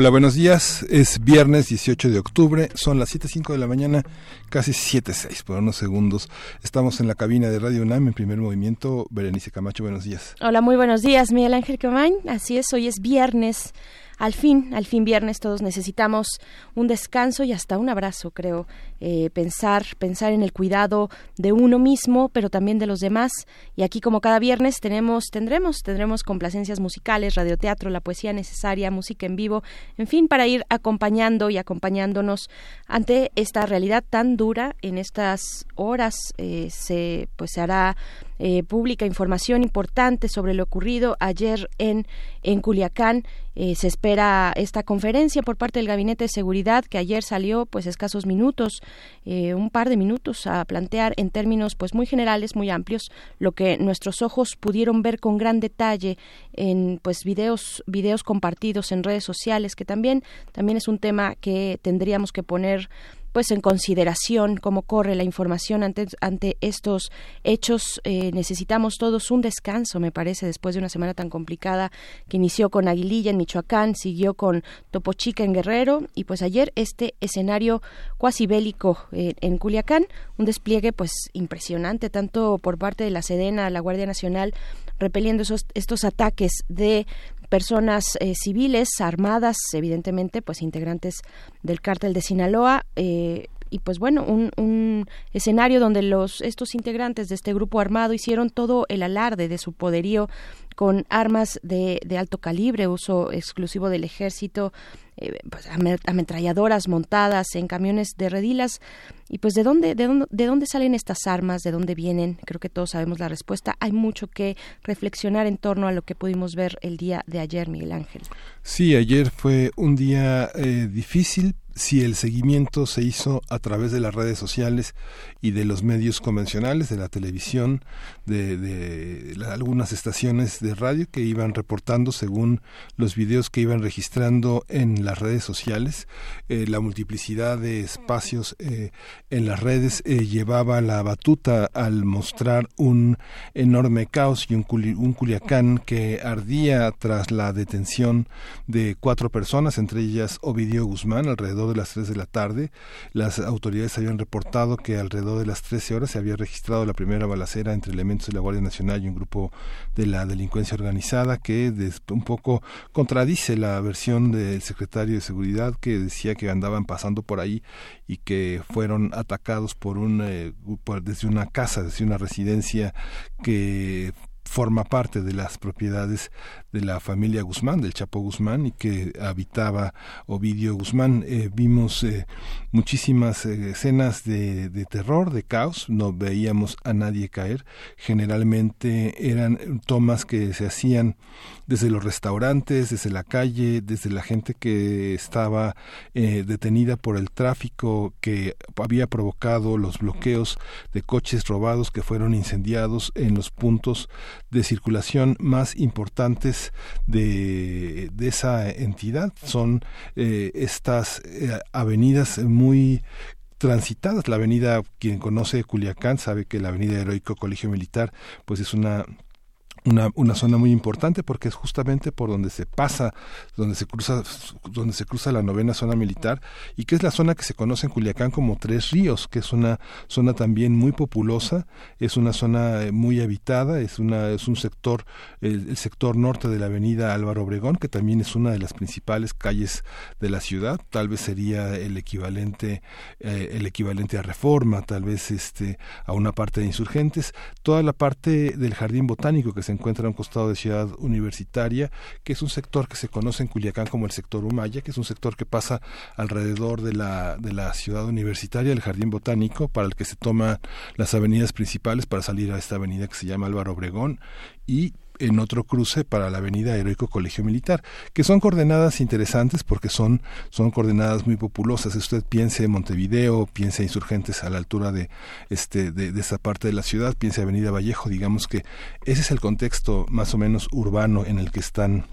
Hola, buenos días. Es viernes 18 de octubre. Son las 7.05 de la mañana, casi 7.06 por unos segundos. Estamos en la cabina de Radio UNAM en primer movimiento. Berenice Camacho, buenos días. Hola, muy buenos días, Miguel Ángel Camañ. Así es, hoy es viernes al fin, al fin viernes todos necesitamos un descanso y hasta un abrazo, creo. Eh, pensar, pensar en el cuidado de uno mismo, pero también de los demás. Y aquí, como cada viernes, tenemos, tendremos, tendremos complacencias musicales, radioteatro, la poesía necesaria, música en vivo, en fin, para ir acompañando y acompañándonos ante esta realidad tan dura en estas horas. Eh, se, pues se hará eh, pública información importante sobre lo ocurrido ayer en, en Culiacán. Eh, se espera esta conferencia por parte del Gabinete de Seguridad que ayer salió pues escasos minutos, eh, un par de minutos a plantear en términos pues muy generales, muy amplios, lo que nuestros ojos pudieron ver con gran detalle en pues videos, videos compartidos en redes sociales, que también, también es un tema que tendríamos que poner pues en consideración cómo corre la información ante, ante estos hechos. Eh, necesitamos todos un descanso, me parece, después de una semana tan complicada que inició con Aguililla en Michoacán, siguió con Topo Chica en Guerrero y pues ayer este escenario cuasi bélico eh, en Culiacán, un despliegue pues impresionante tanto por parte de la Sedena, la Guardia Nacional, repeliendo esos, estos ataques de personas eh, civiles armadas, evidentemente, pues integrantes del cártel de Sinaloa. Eh, y pues bueno, un, un, escenario donde los estos integrantes de este grupo armado hicieron todo el alarde de su poderío con armas de, de alto calibre, uso exclusivo del ejército, eh, pues, ametralladoras montadas en camiones de redilas. Y pues ¿de dónde, de dónde, de dónde salen estas armas, de dónde vienen, creo que todos sabemos la respuesta. Hay mucho que reflexionar en torno a lo que pudimos ver el día de ayer, Miguel Ángel. Sí, ayer fue un día eh, difícil, si el seguimiento se hizo a través de las redes sociales y de los medios convencionales, de la televisión, de, algunas estaciones de radio que iban reportando según los videos que iban registrando en las redes sociales. Eh, la multiplicidad de espacios eh, en las redes eh, llevaba la batuta al mostrar un enorme caos y un, un Culiacán que ardía tras la detención de cuatro personas, entre ellas Ovidio Guzmán, alrededor de las 3 de la tarde. Las autoridades habían reportado que alrededor de las 13 horas se había registrado la primera balacera entre elementos de la Guardia Nacional y un grupo de la delincuencia organizada que un poco contradice la versión del secretario de Seguridad que decía que andaban pasando por ahí y que fueron atacados por un eh, desde una casa, desde una residencia que forma parte de las propiedades de la familia Guzmán, del Chapo Guzmán, y que habitaba Ovidio Guzmán. Eh, vimos eh, muchísimas eh, escenas de, de, terror, de caos, no veíamos a nadie caer. Generalmente eran tomas que se hacían desde los restaurantes, desde la calle, desde la gente que estaba detenida por el tráfico que había provocado los bloqueos de coches robados que fueron incendiados en los puntos de circulación más importantes de, de esa entidad. Son eh, estas eh, avenidas muy transitadas. La avenida, quien conoce Culiacán sabe que la avenida Heroico Colegio Militar, pues es una una, una, zona muy importante porque es justamente por donde se pasa, donde se cruza, donde se cruza la novena zona militar y que es la zona que se conoce en Culiacán como Tres Ríos, que es una zona también muy populosa, es una zona eh, muy habitada, es una es un sector el, sector norte de la Avenida Álvaro Obregón, que también es una de las principales calles de la ciudad, tal vez sería el equivalente eh, el equivalente a Reforma, tal vez este a una parte de Insurgentes, toda la parte del Jardín Botánico que se encuentra a un costado de Ciudad Universitaria, que es un sector que se conoce en Culiacán como el sector Humaya, que es un sector que pasa alrededor de la, de la Ciudad Universitaria, el Jardín Botánico, para el que se toman las avenidas principales para salir a esta avenida que se llama Álvaro Obregón y en otro cruce para la avenida Heroico Colegio Militar, que son coordenadas interesantes porque son, son coordenadas muy populosas. Usted piense en Montevideo, piense insurgentes a la altura de, este, de, de esa parte de la ciudad, piense Avenida Vallejo, digamos que ese es el contexto más o menos urbano en el que están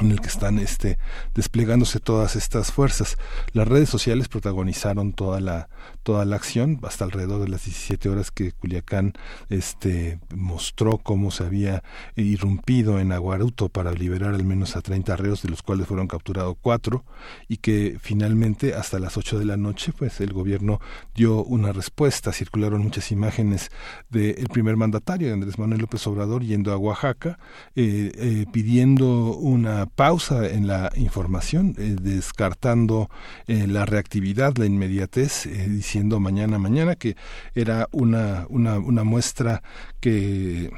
en el que están este desplegándose todas estas fuerzas. Las redes sociales protagonizaron toda la toda la acción hasta alrededor de las 17 horas que Culiacán este mostró cómo se había irrumpido en Aguaruto para liberar al menos a 30 reos de los cuales fueron capturados cuatro y que finalmente hasta las 8 de la noche pues el gobierno dio una respuesta, circularon muchas imágenes del primer mandatario Andrés Manuel López Obrador yendo a Oaxaca eh, eh, pidiendo una pausa en la información, eh, descartando eh, la reactividad, la inmediatez, eh, diciendo mañana, mañana, que era una, una, una muestra que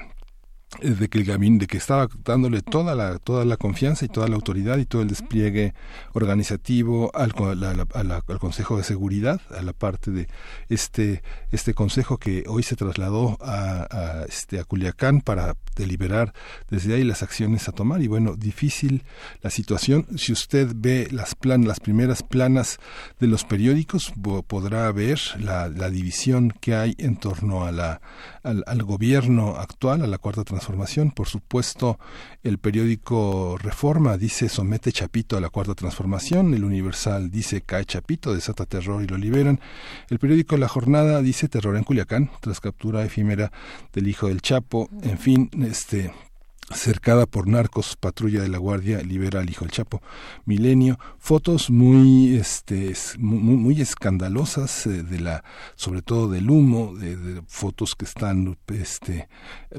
de que el de que estaba dándole toda la toda la confianza y toda la autoridad y todo el despliegue organizativo al, al Consejo de Seguridad a la parte de este este consejo que hoy se trasladó a, a, este a Culiacán para deliberar desde ahí las acciones a tomar y bueno difícil la situación si usted ve las plan las primeras planas de los periódicos podrá ver la, la división que hay en torno a la al, al gobierno actual a la cuarta transformación. Por supuesto, el periódico Reforma dice somete Chapito a la cuarta transformación, el Universal dice cae Chapito, desata terror y lo liberan. El periódico La Jornada dice terror en Culiacán, tras captura efímera del hijo del Chapo. En fin, este cercada por narcos, patrulla de la guardia libera al hijo del Chapo, Milenio, fotos muy este muy, muy escandalosas eh, de la sobre todo del humo, de, fotos que están este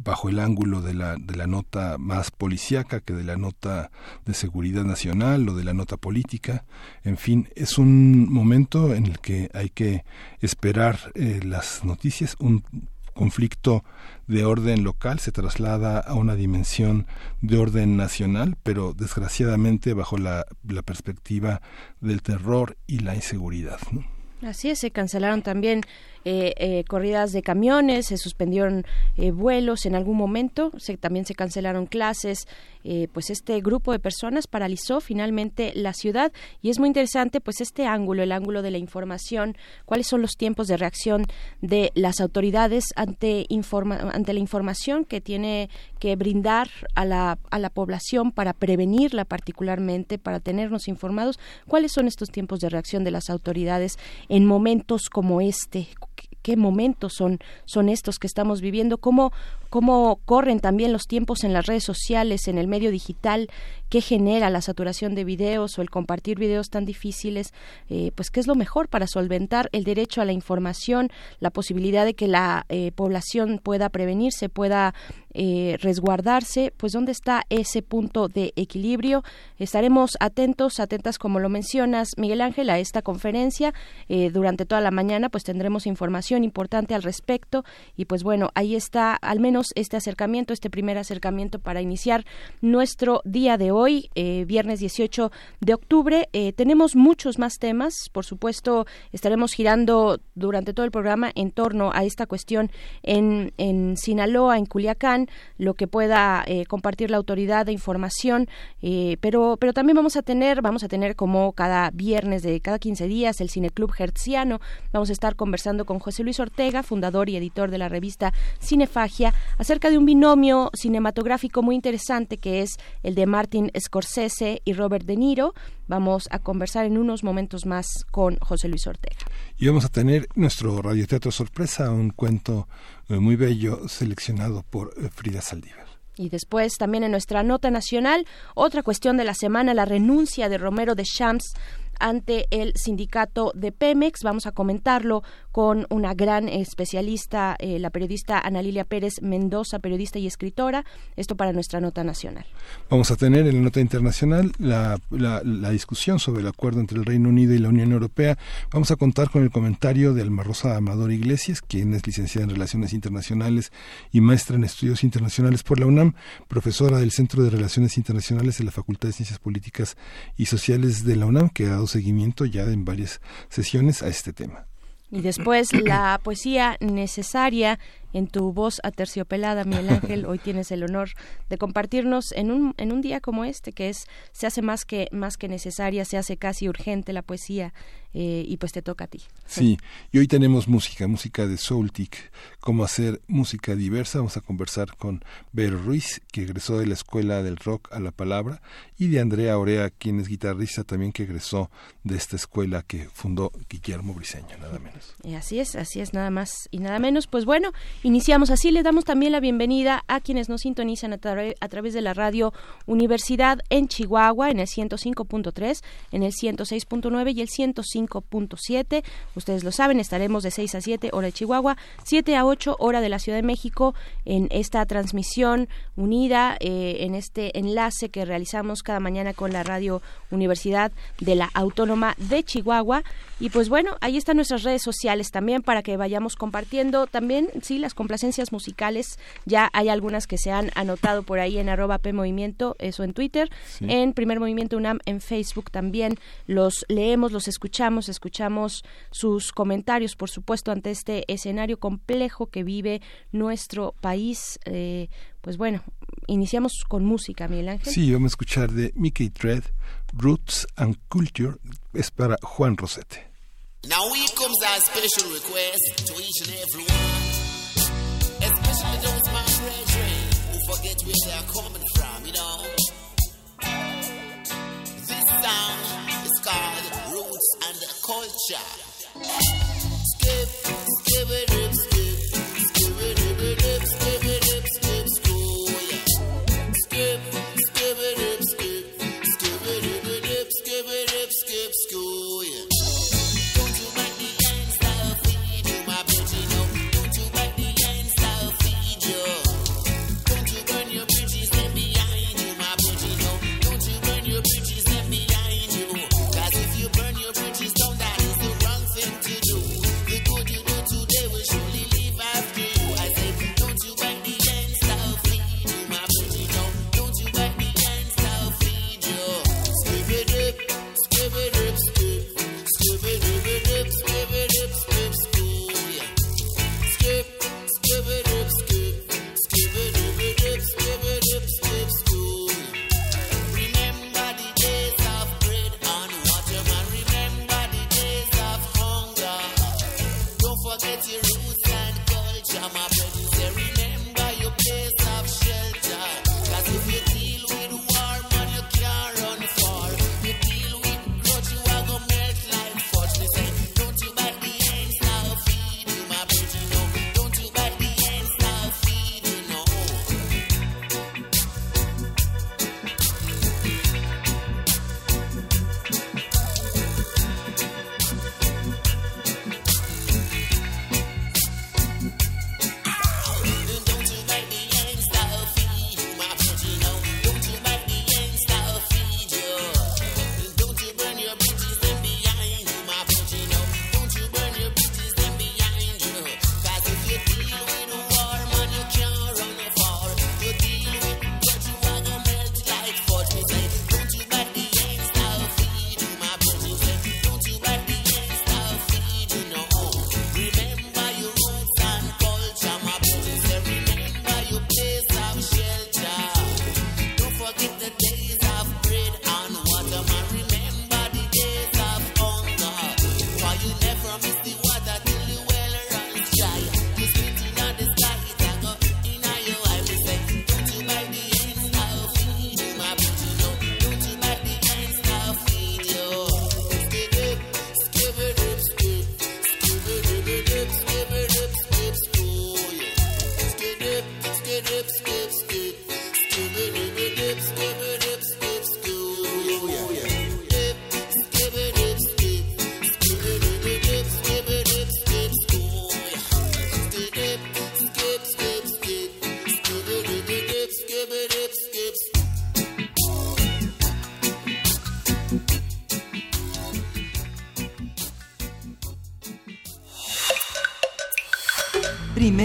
bajo el ángulo de la de la nota más policíaca que de la nota de seguridad nacional o de la nota política, en fin, es un momento en el que hay que esperar eh, las noticias, un conflicto de orden local se traslada a una dimensión de orden nacional, pero desgraciadamente bajo la, la perspectiva del terror y la inseguridad. Así es, se cancelaron también eh, eh, corridas de camiones, se suspendieron eh, vuelos en algún momento, se, también se cancelaron clases, eh, pues este grupo de personas paralizó finalmente la ciudad y es muy interesante pues este ángulo, el ángulo de la información, cuáles son los tiempos de reacción de las autoridades ante, informa ante la información que tiene que brindar a la, a la población para prevenirla particularmente, para tenernos informados, cuáles son estos tiempos de reacción de las autoridades en momentos como este, qué momentos son, son estos que estamos viviendo, cómo, cómo corren también los tiempos en las redes sociales, en el medio digital, qué genera la saturación de videos o el compartir videos tan difíciles, eh, pues qué es lo mejor para solventar el derecho a la información, la posibilidad de que la eh, población pueda prevenirse, pueda eh, resguardarse, pues dónde está ese punto de equilibrio. Estaremos atentos, atentas como lo mencionas, Miguel Ángel, a esta conferencia. Eh, durante toda la mañana pues tendremos información importante al respecto y pues bueno, ahí está al menos este acercamiento, este primer acercamiento para iniciar nuestro día de hoy, eh, viernes 18 de octubre. Eh, tenemos muchos más temas, por supuesto, estaremos girando durante todo el programa en torno a esta cuestión en, en Sinaloa, en Culiacán, lo que pueda eh, compartir la autoridad de información, pero, pero también vamos a tener, vamos a tener como cada viernes de cada 15 días el Cineclub Hertziano, vamos a estar conversando con José Luis Ortega, fundador y editor de la revista Cinefagia, acerca de un binomio cinematográfico muy interesante que es el de Martin Scorsese y Robert De Niro. Vamos a conversar en unos momentos más con José Luis Ortega. Y vamos a tener nuestro radioteatro sorpresa, un cuento eh, muy bello seleccionado por eh, Frida Saldívar. Y después también en nuestra nota nacional, otra cuestión de la semana, la renuncia de Romero de Champs ante el sindicato de Pemex. Vamos a comentarlo con una gran especialista, eh, la periodista Ana Lilia Pérez Mendoza, periodista y escritora. Esto para nuestra nota nacional. Vamos a tener en la nota internacional la, discusión sobre el acuerdo entre el Reino Unido y la Unión Europea. Vamos a contar con el comentario de Alma Rosa Amador Iglesias, quien es licenciada en Relaciones Internacionales y maestra en Estudios Internacionales por la UNAM, profesora del Centro de Relaciones Internacionales de la Facultad de Ciencias Políticas y Sociales de la UNAM, que ha seguimiento ya en varias sesiones a este tema. Y después la poesía necesaria en tu voz aterciopelada, Miguel Ángel. Hoy tienes el honor de compartirnos en un, en un día como este, que es se hace más que, más que necesaria, se hace casi urgente la poesía eh, y pues te toca a ti. Sí, y hoy tenemos música, música de Soultic, cómo hacer música diversa. Vamos a conversar con Vero Ruiz, que egresó de la Escuela del Rock a la Palabra, y de Andrea Orea, quien es guitarrista también que egresó de esta escuela que fundó Guillermo Briseño, nada menos. Y así es, así es, nada más y nada menos. Pues bueno, iniciamos así, le damos también la bienvenida a quienes nos sintonizan a, a través de la radio Universidad en Chihuahua, en el 105.3, en el 106.9 y el 105.7. Ustedes lo saben, estaremos de 6 a 7 hora de Chihuahua, 7 a 8 hora de la Ciudad de México en esta transmisión unida, eh, en este enlace que realizamos cada mañana con la radio Universidad de la Autónoma de Chihuahua. Y pues bueno, ahí están nuestras redes sociales también para que vayamos compartiendo también, sí, las complacencias musicales. Ya hay algunas que se han anotado por ahí en arroba P Movimiento, eso en Twitter, en Primer Movimiento UNAM, en Facebook también. Los leemos, los escuchamos, escuchamos sus comentarios, por supuesto, ante este escenario complejo que vive nuestro país. Eh, pues bueno, iniciamos con música, Miguel Ángel. Sí, vamos a escuchar de Mickey Dread, Roots and Culture, es para Juan Rosete. Now here comes our special request to each and every one, brethren who forget where they are coming from, you know. This song is called Roots and Culture. Skip, skip it,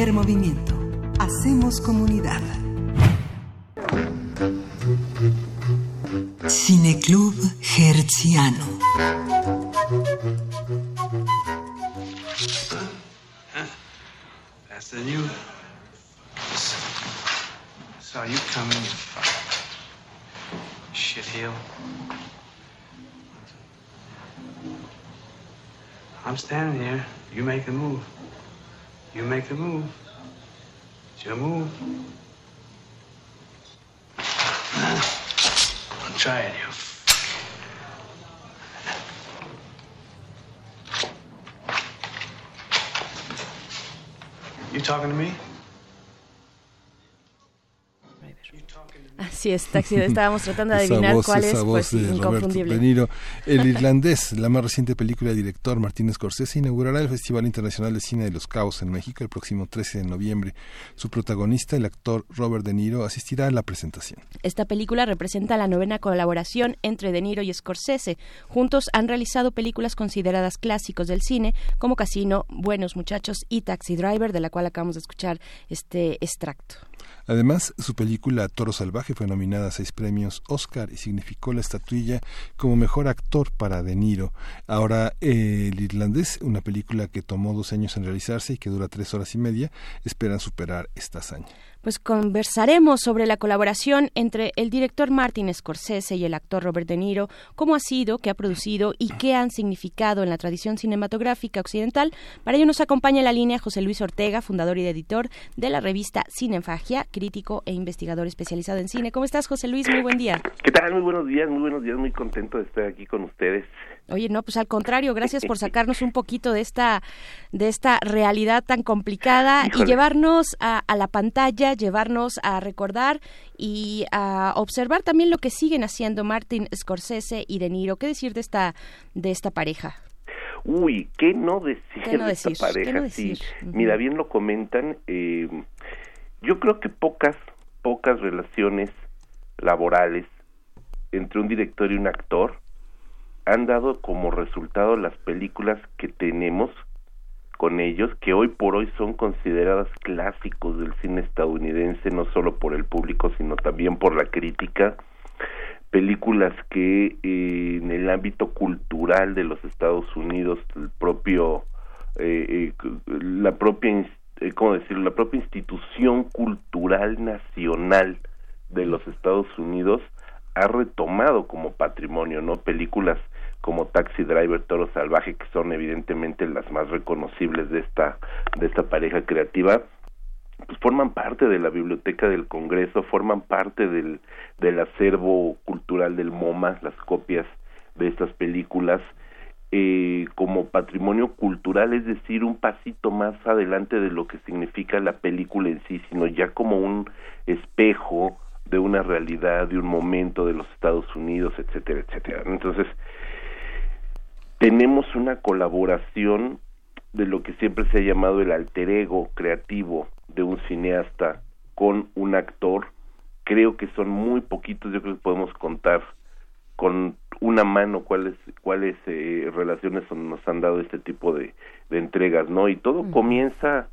Primer movimiento. Make the move. It's your move. I'm it, you. You talking to me? Así es, Taxi. Estábamos tratando de adivinar voz, cuál es, pues Roberto inconfundible. De Niro. El irlandés, la más reciente película del director Martín Scorsese, inaugurará el Festival Internacional de Cine de los Cabos en México el próximo 13 de noviembre. Su protagonista, el actor Robert De Niro, asistirá a la presentación. Esta película representa la novena colaboración entre De Niro y Scorsese. Juntos han realizado películas consideradas clásicos del cine como Casino, Buenos Muchachos y Taxi Driver, de la cual acabamos de escuchar este extracto. Además, su película Toro Salvaje fue nominada a seis premios Oscar y significó la estatuilla como mejor actor para De Niro. Ahora, El Irlandés, una película que tomó dos años en realizarse y que dura tres horas y media, esperan superar esta hazaña. Pues conversaremos sobre la colaboración entre el director Martin Scorsese y el actor Robert De Niro, cómo ha sido, qué ha producido y qué han significado en la tradición cinematográfica occidental. Para ello nos acompaña en la línea José Luis Ortega, fundador y editor de la revista Cinefagia, crítico e investigador especializado en cine. ¿Cómo estás, José Luis? Muy buen día. ¿Qué tal? Muy buenos días, muy buenos días, muy contento de estar aquí con ustedes. Oye, no, pues al contrario, gracias por sacarnos un poquito de esta, de esta realidad tan complicada Híjole. y llevarnos a, a la pantalla, llevarnos a recordar y a observar también lo que siguen haciendo Martin Scorsese y De Niro. ¿Qué decir de esta, de esta pareja? Uy, ¿qué no decir ¿Qué no de esta pareja? ¿Qué no Sí, mira, bien lo comentan. eh, yo creo que pocas, pocas relaciones laborales entre un director y un actor han dado como resultado las películas que tenemos con ellos, que hoy por hoy son consideradas clásicos del cine estadounidense, no solo por el público, sino también por la crítica. Películas que eh, en el ámbito cultural de los Estados Unidos, el propio, eh, eh, la propia, ¿cómo decirlo? La propia institución cultural nacional de los Estados Unidos ha retomado como patrimonio, ¿no? Películas como Taxi Driver, Toro Salvaje, que son evidentemente las más reconocibles de esta, de esta pareja creativa, pues forman parte de la biblioteca del Congreso, forman parte del, del acervo cultural del MoMA, las copias de estas películas, eh, como patrimonio cultural, es decir, un pasito más adelante de lo que significa la película en sí, sino ya como un espejo de una realidad, de un momento de los Estados Unidos, etcétera, etcétera. Entonces, tenemos una colaboración de lo que siempre se ha llamado el alter ego creativo de un cineasta con un actor. Creo que son muy poquitos, yo creo que podemos contar con una mano cuáles cuáles eh, relaciones son- nos han dado este tipo de, de entregas, ¿no? Y todo comienza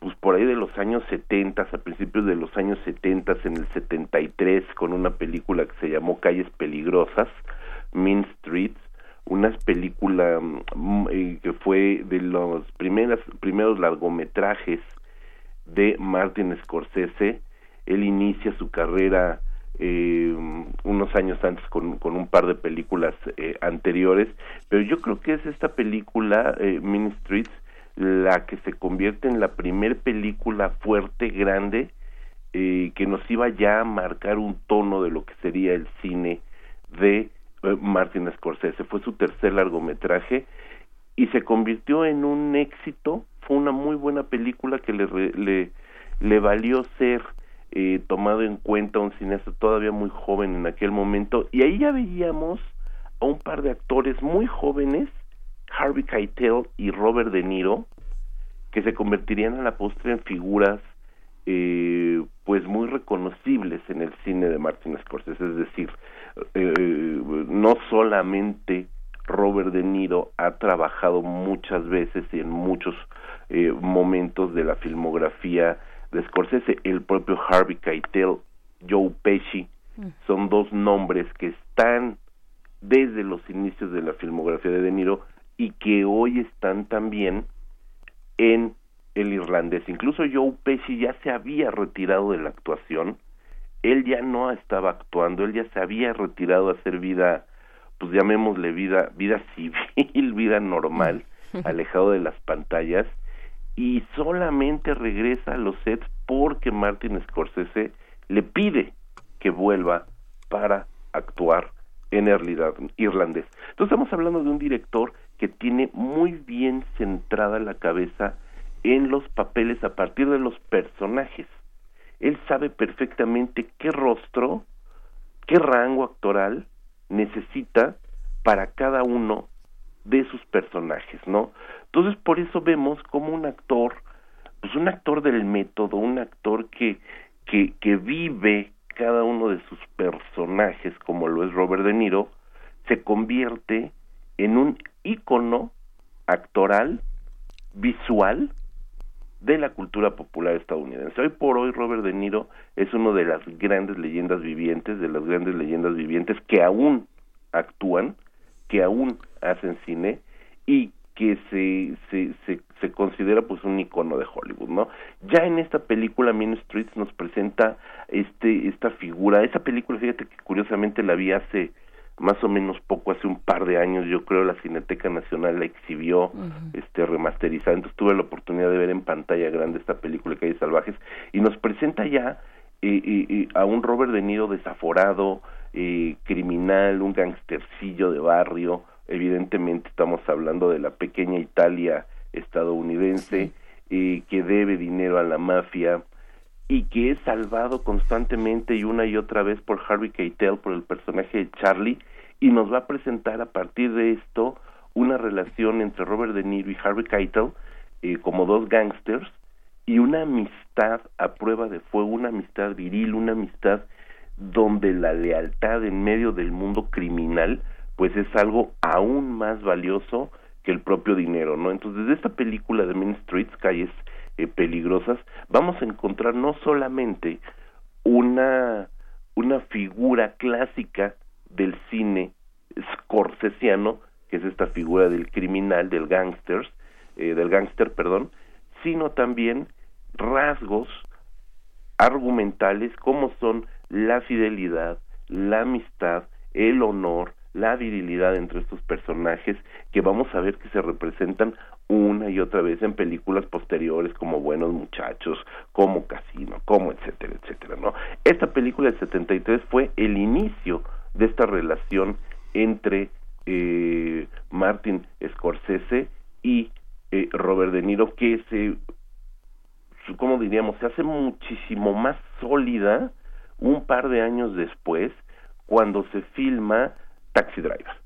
pues por ahí de los años 70, a principios de los años 70, en el 73, con una película que se llamó Calles Peligrosas, Mean Streets, una película mm, eh, que fue de los primeras, primeros largometrajes de Martin Scorsese. Él inicia su carrera eh, unos años antes con, con un par de películas eh, anteriores, pero yo creo que es esta película, eh, Mean Streets, la que se convierte en la primer película fuerte, grande, eh, que nos iba ya a marcar un tono de lo que sería el cine de Martin Scorsese. Fue su tercer largometraje y se convirtió en un éxito. Fue una muy buena película que le, le, le valió ser eh, tomado en cuenta un cineasta todavía muy joven en aquel momento. Y ahí ya veíamos a un par de actores muy jóvenes, Harvey Keitel y Robert De Niro, que se convertirían a la postre en figuras eh, pues muy reconocibles en el cine de Martin Scorsese, es decir, eh, no solamente Robert De Niro ha trabajado muchas veces y en muchos eh, momentos de la filmografía de Scorsese, el propio Harvey Keitel, Joe Pesci, son dos nombres que están desde los inicios de la filmografía de De Niro y que hoy están también en el irlandés. Incluso Joe Pesci ya se había retirado de la actuación él ya no estaba actuando, él ya se había retirado a hacer vida, pues llamémosle vida, vida civil, vida normal, alejado de las pantallas, y solamente regresa a los sets porque Martin Scorsese le pide que vuelva para actuar en irlandés. Entonces estamos hablando de un director que tiene muy bien centrada la cabeza en los papeles a partir de los personajes. Él sabe perfectamente qué rostro, qué rango actoral necesita para cada uno de sus personajes, ¿no? Entonces por eso vemos como un actor, pues un actor del método, un actor que, que, que vive cada uno de sus personajes, como lo es Robert De Niro, se convierte en un ícono actoral, visual, de la cultura popular estadounidense. Hoy por hoy Robert De Niro es uno de las grandes leyendas vivientes, de las grandes leyendas vivientes que aún actúan, que aún hacen cine y que se, se, se, se considera pues un icono de Hollywood, ¿no? Ya en esta película Mean Streets nos presenta este esta figura, esa película fíjate que curiosamente la vi hace más o menos poco hace un par de años yo creo la Cineteca Nacional la exhibió este remasterizada. Entonces tuve la oportunidad de ver en pantalla grande esta película Calles Salvajes y nos presenta ya eh, eh, eh, a un Robert De Niro desaforado eh, criminal un gangstercillo de barrio. Evidentemente estamos hablando de la pequeña Italia estadounidense que debe dinero a la mafia y que es salvado constantemente y una y otra vez por Harvey Keitel, por el personaje de Charlie, y nos va a presentar a partir de esto una relación entre Robert De Niro y Harvey Keitel eh, como dos gangsters y una amistad a prueba de fuego, una amistad viril, una amistad donde la lealtad en medio del mundo criminal pues es algo aún más valioso que el propio dinero, ¿no? Entonces, desde esta película de Main Streets, calles eh, peligrosas, vamos a encontrar no solamente una una figura clásica del cine scorsesiano, que es esta figura del criminal, del gangsters, eh, del gángster, perdón, sino también rasgos argumentales como son la fidelidad, la amistad, el honor, la virilidad entre estos personajes que vamos a ver que se representan una y otra vez en películas posteriores como Buenos Muchachos, como Casino, como etcétera, etcétera, ¿no? Esta película del 73 fue el inicio de esta relación entre eh, Martin Scorsese y eh, Robert De Niro que se como diríamos se hace muchísimo más sólida un par de años después cuando se filma Taxi Driver.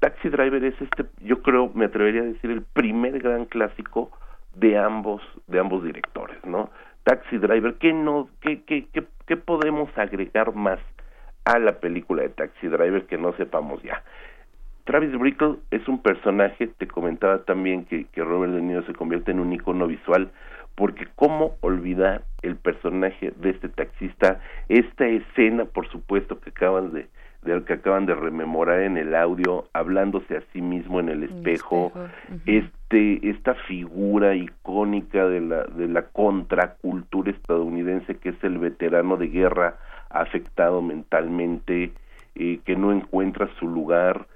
Taxi Driver es este, yo creo, me atrevería a decir, el primer gran clásico de ambos, de ambos directores, ¿no? Taxi Driver, ¿qué, no, qué, qué, qué, qué podemos agregar más a la película de Taxi Driver que no sepamos ya? Travis Brickle es un personaje, te comentaba también que, que Robert De Niro se convierte en un icono visual, porque cómo olvidar el personaje de este taxista, esta escena, por supuesto, que acaban de, del que acaban de rememorar en el audio, hablándose a sí mismo en el espejo, este, esta figura icónica de la, de la contracultura estadounidense que es el veterano de guerra afectado mentalmente, eh, que no encuentra su lugar,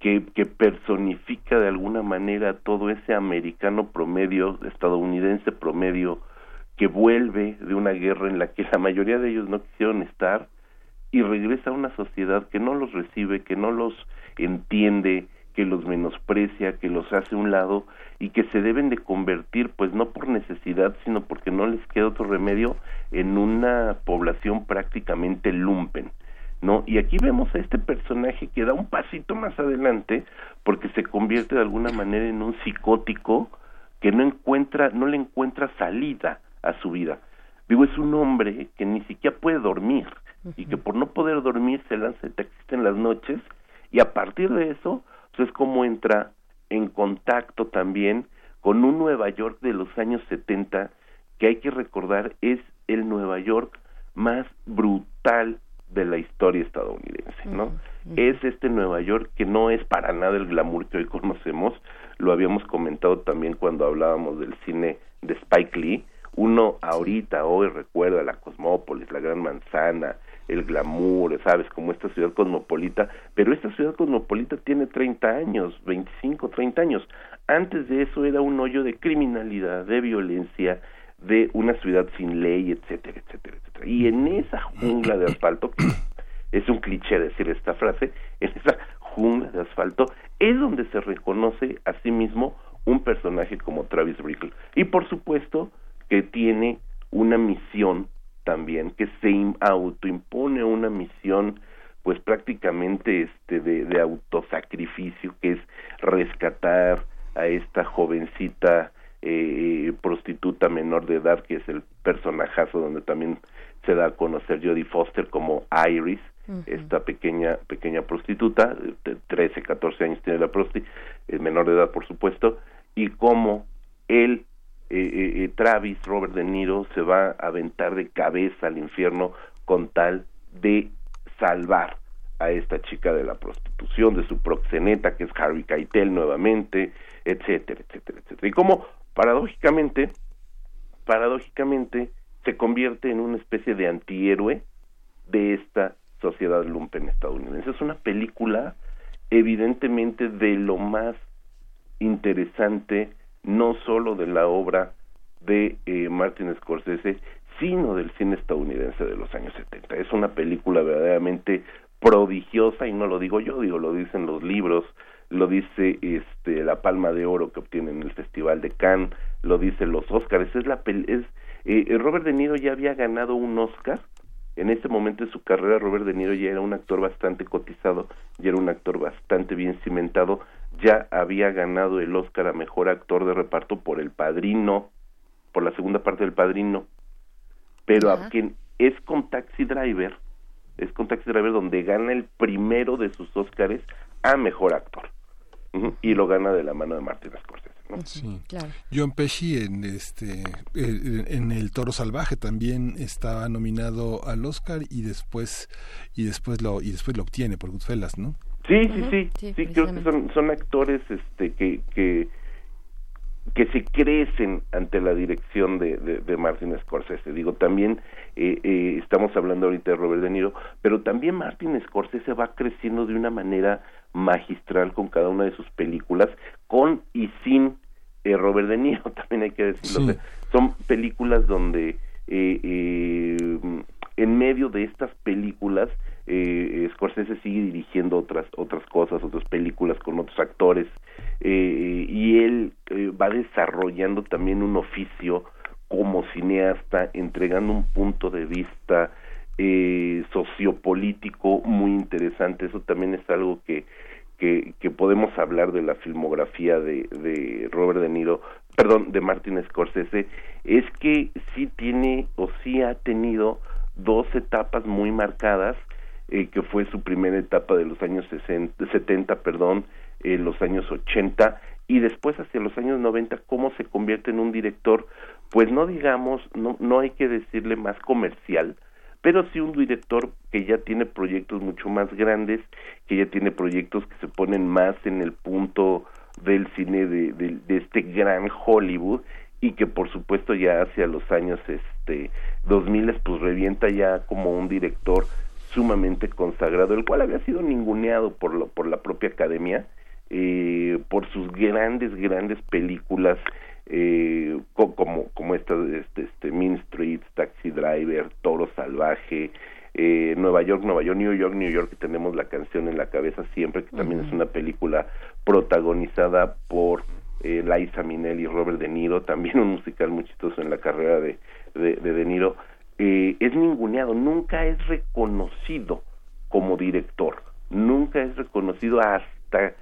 que, que personifica de alguna manera todo ese americano promedio, estadounidense promedio, que vuelve de una guerra en la que la mayoría de ellos no quisieron estar, y regresa a una sociedad que no los recibe, que no los entiende, que los menosprecia, que los hace a un lado y que se deben de convertir, pues no por necesidad, sino porque no les queda otro remedio, en una población prácticamente lumpen. ¿No? Y aquí vemos a este personaje que da un pasito más adelante porque se convierte de alguna manera en un psicótico que no encuentra, no le encuentra salida a su vida. Digo, es un hombre que ni siquiera puede dormir, y que por no poder dormir se lanza el taxista en las noches y a partir de eso pues es como entra en contacto también con un Nueva York de los años 70 que hay que recordar es el Nueva York más brutal de la historia estadounidense, ¿no? Es este Nueva York que no es para nada el glamour que hoy conocemos, lo habíamos comentado también cuando hablábamos del cine de Spike Lee, uno ahorita, hoy recuerda la Cosmópolis, la Gran Manzana, el glamour, ¿sabes? Como esta ciudad cosmopolita, pero esta ciudad cosmopolita tiene 30 años, 25, 30 años. Antes de eso era un hoyo de criminalidad, de violencia, de una ciudad sin ley, etcétera, etcétera, etcétera. Y en esa jungla de asfalto, es un cliché decir esta frase, en esa jungla de asfalto es donde se reconoce a sí mismo un personaje como Travis Bickle. Y por supuesto que tiene una misión también, que se autoimpone una misión pues prácticamente este de, de autosacrificio, que es rescatar a esta jovencita eh, prostituta menor de edad, que es el personajazo donde también se da a conocer Jodie Foster como Iris, esta pequeña pequeña prostituta, de 13, 14 años tiene la prosti, menor de edad por supuesto, y cómo él, eh, eh, Travis, Robert De Niro, se va a aventar de cabeza al infierno con tal de salvar a esta chica de la prostitución, de su proxeneta, que es Harvey Keitel nuevamente, etcétera, etcétera, etcétera. Y cómo, paradójicamente, paradójicamente, se convierte en una especie de antihéroe de esta sociedad lumpen estadounidense. Es una película evidentemente de lo más interesante, no solo de la obra de eh, Martin Scorsese, sino del cine estadounidense de los años 70. Es una película verdaderamente prodigiosa y no lo digo yo, digo lo dicen los libros, lo dice este la Palma de Oro que obtiene en el Festival de Cannes, lo dicen los Oscars, es la es eh, Robert De Niro ya había ganado un Oscar en ese momento de su carrera Robert De Niro ya era un actor bastante cotizado, ya era un actor bastante bien cimentado, ya había ganado el Oscar a mejor actor de reparto por El Padrino, por la segunda parte del Padrino, pero a quien es con Taxi Driver, es con Taxi Driver donde gana el primero de sus Oscars a mejor actor. Y lo gana de la mano de Martin Scorsese. ¿no? Sí. Claro. John Pesci en este eh, en El Toro Salvaje también estaba nominado al Oscar y después y después lo y después lo obtiene por Goodfellas, ¿no? Sí, sí, sí, sí, sí, creo que son, son actores este, que, que, que se crecen ante la dirección de, de, de Martin Scorsese. Digo, también eh, eh, estamos hablando ahorita de Robert De Niro, pero también Martin Scorsese va creciendo de una manera magistral con cada una de sus películas, con y sin eh, Robert De Niro, también hay que decirlo. Sí. O sea, son películas donde eh, eh, en medio de estas películas eh, Scorsese sigue dirigiendo otras otras cosas, otras películas con otros actores eh, y él eh, va desarrollando también un oficio como cineasta, entregando un punto de vista eh, sociopolítico muy interesante. Eso también es algo que que, que podemos hablar de la filmografía de, de Robert De Niro, perdón, de Martin Scorsese, es que sí tiene o sí ha tenido dos etapas muy marcadas, eh, que fue su primera etapa de los años 60, 70, perdón, eh, los años 80, y después hacia los años 90, cómo se convierte en un director, pues no digamos, no, no hay que decirle más comercial, pero sí un director que ya tiene proyectos mucho más grandes, que ya tiene proyectos que se ponen más en el punto del cine de, de, este gran Hollywood y que por supuesto ya hacia los años este 2000 pues revienta ya como un director sumamente consagrado, el cual había sido ninguneado por lo, por la propia academia eh, por sus grandes grandes películas eh, co- como como esta este, este Mean Streets, Taxi Driver, Toro Salvaje, eh, Nueva York, Nueva York, New York, New York, que tenemos la canción en la cabeza siempre, que también es una película protagonizada por eh, Liza Minnelli y Robert De Niro, también un musical muy chistoso en la carrera de de, de, De Niro, eh, es ninguneado, nunca es reconocido como director, nunca es reconocido hasta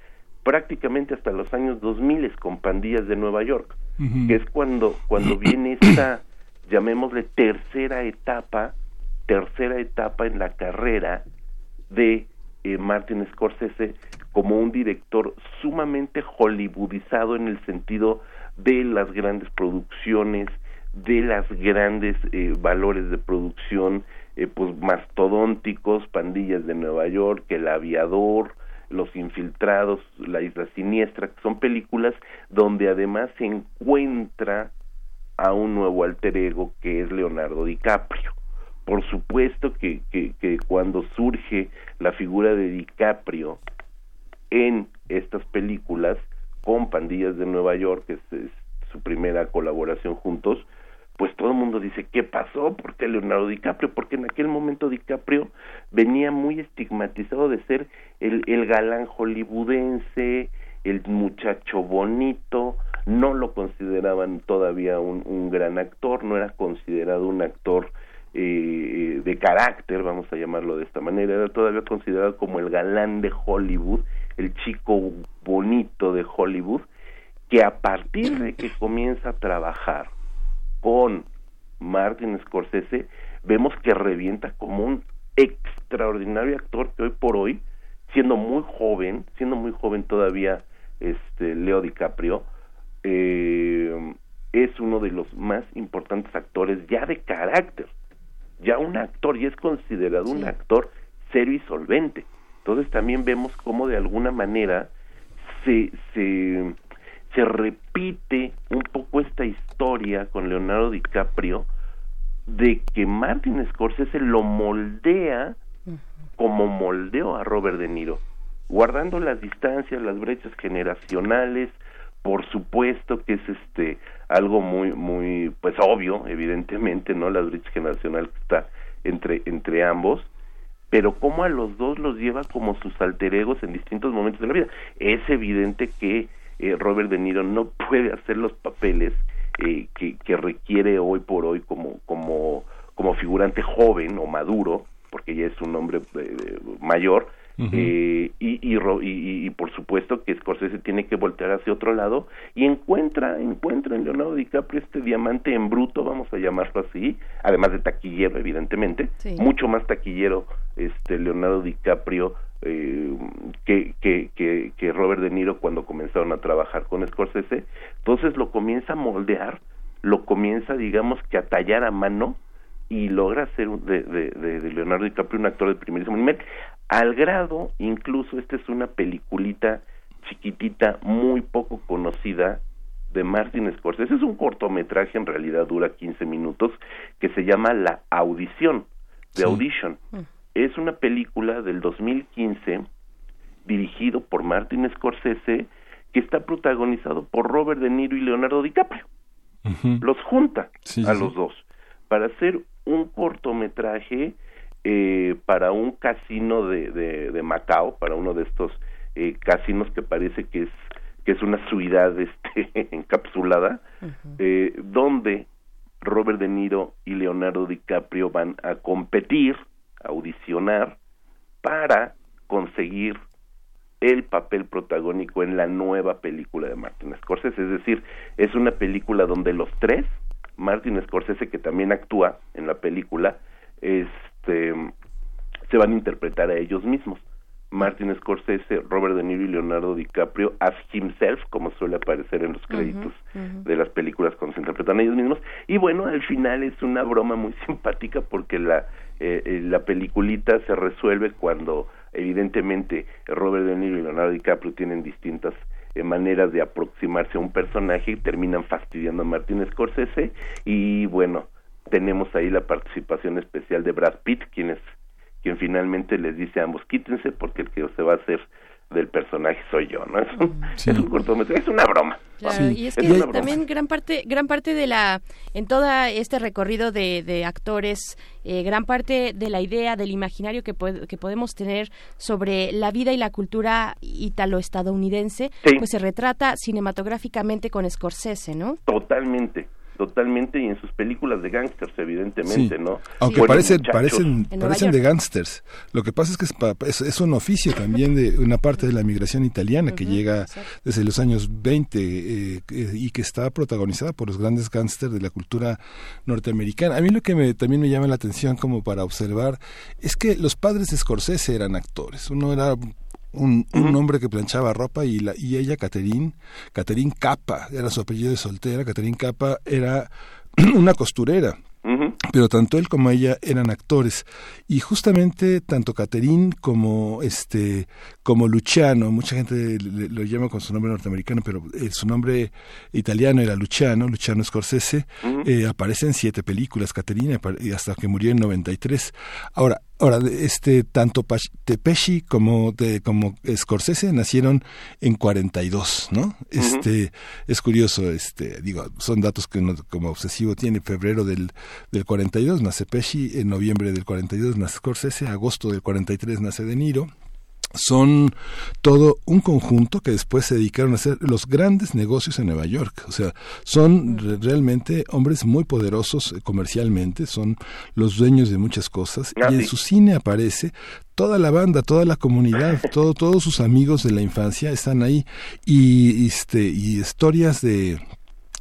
prácticamente hasta los años 2000 con pandillas de Nueva York, que es cuando cuando viene esta llamémosle tercera etapa, tercera etapa en la carrera de eh, Martin Scorsese como un director sumamente hollywoodizado en el sentido de las grandes producciones, de las grandes eh, valores de producción, eh, pues mastodónticos, pandillas de Nueva York, El Aviador, Los Infiltrados, La Isla Siniestra, que son películas donde además se encuentra a un nuevo alter ego que es Leonardo DiCaprio. Por supuesto que, que, cuando surge la figura de DiCaprio en estas películas con Pandillas de Nueva York, que es su primera colaboración juntos, pues todo el mundo dice, ¿qué pasó? ¿Por qué Leonardo DiCaprio? Porque en aquel momento DiCaprio venía muy estigmatizado de ser el, el galán hollywoodense, el muchacho bonito, no lo consideraban todavía un, un gran actor, no era considerado un actor eh, de carácter, vamos a llamarlo de esta manera, era todavía considerado como el galán de Hollywood, el chico bonito de Hollywood, que a partir de que comienza a trabajar con Martin Scorsese, vemos que revienta como un extraordinario actor que hoy por hoy, siendo muy joven, siendo muy joven todavía, este Leo DiCaprio, eh, es uno de los más importantes actores ya de carácter, ya un actor y es considerado un actor serio y solvente. Entonces también vemos cómo de alguna manera se, se, se repite un poco esta historia con Leonardo DiCaprio de que Martin Scorsese lo moldea como moldeó a Robert De Niro, guardando las distancias, las brechas generacionales, por supuesto que es este algo muy muy pues obvio, evidentemente, ¿no? Las brechas generacionales que está entre entre ambos, pero como a los dos los lleva como sus alter egos en distintos momentos de la vida. Es evidente que eh, Robert De Niro no puede hacer los papeles eh, que, que requiere hoy por hoy como como como figurante joven o maduro, porque ya es un hombre eh, mayor, eh, y, y, y- y por supuesto que Scorsese tiene que voltear hacia otro lado y encuentra encuentra en Leonardo DiCaprio este diamante en bruto vamos a llamarlo así además de taquillero evidentemente Sí. mucho más taquillero este Leonardo DiCaprio eh, que, que, que, que Robert De Niro cuando comenzaron a trabajar con Scorsese entonces lo comienza a moldear lo comienza digamos que a tallar a mano y logra hacer un- de, de, de- de Leonardo DiCaprio un actor de primerísimo nivel, al grado, incluso esta es una peliculita chiquitita, muy poco conocida, de Martin Scorsese. Es un cortometraje, en realidad dura 15 minutos, que se llama La Audición, The Audition. Es una película del 2015 dirigido por Martin Scorsese que está protagonizado por Robert De Niro y Leonardo DiCaprio. Los junta Sí, a sí, los dos para hacer un cortometraje eh, para un casino de, de, de Macao, para uno de estos eh, casinos que parece que es que es una ciudad este, encapsulada, eh, donde Robert De Niro y Leonardo DiCaprio van a competir, audicionar para conseguir el papel protagónico en la nueva película de Martin Scorsese, es decir, es una película donde los tres, Martin Scorsese que también actúa en la película, este se van a interpretar a ellos mismos. Martin Scorsese, Robert De Niro y Leonardo DiCaprio as himself, como suele aparecer en los créditos de las películas cuando se interpretan ellos mismos. Y bueno, al final es una broma muy simpática porque la, eh, eh, la peliculita se resuelve cuando evidentemente Robert De Niro y Leonardo DiCaprio tienen distintas eh, maneras de aproximarse a un personaje y terminan fastidiando a Martin Scorsese y bueno, tenemos ahí la participación especial de Brad Pitt, quien es quien finalmente les dice a ambos quítense porque el que se va a hacer del personaje soy yo, ¿no? Es un, Sí. es un cortometraje, es una broma. Claro, Sí. y es Es que broma. también gran parte, gran parte de la, en todo este recorrido de, de actores, eh, gran parte de la idea, del imaginario que, que podemos tener sobre la vida y la cultura ítalo-estadounidense, Sí. pues se retrata cinematográficamente con Scorsese, ¿no? Totalmente, totalmente, y en sus películas de gángsters, evidentemente, Sí. ¿no? Aunque parecen, muchachos. parecen, parecen de gángsters. Lo que pasa es que es, pa- es, es un oficio también de una parte de la migración italiana que llega desde los años 20 eh, eh, y que está protagonizada por los grandes gángsters de la cultura norteamericana. A mí lo que me, también me llama la atención como para observar es que los padres de Scorsese eran actores. Uno era un, un hombre que planchaba ropa y, la, y ella, Catherine, Catherine Capa, era su apellido de soltera, Catherine Capa era una costurera. Pero tanto él como ella eran actores. Y justamente tanto Caterín como este como Luciano mucha gente le- lo llama con su nombre norteamericano pero eh, su nombre italiano era Luciano Luciano Scorsese eh, aparece en siete películas Caterina hasta que murió en 93 ahora ahora este tanto Pesci como de, como Scorsese nacieron en 42 no este es curioso este digo son datos que uno como obsesivo tiene. Febrero del del 42 nace Pesci en noviembre del 42 nace Scorsese agosto del 43 nace De Niro son todo un conjunto que después se dedicaron a hacer los grandes negocios en Nueva York. O sea, son re- realmente hombres muy poderosos eh, comercialmente, son los dueños de muchas cosas. Ah, y en su cine aparece toda la banda, toda la comunidad, todo, todos sus amigos de la infancia están ahí. Y, este, y historias de...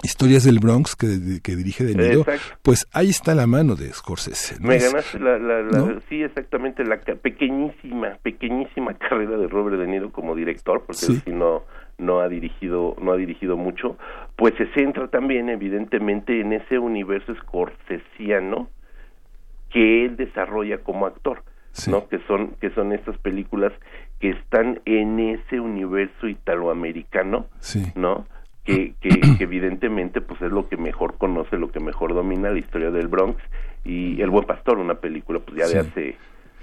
Historias del Bronx que, que dirige De Niro, Exacto. pues ahí está la mano de Scorsese. ¿no? Ganaste la, la, la- ¿no? sí, exactamente, la pequeñísima, pequeñísima carrera de Robert De Niro como director, porque Sí. sí no, no ha dirigido, no ha dirigido mucho, pues se centra también evidentemente en ese universo escorsesiano que él desarrolla como actor, Sí. ¿no? Que son, que son estas películas que están en ese universo italoamericano, Sí. ¿no? Que, que, que evidentemente pues es lo que mejor conoce, lo que mejor domina la historia del Bronx. Y El Buen Pastor, una película pues ya de hace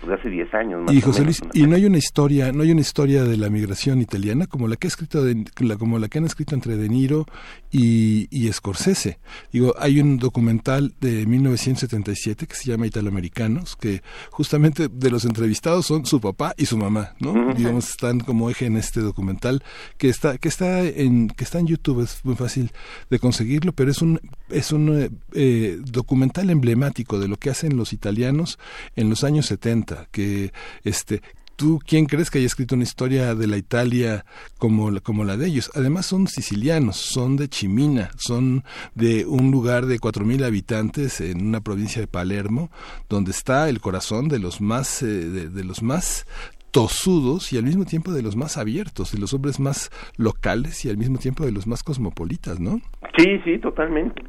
pues, hace 10 años más Y o José menos, Luis, una y no hay una historia, no hay una historia de la migración italiana como la que ha escrito de- como la que han escrito entre De Niro y, y Scorsese. Digo, hay un documental de 1977 que se llama Italoamericanos, que justamente de los entrevistados son su papá y su mamá, ¿no? Digamos, están como eje en este documental que está, que está en, que está en YouTube, es muy fácil de conseguirlo, pero es un, es un eh, eh, documental emblemático de lo que hacen los italianos en los años 70, que este ¿Tú quién crees que haya escrito una historia de la Italia como la, como la de ellos? Además son sicilianos, son de Chimina, son de un lugar de 4.000 habitantes en una provincia de Palermo, donde está el corazón de los más, eh, de los más tosudos y al mismo tiempo de los más abiertos, de los hombres más locales y al mismo tiempo de los más cosmopolitas, ¿no? Sí, sí, totalmente.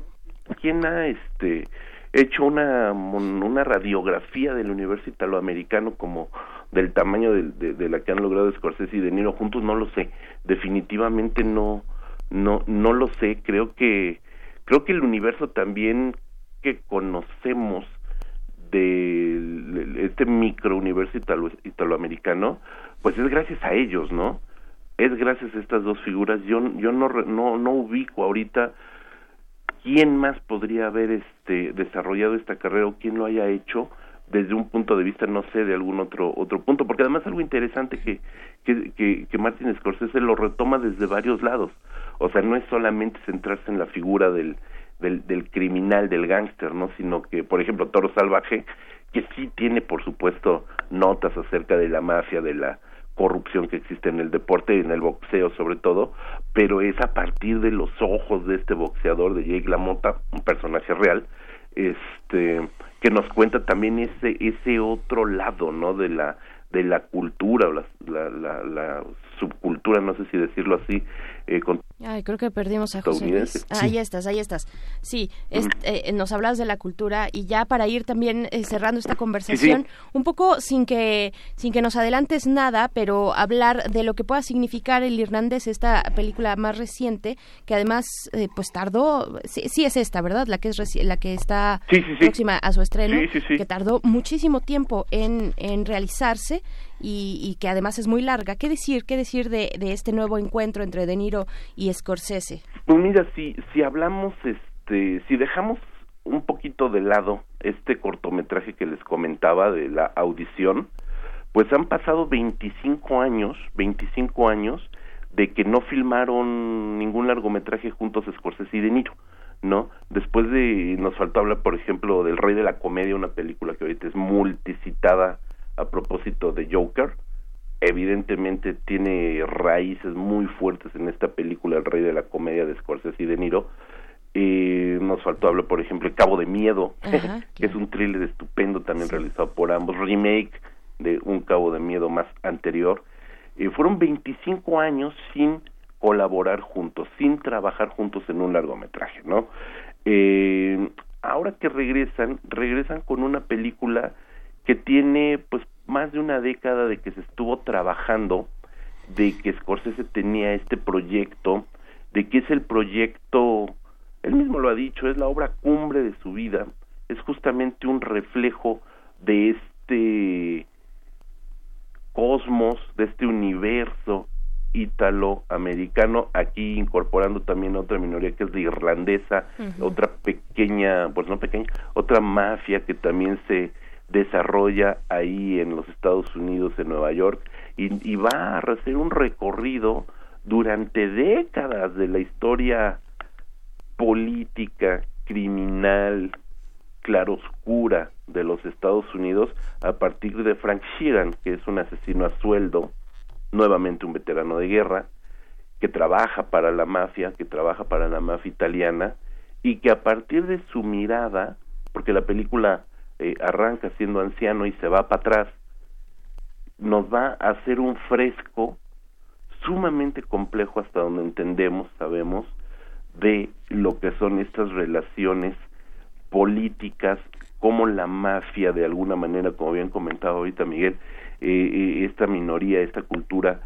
¿Quién ha este hecho una una radiografía del universo italoamericano como del tamaño de, la que han logrado Scorsese y De Niro juntos? No lo sé. Definitivamente no no no lo sé. Creo que creo que el universo también que conocemos de este microuniverso italo, italoamericano, pues es gracias a ellos, ¿no? Es gracias a estas dos figuras. Yo yo no no no ubico ahorita quién más podría haber este desarrollado esta carrera o quién lo haya hecho desde un punto de vista no sé de algún otro otro punto porque además algo interesante que que que, que Martin Scorsese lo retoma desde varios lados. O sea no es solamente centrarse en la figura del del, del criminal del gángster no sino que por ejemplo Toro Salvaje que sí tiene por supuesto notas acerca de la mafia de la corrupción que existe en el deporte y en el boxeo sobre todo, pero es a partir de los ojos de este boxeador de Jake LaMotta, un personaje real, este que nos cuenta también ese ese otro lado, ¿no? de la de la cultura o la, la, subcultura, no sé si decirlo así, eh, con Ay, creo que perdimos a José Luis. Ah, Sí. Ahí estás, ahí estás. Sí, es- eh, nos hablas de la cultura y ya para ir también eh, cerrando esta conversación, un poco sin que sin que nos adelantes nada, pero hablar de lo que pueda significar el irlandés, esta película más reciente, que además eh, pues tardó, sí, sí es esta, ¿verdad? La que es reci- la que está Sí, sí, sí. próxima a su estreno, Sí, sí, sí. que tardó muchísimo tiempo en, en realizarse y, y que además es muy larga. ¿Qué decir? ¿Qué decir de, de este nuevo encuentro entre De Niro y Scorsese? Pues mira, si, si hablamos, este, si dejamos un poquito de lado este cortometraje que les comentaba de la audición, pues han pasado 25 años, 25 años de que no filmaron ningún largometraje juntos Scorsese y De Niro, ¿no? Después de, nos faltó hablar, por ejemplo, del Rey de la Comedia, una película que ahorita es multicitada a propósito de Joker, evidentemente tiene raíces muy fuertes en esta película El Rey de la Comedia de Scorsese y De Niro. Eh, nos faltó hablar, por ejemplo, El Cabo de Miedo, Ajá, que es un thriller estupendo también realizado por ambos, remake de Un Cabo de Miedo más anterior. Eh, fueron 25 años sin colaborar juntos, sin trabajar juntos en un largometraje, ¿no? Eh, ahora que regresan, regresan con una película que tiene pues más de una década de que se estuvo trabajando, de que Scorsese tenía este proyecto, de que es el proyecto, él mismo lo ha dicho, es la obra cumbre de su vida, es justamente un reflejo de este cosmos, de este universo ítalo-americano, aquí incorporando también otra minoría que es la irlandesa, otra pequeña, pues no pequeña, otra mafia que también se desarrolla ahí en los Estados Unidos, en Nueva York, y, y va a hacer un recorrido durante décadas de la historia política, criminal, claroscura de los Estados Unidos a partir de Frank Sheeran, que es un asesino a sueldo, nuevamente un veterano de guerra, que trabaja para la mafia, que trabaja para la mafia italiana, y que a partir de su mirada, porque la película eh, arranca siendo anciano y se va para atrás, nos va a hacer un fresco sumamente complejo hasta donde entendemos, sabemos, de lo que son estas relaciones políticas, como la mafia de alguna manera, como bien comentado ahorita Miguel, eh, eh, esta minoría, esta cultura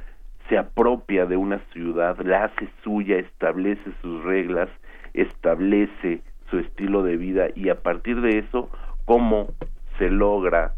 se apropia de una ciudad, la hace suya, establece sus reglas, establece su estilo de vida y a partir de eso, cómo se logra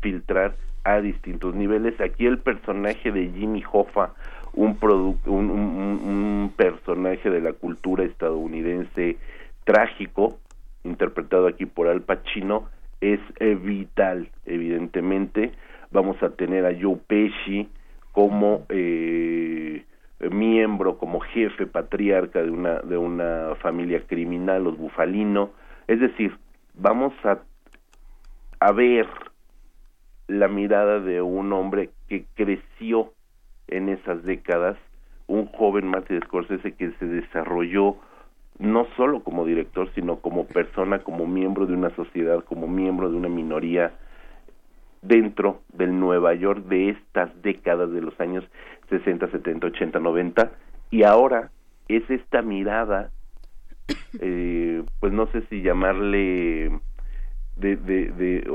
filtrar a distintos niveles. Aquí el personaje de Jimmy Hoffa, un, un, un personaje de la cultura estadounidense trágico, interpretado aquí por Al Pacino, es eh, vital, evidentemente. Vamos a tener a Joe Pesci como eh, miembro, como jefe patriarca de una, de una familia criminal, los Bufalino. Es decir, vamos a, a ver la mirada de un hombre que creció en esas décadas, un joven Martin Scorsese que se desarrolló no solo como director, sino como persona, como miembro de una sociedad, como miembro de una minoría dentro del Nueva York de estas décadas de los años 60, 70, 80, 90 y ahora es esta mirada, eh, pues no sé si llamarle de, de, de,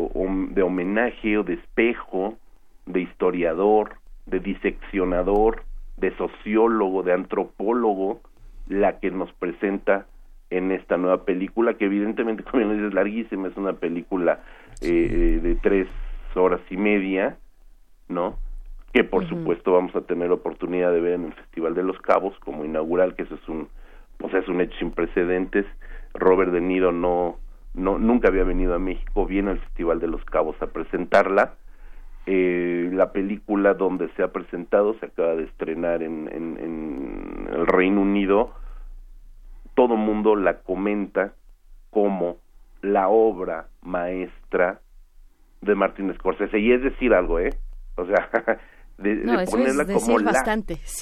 de homenaje o de espejo, de historiador, de diseccionador, de sociólogo, de antropólogo, la que nos presenta en esta nueva película, que evidentemente, como dices, es larguísima, es una película eh, de tres horas y media, ¿no? Que por supuesto vamos a tener oportunidad de ver en el Festival de los Cabos como inaugural, que eso es un, pues es un hecho sin precedentes. Robert De Niro no, no, nunca había venido a México, viene al Festival de los Cabos a presentarla eh, la película donde se ha presentado se acaba de estrenar en, en, el Reino Unido. Todo mundo la comenta como la obra maestra de Martin Scorsese. Y es decir algo, ¿eh? O sea, de, ponerla como la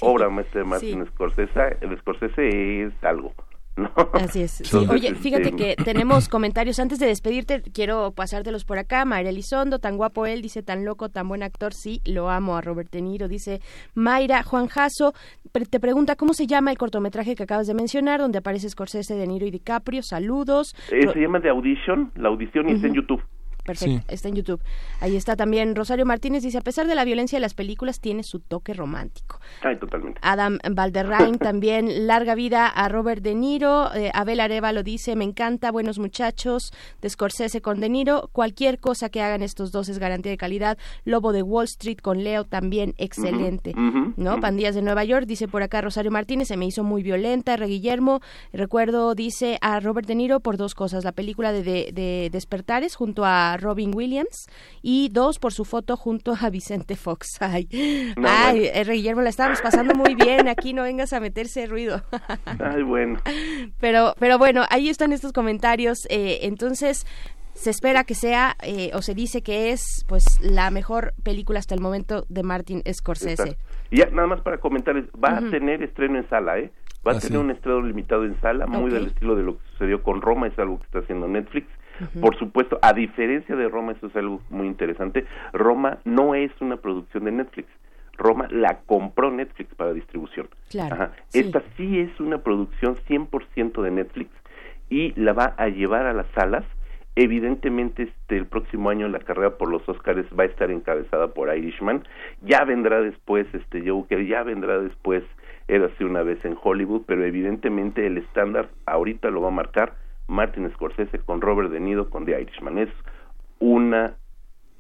obra maestra de Martin Scorsese, el Scorsese es algo. Así es. Oye, fíjate este, que tenemos comentarios. Antes de despedirte, quiero pasártelos por acá. Mayra Elizondo, tan guapo él, dice tan loco, tan buen actor. Sí, lo amo a Robert De Niro, dice Mayra. Juan Jasso te pregunta cómo se llama el cortometraje que acabas de mencionar, donde aparece Scorsese, De Niro y DiCaprio. Saludos. Eh, se llama The Audition. La audición y está en YouTube. Perfecto, está en YouTube. Ahí está también Rosario Martínez, dice, a pesar de la violencia de las películas, tiene su toque romántico. Ay, totalmente. Adam Valderrain también, larga vida a Robert De Niro. Eh, Abel Areva lo dice, me encanta, buenos muchachos, de Scorsese con De Niro. Cualquier cosa que hagan estos dos es garantía de calidad. Lobo de Wall Street con Leo también, excelente. ¿No? Pandillas de Nueva York, dice por acá Rosario Martínez, se me hizo muy violenta. Re Guillermo, recuerdo, dice a Robert De Niro por dos cosas. La película de, de Despertares junto a Robin Williams y dos por su foto junto a Vicente Fox. Ay, ay eh, Guillermo, la estábamos pasando muy bien. Aquí no vengas a meterse ruido. Ay, bueno. Pero, pero bueno, ahí están estos comentarios. Eh, entonces, se espera que sea eh, o se dice que es pues la mejor película hasta el momento de Martin Scorsese. Y ya nada más para comentarles, va a tener estreno en sala, ¿eh? Va a ah, tener un estreno limitado en sala, muy del estilo de lo que sucedió con Roma, es algo que está haciendo Netflix. Por supuesto, a diferencia de Roma, eso es algo muy interesante, Roma no es una producción de Netflix. Roma la compró Netflix para distribución. Claro, Esta sí es una producción 100% de Netflix y la va a llevar a las salas. Evidentemente, este, el próximo año la carrera por los Oscars va a estar encabezada por Irishman. Ya vendrá después este Joker, ya vendrá después Érase una vez en Hollywood, pero evidentemente el estándar ahorita lo va a marcar Martin Scorsese con Robert De Niro con The Irishman. Es una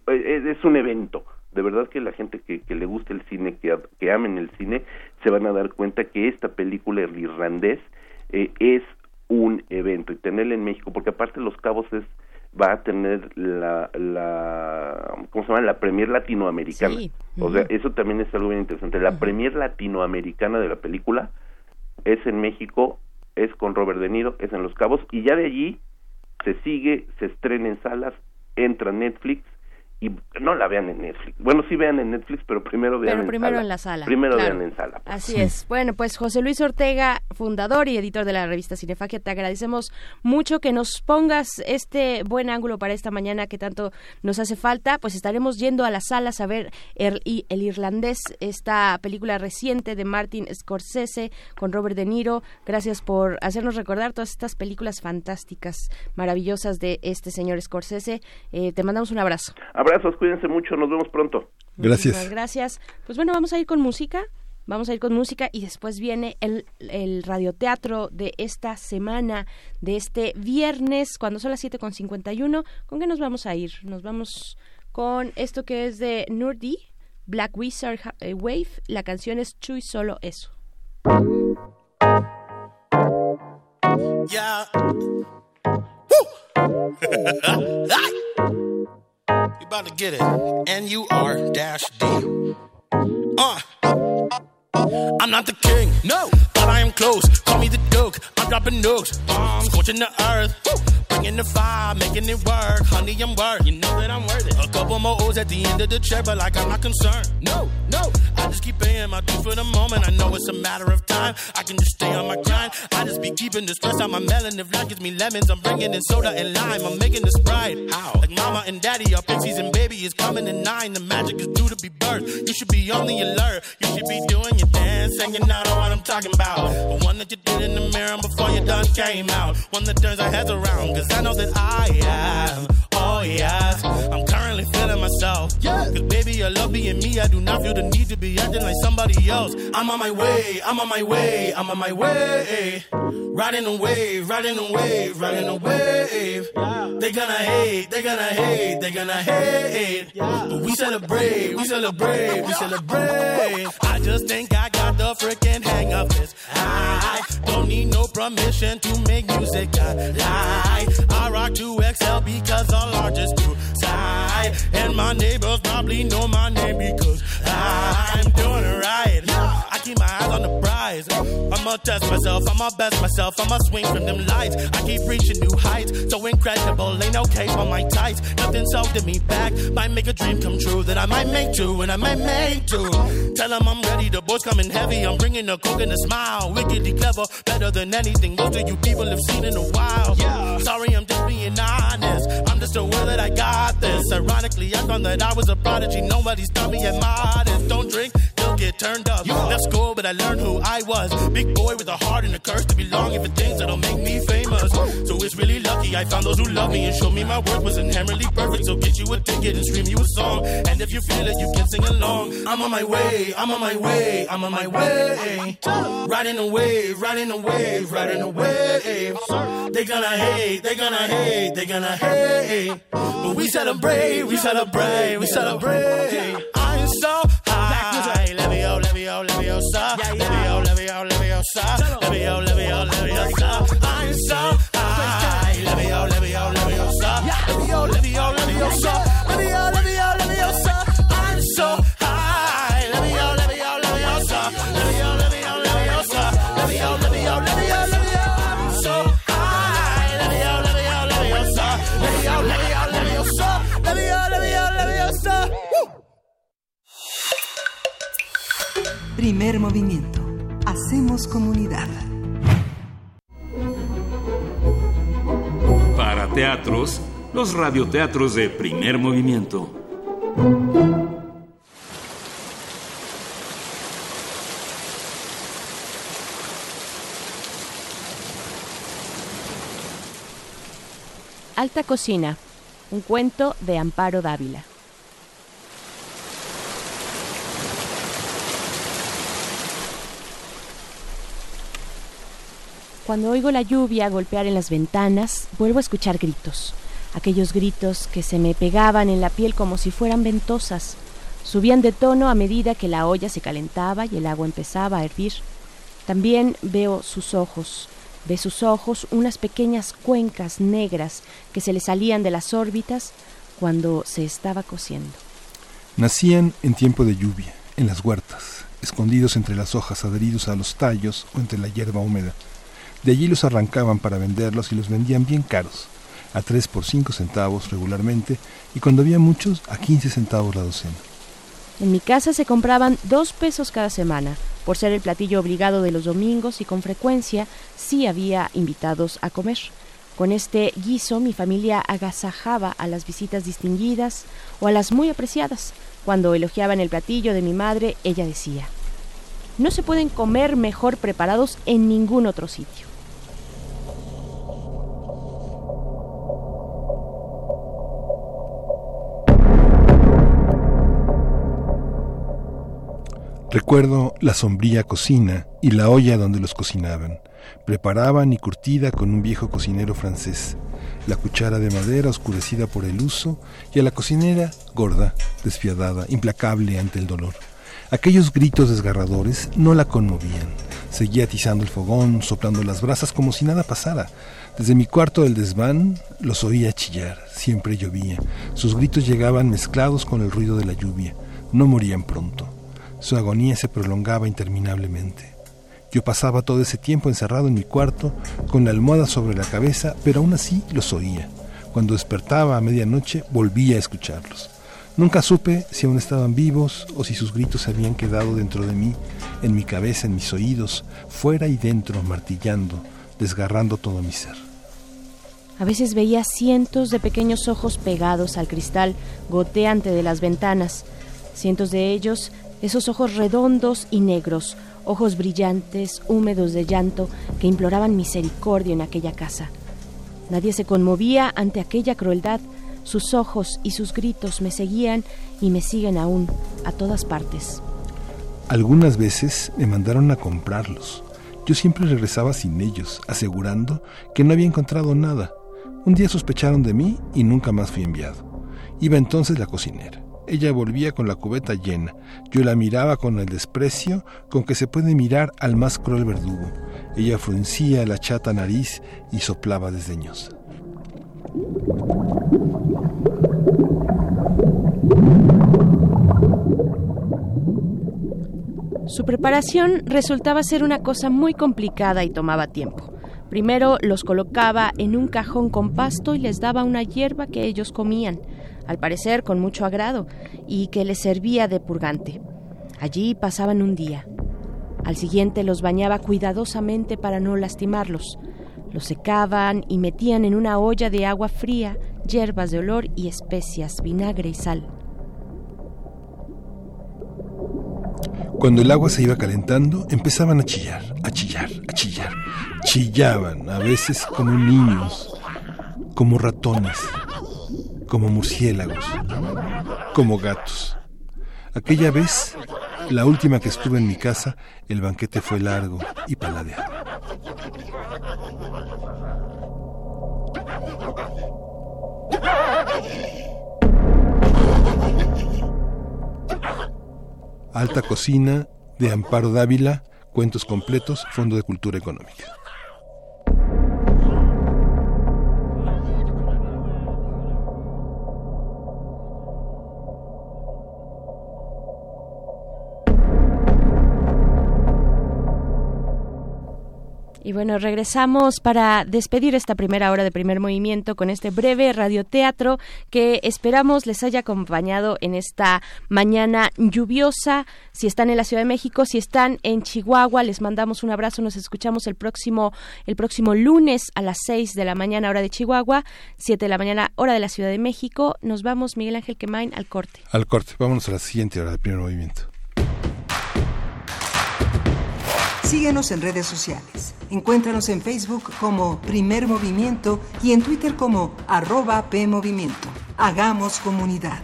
es, es un evento. De verdad que la gente que, que le guste el cine, que, que amen el cine, se van a dar cuenta que esta película, El Irlandés, eh, es un evento y tenerla en México, porque aparte Los Cabos es va a tener la, la ¿cómo se llama? La premier latinoamericana. O sea, eso también es algo bien interesante. La premier latinoamericana de la película es en México, es con Robert De Niro, es en Los Cabos, y ya de allí se sigue, se estrena en salas, entra Netflix, y no la vean en Netflix. Bueno, sí vean en Netflix, pero primero vean Pero en primero sala. en la sala. Primero claro. vean en sala. pues. Así es. Bueno, pues José Luis Ortega, fundador y editor de la revista Cinefagia, te agradecemos mucho que nos pongas este buen ángulo para esta mañana que tanto nos hace falta. Pues estaremos yendo a las salas a ver El, y- El Irlandés, esta película reciente de Martin Scorsese con Robert De Niro. Gracias por hacernos recordar todas estas películas fantásticas, maravillosas de este señor Scorsese. Eh, te mandamos un abrazo. Abrazos, cuídense mucho, nos vemos pronto. Muchísimas gracias. Pues bueno, vamos a ir con música. Vamos a ir con música y después viene el, el radioteatro de esta semana, de este viernes, cuando son las 7.51. ¿Con qué nos vamos a ir? Nos vamos con esto que es de Nurdi, Black Wizard eh, Wave. La canción es Chuy Solo Eso. Yeah. Woo! about to get it. N U R dash D. Uh. I'm not the king, no, but I am close. Call me the Duke. I'm dropping nukes, bombs, scorching the earth, bringing the fire, making it work. Honey, I'm worth. You know that I'm worth it. A couple more O's at the end of the chair, but like I'm not concerned. No, no, I just keep paying my dues for the moment. I know it's a matter of time. I can just stay on my grind. I just be keeping the stress on my melon. If life gives me lemons, I'm bringing in soda and lime. I'm making the sprite. How? Like mama and daddy are pixies and baby is coming in nine. The magic is due to be birthed. You should be on the alert. You should be doing your dance, singing out on what I'm talking about. The one that you did in the mirror before you done came out. One that turns our heads around, cause I know that I am. Oh yes, I'm currently feeling myself. Yeah. Cause baby, your love being me, I do not feel the need to be acting like somebody else. I'm on my way, I'm on my way, I'm on my way. Riding a wave, riding a wave, riding a wave. They gonna hate, they gonna hate, they gonna hate. But we celebrate, we celebrate, we celebrate. I just think I got the freaking hang of this. I don't need no permission to make music. I lie. I rock 2XL because all artists do. Sigh. And my neighbors probably know my name because I'm doing it I keep my eyes on the prize. I'ma test myself, I'ma best myself, I'ma swing from them lights. I keep reaching new heights, so incredible, ain't no cape on my tights. Nothing's holding me back. Might make a dream come true that I might make too, and I might make too. Tell them I'm ready, the boys coming heavy. I'm bringing a coke and a smile. Wickedly clever, better than anything most of you people have seen in a while. Yeah. Sorry, I'm just being honest. I'm just aware that I got this. Ironically, I found that I was a prodigy. Nobody's taught me at modest. Don't drink, don't get turned up. Left school, but I learned who I was. Big boy with a heart and a curse to belong in for things that'll make me famous. So it's really lucky I found those who love me and showed me my work was inherently perfect. So get you a ticket and stream you a song. And if you feel it, you can sing along. I'm on my way, I'm on my way, I'm on my way. Riding a wave, riding a wave, riding a wave. They gonna hate, they gonna hate, they gonna hate. But we celebrate, we celebrate, we celebrate. So high. Levio, Levio, Leviosa. Levio, Levio, Leviosa. Levio, Levio, Leviosa. I'm so high. Levio, Levio, Leviosa. Levio, Levio, Leviosa. Levio, Levio, Leviosa. Primer movimiento. Hacemos comunidad. Para teatros, los radioteatros de primer movimiento. Alta Cocina, un cuento de Amparo Dávila. Cuando oigo la lluvia golpear en las ventanas, vuelvo a escuchar gritos. Aquellos gritos que se me pegaban en la piel como si fueran ventosas. Subían de tono a medida que la olla se calentaba y el agua empezaba a hervir. También veo sus ojos, de sus ojos unas pequeñas cuencas negras que se le salían de las órbitas cuando se estaba cociendo. Nacían en tiempo de lluvia, en las huertas, escondidos entre las hojas adheridos a los tallos o entre la hierba húmeda. De allí los arrancaban para venderlos y los vendían bien caros, a tres por cinco centavos regularmente y cuando había muchos a 15 centavos la docena. En mi casa se compraban dos pesos cada semana, por ser el platillo obligado de los domingos y con frecuencia sí había invitados a comer. Con este guiso mi familia agasajaba a las visitas distinguidas o a las muy apreciadas. Cuando elogiaban el platillo de mi madre, ella decía, no se pueden comer mejor preparados en ningún otro sitio. Recuerdo la sombría cocina y la olla donde los cocinaban. Preparaban y curtida con un viejo cocinero francés, la cuchara de madera oscurecida por el uso y a la cocinera gorda, despiadada, implacable ante el dolor. Aquellos gritos desgarradores no la conmovían. Seguía atizando el fogón, soplando las brasas como si nada pasara. Desde mi cuarto del desván los oía chillar. Siempre llovía. Sus gritos llegaban mezclados con el ruido de la lluvia. No morían pronto. Su agonía se prolongaba interminablemente. Yo pasaba todo ese tiempo encerrado en mi cuarto, con la almohada sobre la cabeza, pero aún así los oía. Cuando despertaba a medianoche volvía a escucharlos. Nunca supe si aún estaban vivos o si sus gritos habían quedado dentro de mí, en mi cabeza, en mis oídos, fuera y dentro, martillando, desgarrando todo mi ser. A veces veía cientos de pequeños ojos pegados al cristal goteante de las ventanas. Cientos de ellos esos ojos redondos y negros, ojos brillantes, húmedos de llanto, que imploraban misericordia en aquella casa. Nadie se conmovía ante aquella crueldad, sus ojos y sus gritos me seguían y me siguen aún, a todas partes. Algunas veces me mandaron a comprarlos. Yo siempre regresaba sin ellos, asegurando que no había encontrado nada. Un día sospecharon de mí y nunca más fui enviado. Iba entonces la cocinera. Ella volvía con la cubeta llena. Yo la miraba con el desprecio con que se puede mirar al más cruel verdugo. Ella fruncía la chata nariz y soplaba desdeñosa. Su preparación resultaba ser una cosa muy complicada y tomaba tiempo. Primero los colocaba en un cajón con pasto y les daba una hierba que ellos comían al parecer con mucho agrado, y que les servía de purgante. Allí pasaban un día. Al siguiente los bañaba cuidadosamente para no lastimarlos. Los secaban y metían en una olla de agua fría hierbas de olor y especias, vinagre y sal. Cuando el agua se iba calentando, empezaban a chillar, a chillar, a chillar. Chillaban, a veces como niños, como ratones, como murciélagos, como gatos. Aquella vez, la última que estuve en mi casa, el banquete fue largo y paladeado. Alta Cocina de Amparo Dávila, Cuentos Completos, Fondo de Cultura Económica. Y bueno, regresamos para despedir esta primera hora de primer movimiento con este breve radioteatro que esperamos les haya acompañado en esta mañana lluviosa. Si están en la Ciudad de México, si están en Chihuahua, les mandamos un abrazo. Nos escuchamos el próximo, el próximo lunes a las 6 de la mañana, hora de Chihuahua, 7 de la mañana, hora de la Ciudad de México. Nos vamos, Miguel Ángel Quemain, al corte. Al corte, vámonos a la siguiente hora de primer movimiento. Síguenos en redes sociales. Encuéntranos en Facebook como Primer Movimiento y en Twitter como arroba PMovimiento. Hagamos comunidad.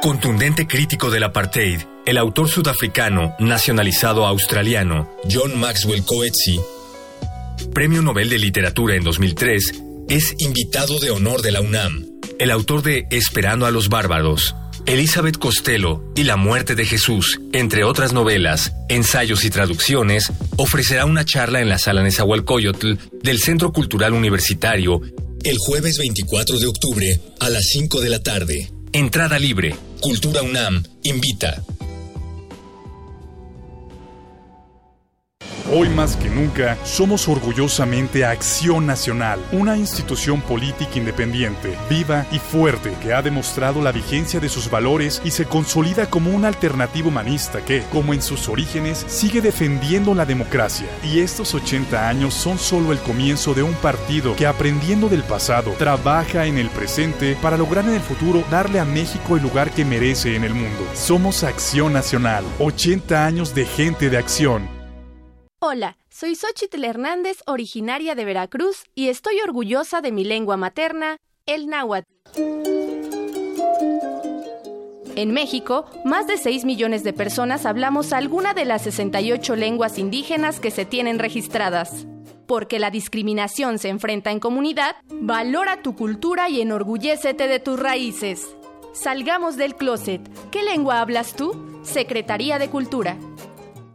Contundente crítico del apartheid, el autor sudafricano nacionalizado australiano John Maxwell Coetzee, Premio Nobel de Literatura en 2003, es invitado de honor de la UNAM. El autor de Esperando a los Bárbaros, Elizabeth Costello y La muerte de Jesús, entre otras novelas, ensayos y traducciones, ofrecerá una charla en la sala Nezahualcóyotl del Centro Cultural Universitario el jueves 24 de octubre a las 5 de la tarde. Entrada libre. Cultura UNAM invita. Hoy más que nunca, somos orgullosamente Acción Nacional, una institución política independiente, viva y fuerte que ha demostrado la vigencia de sus valores y se consolida como una alternativa humanista que, como en sus orígenes, sigue defendiendo la democracia. Y estos 80 años son solo el comienzo de un partido que, aprendiendo del pasado, trabaja en el presente para lograr en el futuro darle a México el lugar que merece en el mundo. Somos Acción Nacional, 80 años de gente de acción. Hola, soy Xochitl Hernández, originaria de Veracruz, y estoy orgullosa de mi lengua materna, el náhuatl. En México, más de 6 millones de personas hablamos alguna de las 68 lenguas indígenas que se tienen registradas. Porque la discriminación se enfrenta en comunidad, valora tu cultura y enorgullécete de tus raíces. Salgamos del closet. ¿Qué lengua hablas tú? Secretaría de Cultura.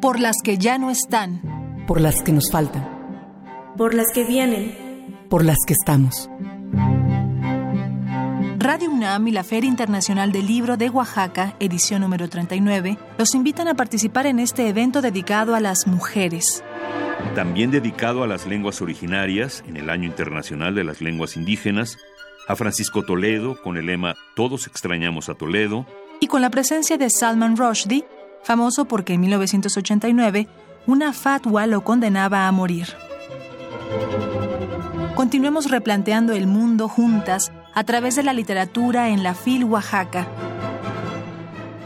Por las que ya no están. Por las que nos faltan. Por las que vienen. Por las que estamos. Radio UNAM y la Feria Internacional del Libro de Oaxaca, edición número 39, los invitan a participar en este evento dedicado a las mujeres. También dedicado a las lenguas originarias en el Año Internacional de las Lenguas Indígenas, a Francisco Toledo con el lema Todos extrañamos a Toledo, y con la presencia de Salman Rushdie, famoso porque en 1989 una fatwa lo condenaba a morir. Continuemos replanteando el mundo juntas a través de la literatura en la FIL Oaxaca.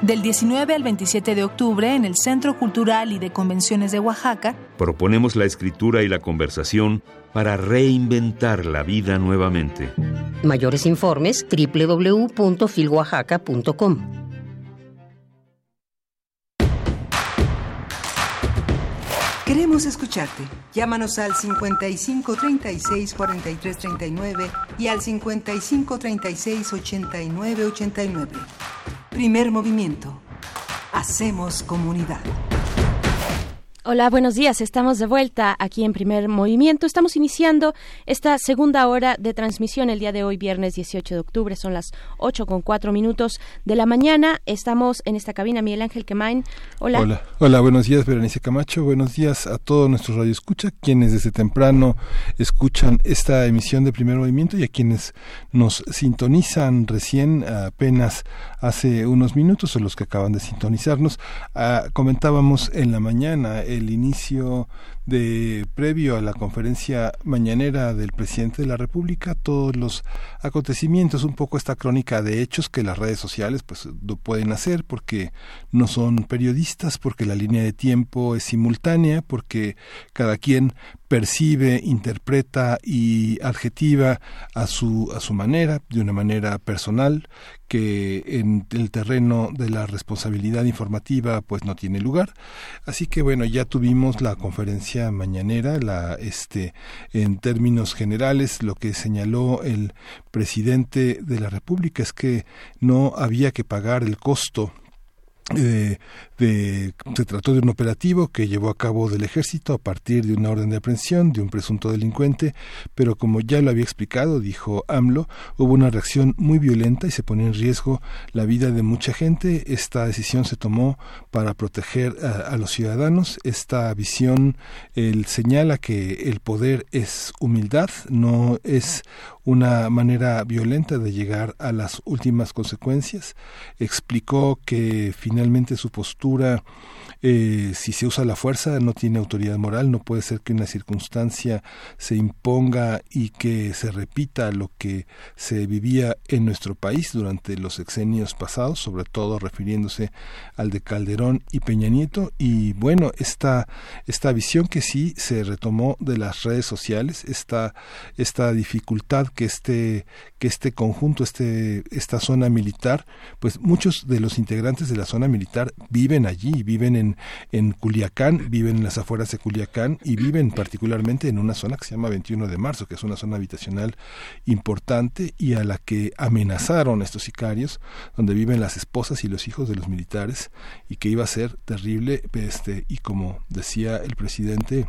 Del 19 al 27 de octubre en el Centro Cultural y de Convenciones de Oaxaca, proponemos la escritura y la conversación para reinventar la vida nuevamente. Mayores informes www.filoaxaca.com. Queremos escucharte. Llámanos al 55 36 43 39 y al 55 36 89 89. Primer movimiento. Hacemos comunidad. Hola, buenos días. Estamos de vuelta aquí en Primer Movimiento. Estamos iniciando esta segunda hora de transmisión el día de hoy, viernes 18 de octubre. Son las 8 con 4 minutos de la mañana. Estamos en esta cabina, Miguel Ángel Quemain. Hola. Hola, hola buenos días, Berenice Camacho. Buenos días a todos nuestros radioescucha, quienes desde temprano escuchan esta emisión de Primer Movimiento y a quienes nos sintonizan recién, apenas hace unos minutos, o los que acaban de sintonizarnos. Ah, comentábamos en la mañana el inicio de previo a la conferencia mañanera del presidente de la República todos los acontecimientos, un poco esta crónica de hechos que las redes sociales pues pueden hacer porque no son periodistas, porque la línea de tiempo es simultánea, porque cada quien percibe, interpreta y adjetiva a su, a su manera, de una manera personal, que en el terreno de la responsabilidad informativa pues no tiene lugar. Así que bueno, ya tuvimos la conferencia mañanera, la este en términos generales lo que señaló el presidente de la República es que no había que pagar el costo eh, se trató de un operativo que llevó a cabo del ejército a partir de una orden de aprehensión de un presunto delincuente, pero como ya lo había explicado, dijo AMLO, hubo una reacción muy violenta y se pone en riesgo la vida de mucha gente. Esta decisión se tomó para proteger a, a los ciudadanos. Esta visión él señala que el poder es humildad, no es una manera violenta de llegar a las últimas consecuencias. Explicó que finalmente su postura cultura eh, si se usa la fuerza no tiene autoridad moral, no puede ser que una circunstancia se imponga y que se repita lo que se vivía en nuestro país durante los sexenios pasados, sobre todo refiriéndose al de Calderón y Peña Nieto. Y bueno, esta, esta visión que sí se retomó de las redes sociales, esta, esta dificultad que este, que este conjunto, este, esta zona militar, pues muchos de los integrantes de la zona militar viven allí, viven en en, Culiacán, viven en las afueras de Culiacán y viven particularmente en una zona que se llama 21 de marzo, que es una zona habitacional importante y a la que amenazaron estos sicarios, donde viven las esposas y los hijos de los militares y que iba a ser terrible, este, y como decía el presidente,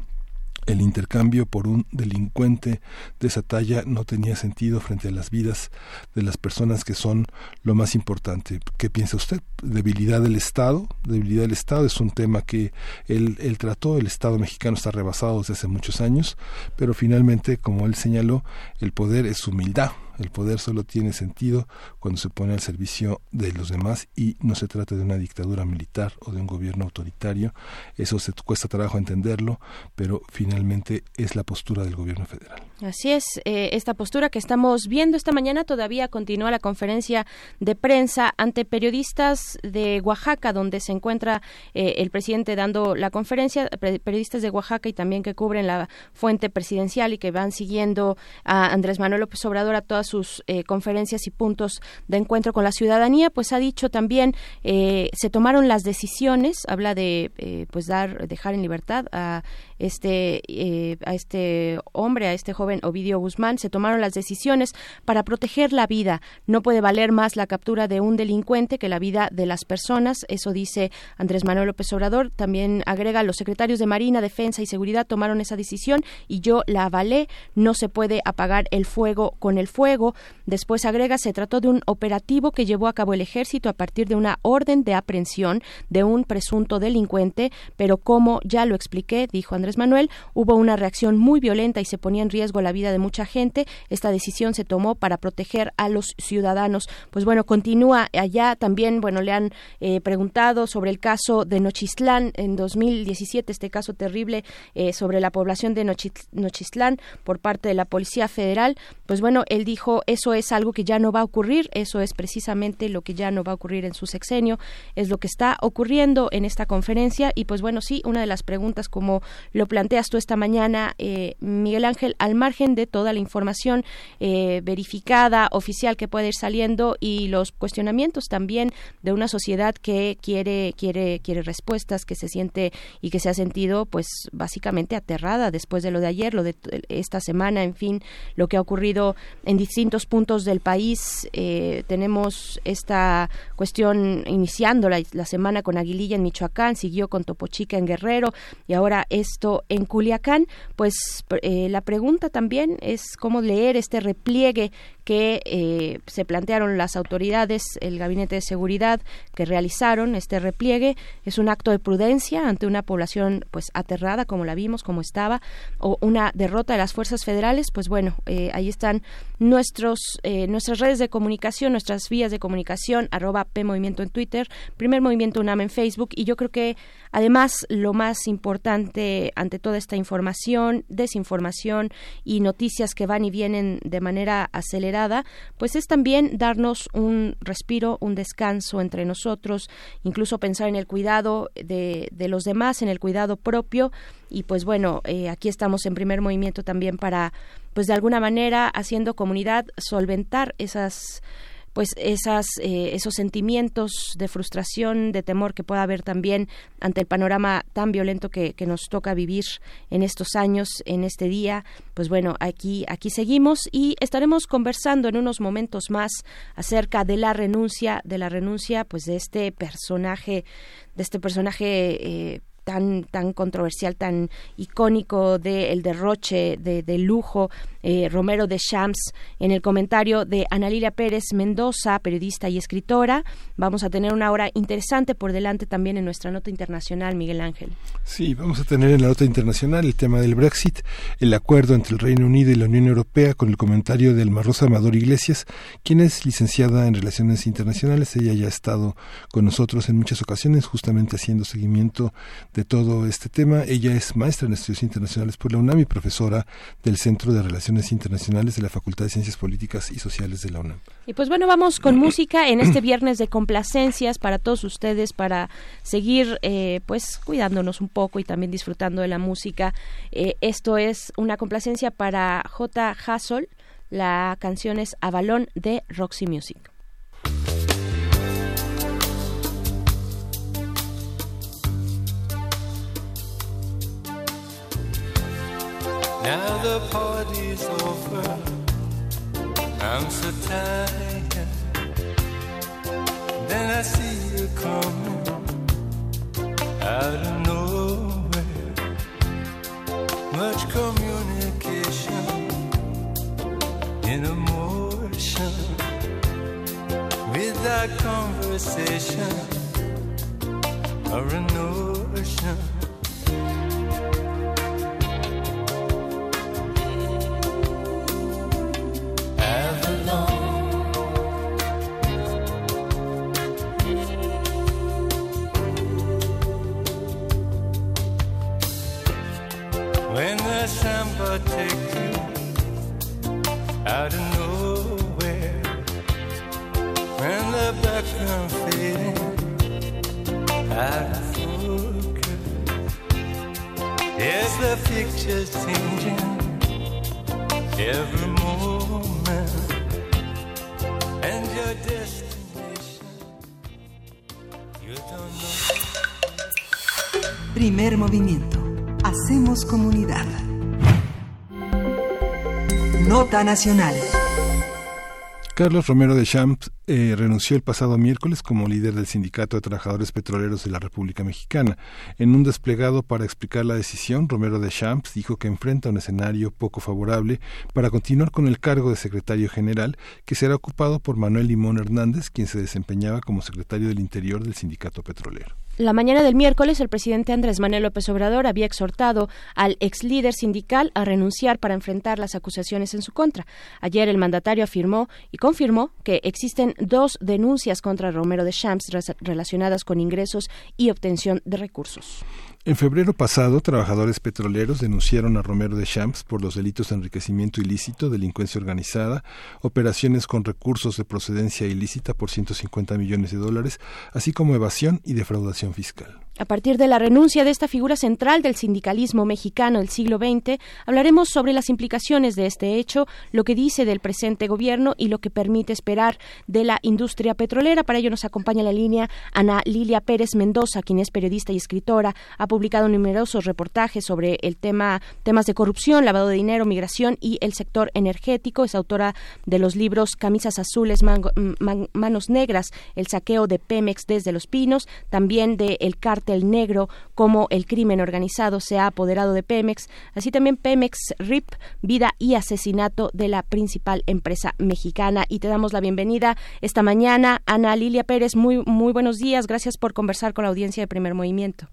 el intercambio por un delincuente de esa talla no tenía sentido frente a las vidas de las personas que son lo más importante. ¿Qué piensa usted? Debilidad del Estado. Debilidad del Estado es un tema que él, trató. El Estado mexicano está rebasado desde hace muchos años, pero finalmente, como él señaló, el poder es humildad el poder solo tiene sentido cuando se pone al servicio de los demás y no se trata de una dictadura militar o de un gobierno autoritario. Eso se cuesta trabajo entenderlo, pero finalmente es la postura del gobierno federal. Así es, eh, esta postura que estamos viendo esta mañana todavía continúa la conferencia de prensa ante periodistas de Oaxaca, donde se encuentra eh, el presidente dando la conferencia, periodistas de Oaxaca y también que cubren la fuente presidencial y que van siguiendo a Andrés Manuel López Obrador a todas sus eh, conferencias y puntos de encuentro con la ciudadanía, pues ha dicho también se tomaron las decisiones, habla de pues dar dejar en libertad a este a este hombre, a este joven Ovidio Guzmán, se tomaron las decisiones para proteger la vida. No puede valer más la captura de un delincuente que la vida de las personas. Eso dice Andrés Manuel López Obrador. También agrega, los secretarios de Marina, Defensa y Seguridad tomaron esa decisión y yo la avalé. No se puede apagar el fuego con el fuego. Después agrega, se trató de un operativo que llevó a cabo el ejército a partir de una orden de aprehensión de un presunto delincuente, pero como ya lo expliqué, dijo Andrés Manuel, hubo una reacción muy violenta y se ponía en riesgo la vida de mucha gente. Esta decisión se tomó para proteger a los ciudadanos. Pues bueno, continúa allá también, bueno, le han eh, preguntado sobre el caso de Nochistlán en 2017, este caso terrible eh, sobre la población de Nochistlán por parte de la Policía Federal. Pues bueno, él dijo, eso es algo que ya no va a ocurrir, eso es precisamente lo que ya no va a ocurrir en su sexenio, es lo que está ocurriendo en esta conferencia y pues bueno, sí, una de las preguntas como lo planteas tú esta mañana, eh, Miguel Ángel, al margen de toda la información eh, verificada, oficial que puede ir saliendo y los cuestionamientos también de una sociedad que quiere, quiere, quiere respuestas, que se siente y que se ha sentido pues básicamente aterrada después de lo de ayer, lo de esta semana, en fin, lo que ha ocurrido en distintos puntos del país. Eh, tenemos esta cuestión iniciando la, la semana con Aguililla en Michoacán, siguió con Topo Chica en Guerrero y ahora esto en Culiacán, pues eh, la pregunta también es cómo leer este repliegue que eh, se plantearon las autoridades, el Gabinete de Seguridad que realizaron este repliegue. Es un acto de prudencia ante una población pues aterrada como la vimos, como estaba, o una derrota de las fuerzas federales, pues bueno, eh, ahí están nuestros eh, nuestras redes de comunicación, nuestras vías de comunicación, arroba P Movimiento en Twitter, Primer Movimiento UNAM en Facebook. Y yo creo que además lo más importante ante toda esta información, desinformación y noticias que van y vienen de manera acelerada, pues es también darnos un respiro, un descanso entre nosotros, incluso pensar en el cuidado de, de los demás, en el cuidado propio. Y pues bueno, eh, aquí estamos en primer movimiento también para pues de alguna manera haciendo comunidad solventar esas pues esas eh, esos sentimientos de frustración de temor que pueda haber también ante el panorama tan violento que, nos toca vivir en estos años en este día pues bueno aquí aquí seguimos y estaremos conversando en unos momentos más acerca de la renuncia de la renuncia pues de este personaje de este personaje eh, tan tan controversial, tan icónico del el derroche de, de lujo, eh, Romero de Champs, en el comentario de Ana Lilia Pérez Mendoza, periodista y escritora. Vamos a tener una hora interesante por delante también en nuestra nota internacional, Miguel Ángel. Sí, vamos a tener en la nota internacional el tema del Brexit, el acuerdo entre el Reino Unido y la Unión Europea, con el comentario del Rosa Amador Iglesias, quien es licenciada en Relaciones Internacionales. Ella ya ha estado con nosotros en muchas ocasiones, justamente haciendo seguimiento de todo este tema. Ella es maestra en estudios internacionales por la UNAM y profesora del Centro de Relaciones Internacionales de la Facultad de Ciencias Políticas y Sociales de la UNAM. Y pues bueno, vamos con música en este viernes de complacencias para todos ustedes, para seguir eh, pues cuidándonos un poco y también disfrutando de la música. Eh, esto es una complacencia para J. Hassel. La canción es Avalón de Roxy Music. Now the party's over. I'm so tired. Then I see you coming out of nowhere. Much communication in emotion. Without conversation or a notion. Carlos Romero de Champs eh, renunció el pasado miércoles como líder del Sindicato de Trabajadores Petroleros de la República Mexicana. En un desplegado para explicar la decisión, Romero de Champs dijo que enfrenta un escenario poco favorable para continuar con el cargo de secretario general, que será ocupado por Manuel Limón Hernández, quien se desempeñaba como secretario del Interior del Sindicato Petrolero. La mañana del miércoles, el presidente Andrés Manuel López Obrador había exhortado al ex líder sindical a renunciar para enfrentar las acusaciones en su contra. Ayer el mandatario afirmó y confirmó que existen dos denuncias contra Romero de Champs relacionadas con ingresos y obtención de recursos. En febrero pasado, trabajadores petroleros denunciaron a Romero de Champs por los delitos de enriquecimiento ilícito, delincuencia organizada, operaciones con recursos de procedencia ilícita por 150 millones de dólares, así como evasión y defraudación fiscal. A partir de la renuncia de esta figura central del sindicalismo mexicano del siglo XX, hablaremos sobre las implicaciones de este hecho, lo que dice del presente gobierno y lo que permite esperar de la industria petrolera. Para ello nos acompaña la línea Ana Lilia Pérez Mendoza, quien es periodista y escritora. Ha publicado numerosos reportajes sobre el tema temas de corrupción, lavado de dinero, migración y el sector energético. Es autora de los libros Camisas Azules, Mango, man, Manos Negras, El saqueo de Pemex desde Los Pinos, también de El cártel cartel negro, cómo el crimen organizado se ha apoderado de Pemex, así también Pemex RIP, vida y asesinato de la principal empresa mexicana. Y te damos la bienvenida esta mañana, Ana Lilia Pérez. Muy, muy buenos días. Gracias por conversar con la audiencia de Primer Movimiento.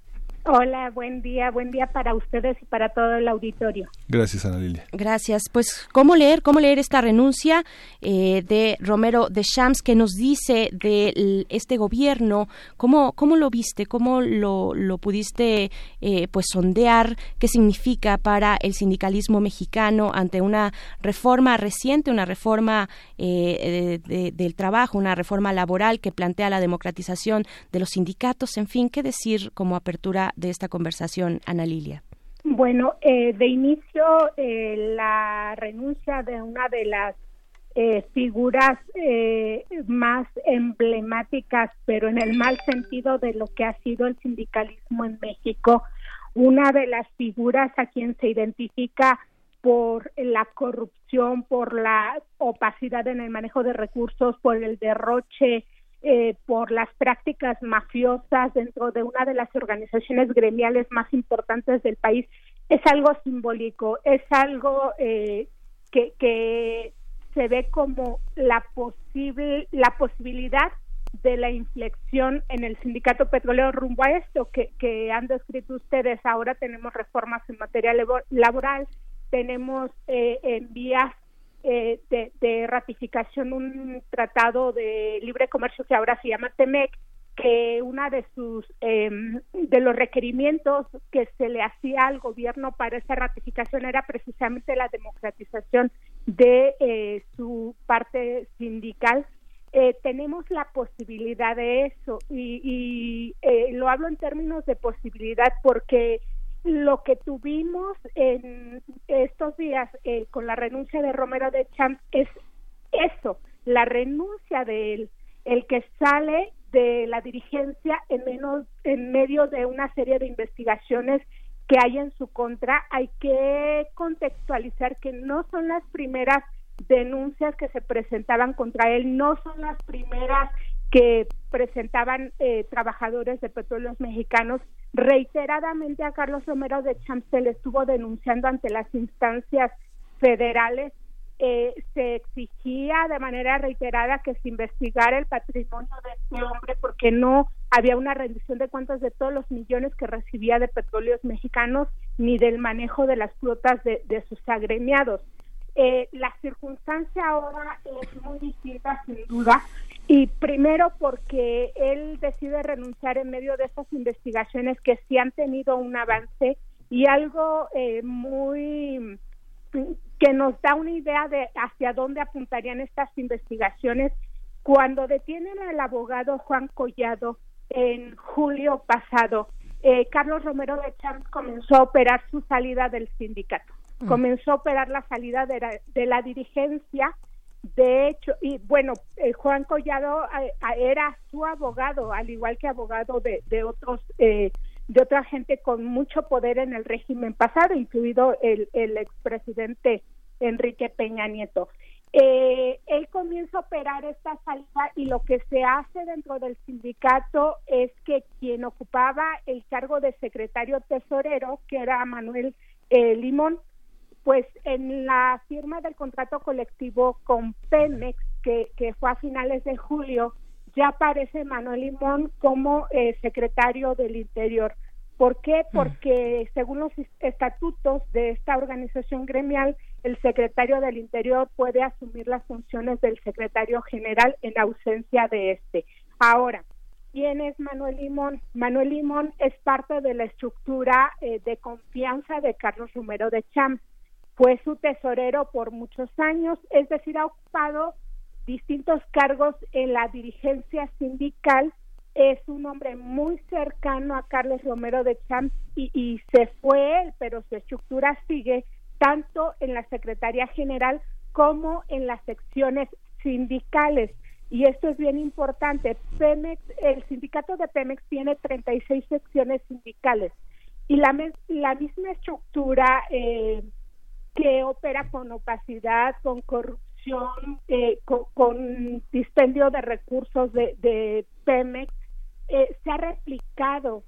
Hola, buen día, buen día para ustedes y para todo el auditorio. Gracias, Ana Lilia. Gracias. Pues, ¿cómo leer, cómo leer esta renuncia eh, de Romero de Shams que nos dice de este gobierno? ¿Cómo, cómo lo viste? ¿Cómo lo, lo pudiste eh, pues sondear? ¿Qué significa para el sindicalismo mexicano ante una reforma reciente, una reforma eh, del trabajo, una reforma laboral que plantea la democratización de los sindicatos? En fin, ¿qué decir como apertura de esta conversación, Ana Lilia? Bueno, eh, de inicio, eh, la renuncia de una de las eh, figuras más emblemáticas, pero en el mal sentido de lo que ha sido el sindicalismo en México, una de las figuras a quien se identifica por la corrupción, por la opacidad en el manejo de recursos, por el derroche eh, por las prácticas mafiosas dentro de una de las organizaciones gremiales más importantes del país es algo simbólico, es algo eh, que, que se ve como la posible la posibilidad de la inflexión en el sindicato petrolero rumbo a esto que, que han descrito ustedes. Ahora tenemos reformas en materia laboral, tenemos eh, en vías eh, de, ratificación un tratado de libre comercio que ahora se llama TEMEC, que una de sus em, de los requerimientos que se le hacía al gobierno para esa ratificación era precisamente la democratización de eh, su parte sindical. Eh, tenemos la posibilidad de eso y, y lo hablo en términos de posibilidad porque lo que tuvimos en estos días eh, con la renuncia de Romero de Champs es eso, la renuncia de él, el que sale de la dirigencia en, menos, en medio de una serie de investigaciones que hay en su contra. Hay que contextualizar que no son las primeras denuncias que se presentaban contra él, no son las primeras que presentaban eh, trabajadores de petróleos mexicanos. Reiteradamente a Carlos Romero de Champs se le estuvo denunciando ante las instancias federales. Eh, se exigía de manera reiterada que se investigara el patrimonio de este hombre porque no había una rendición de cuentas de todos los millones que recibía de petróleos mexicanos ni del manejo de las flotas de, de sus agremiados. Eh, la circunstancia ahora es muy distinta, sin duda, y primero porque él decide renunciar en medio de estas investigaciones que sí han tenido un avance y algo eh, muy que nos da una idea de hacia dónde apuntarían estas investigaciones cuando detienen al abogado Juan Collado en julio pasado. Eh, Carlos Romero de Champs comenzó a operar su salida del sindicato, mm. comenzó a operar la salida de de la dirigencia de hecho, y bueno, eh, Juan Collado eh, era su abogado, al igual que abogado de, de otros, eh, de otra gente con mucho poder en el régimen pasado, incluido el, el expresidente Enrique Peña Nieto. él comienza a operar esta salida y lo que se hace dentro del sindicato es que quien ocupaba el cargo de secretario tesorero, que era Manuel Limón, pues en la firma del contrato colectivo con Pemex, que, que fue a finales de julio, ya aparece Manuel Limón como eh, secretario del Interior. ¿Por qué? Mm. Porque según los estatutos de esta organización gremial, el secretario del Interior puede asumir las funciones del secretario general en ausencia de este. Ahora, ¿quién es Manuel Limón? Manuel Limón es parte de la estructura eh, de confianza de Carlos Romero de Champs fue su tesorero por muchos años, es decir, ha ocupado distintos cargos en la dirigencia sindical. Es un hombre muy cercano a Carlos Romero de Champs y, se fue él, pero su estructura sigue tanto en la Secretaría General como en las secciones sindicales. Y esto es bien importante. Pemex, el sindicato de Pemex tiene 36 secciones sindicales y la, la misma estructura eh, que opera con opacidad, con corrupción, eh, con, dispendio de recursos de, Pemex, eh, se ha replicado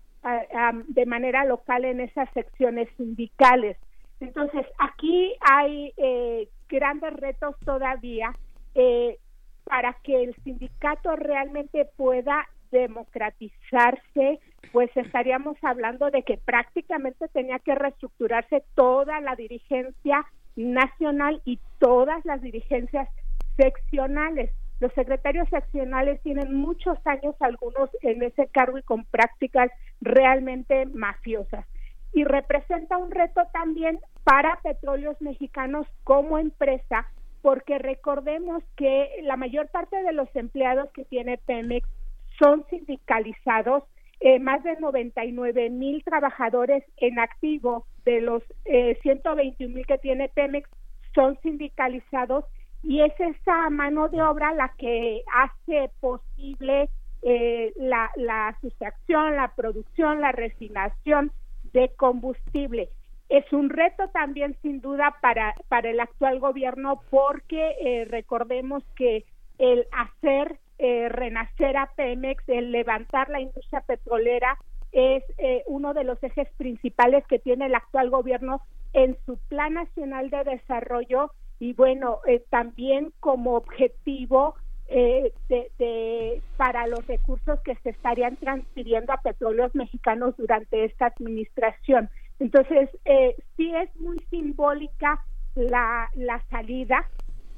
de manera local en esas secciones sindicales. Entonces, aquí hay eh, grandes retos todavía eh, para que el sindicato realmente pueda democratizarse, pues estaríamos hablando de que prácticamente tenía que reestructurarse toda la dirigencia nacional y todas las dirigencias seccionales. Los secretarios seccionales tienen muchos años, algunos en ese cargo y con prácticas realmente mafiosas. Y representa un reto también para petróleos mexicanos como empresa, porque recordemos que la mayor parte de los empleados que tiene Pemex son sindicalizados, eh, más de 99 mil trabajadores en activo de los eh, 121 mil que tiene Pemex son sindicalizados y es esa mano de obra la que hace posible eh, la, la sustracción, la producción, la refinación de combustible. Es un reto también sin duda para, para el actual gobierno porque eh, recordemos que el hacer eh, renacer a Pemex, el levantar la industria petrolera es eh, uno de los ejes principales que tiene el actual gobierno en su Plan Nacional de Desarrollo y bueno, eh, también como objetivo eh, de, para los recursos que se estarían transfiriendo a petróleos mexicanos durante esta administración. Entonces, eh, sí es muy simbólica la, la salida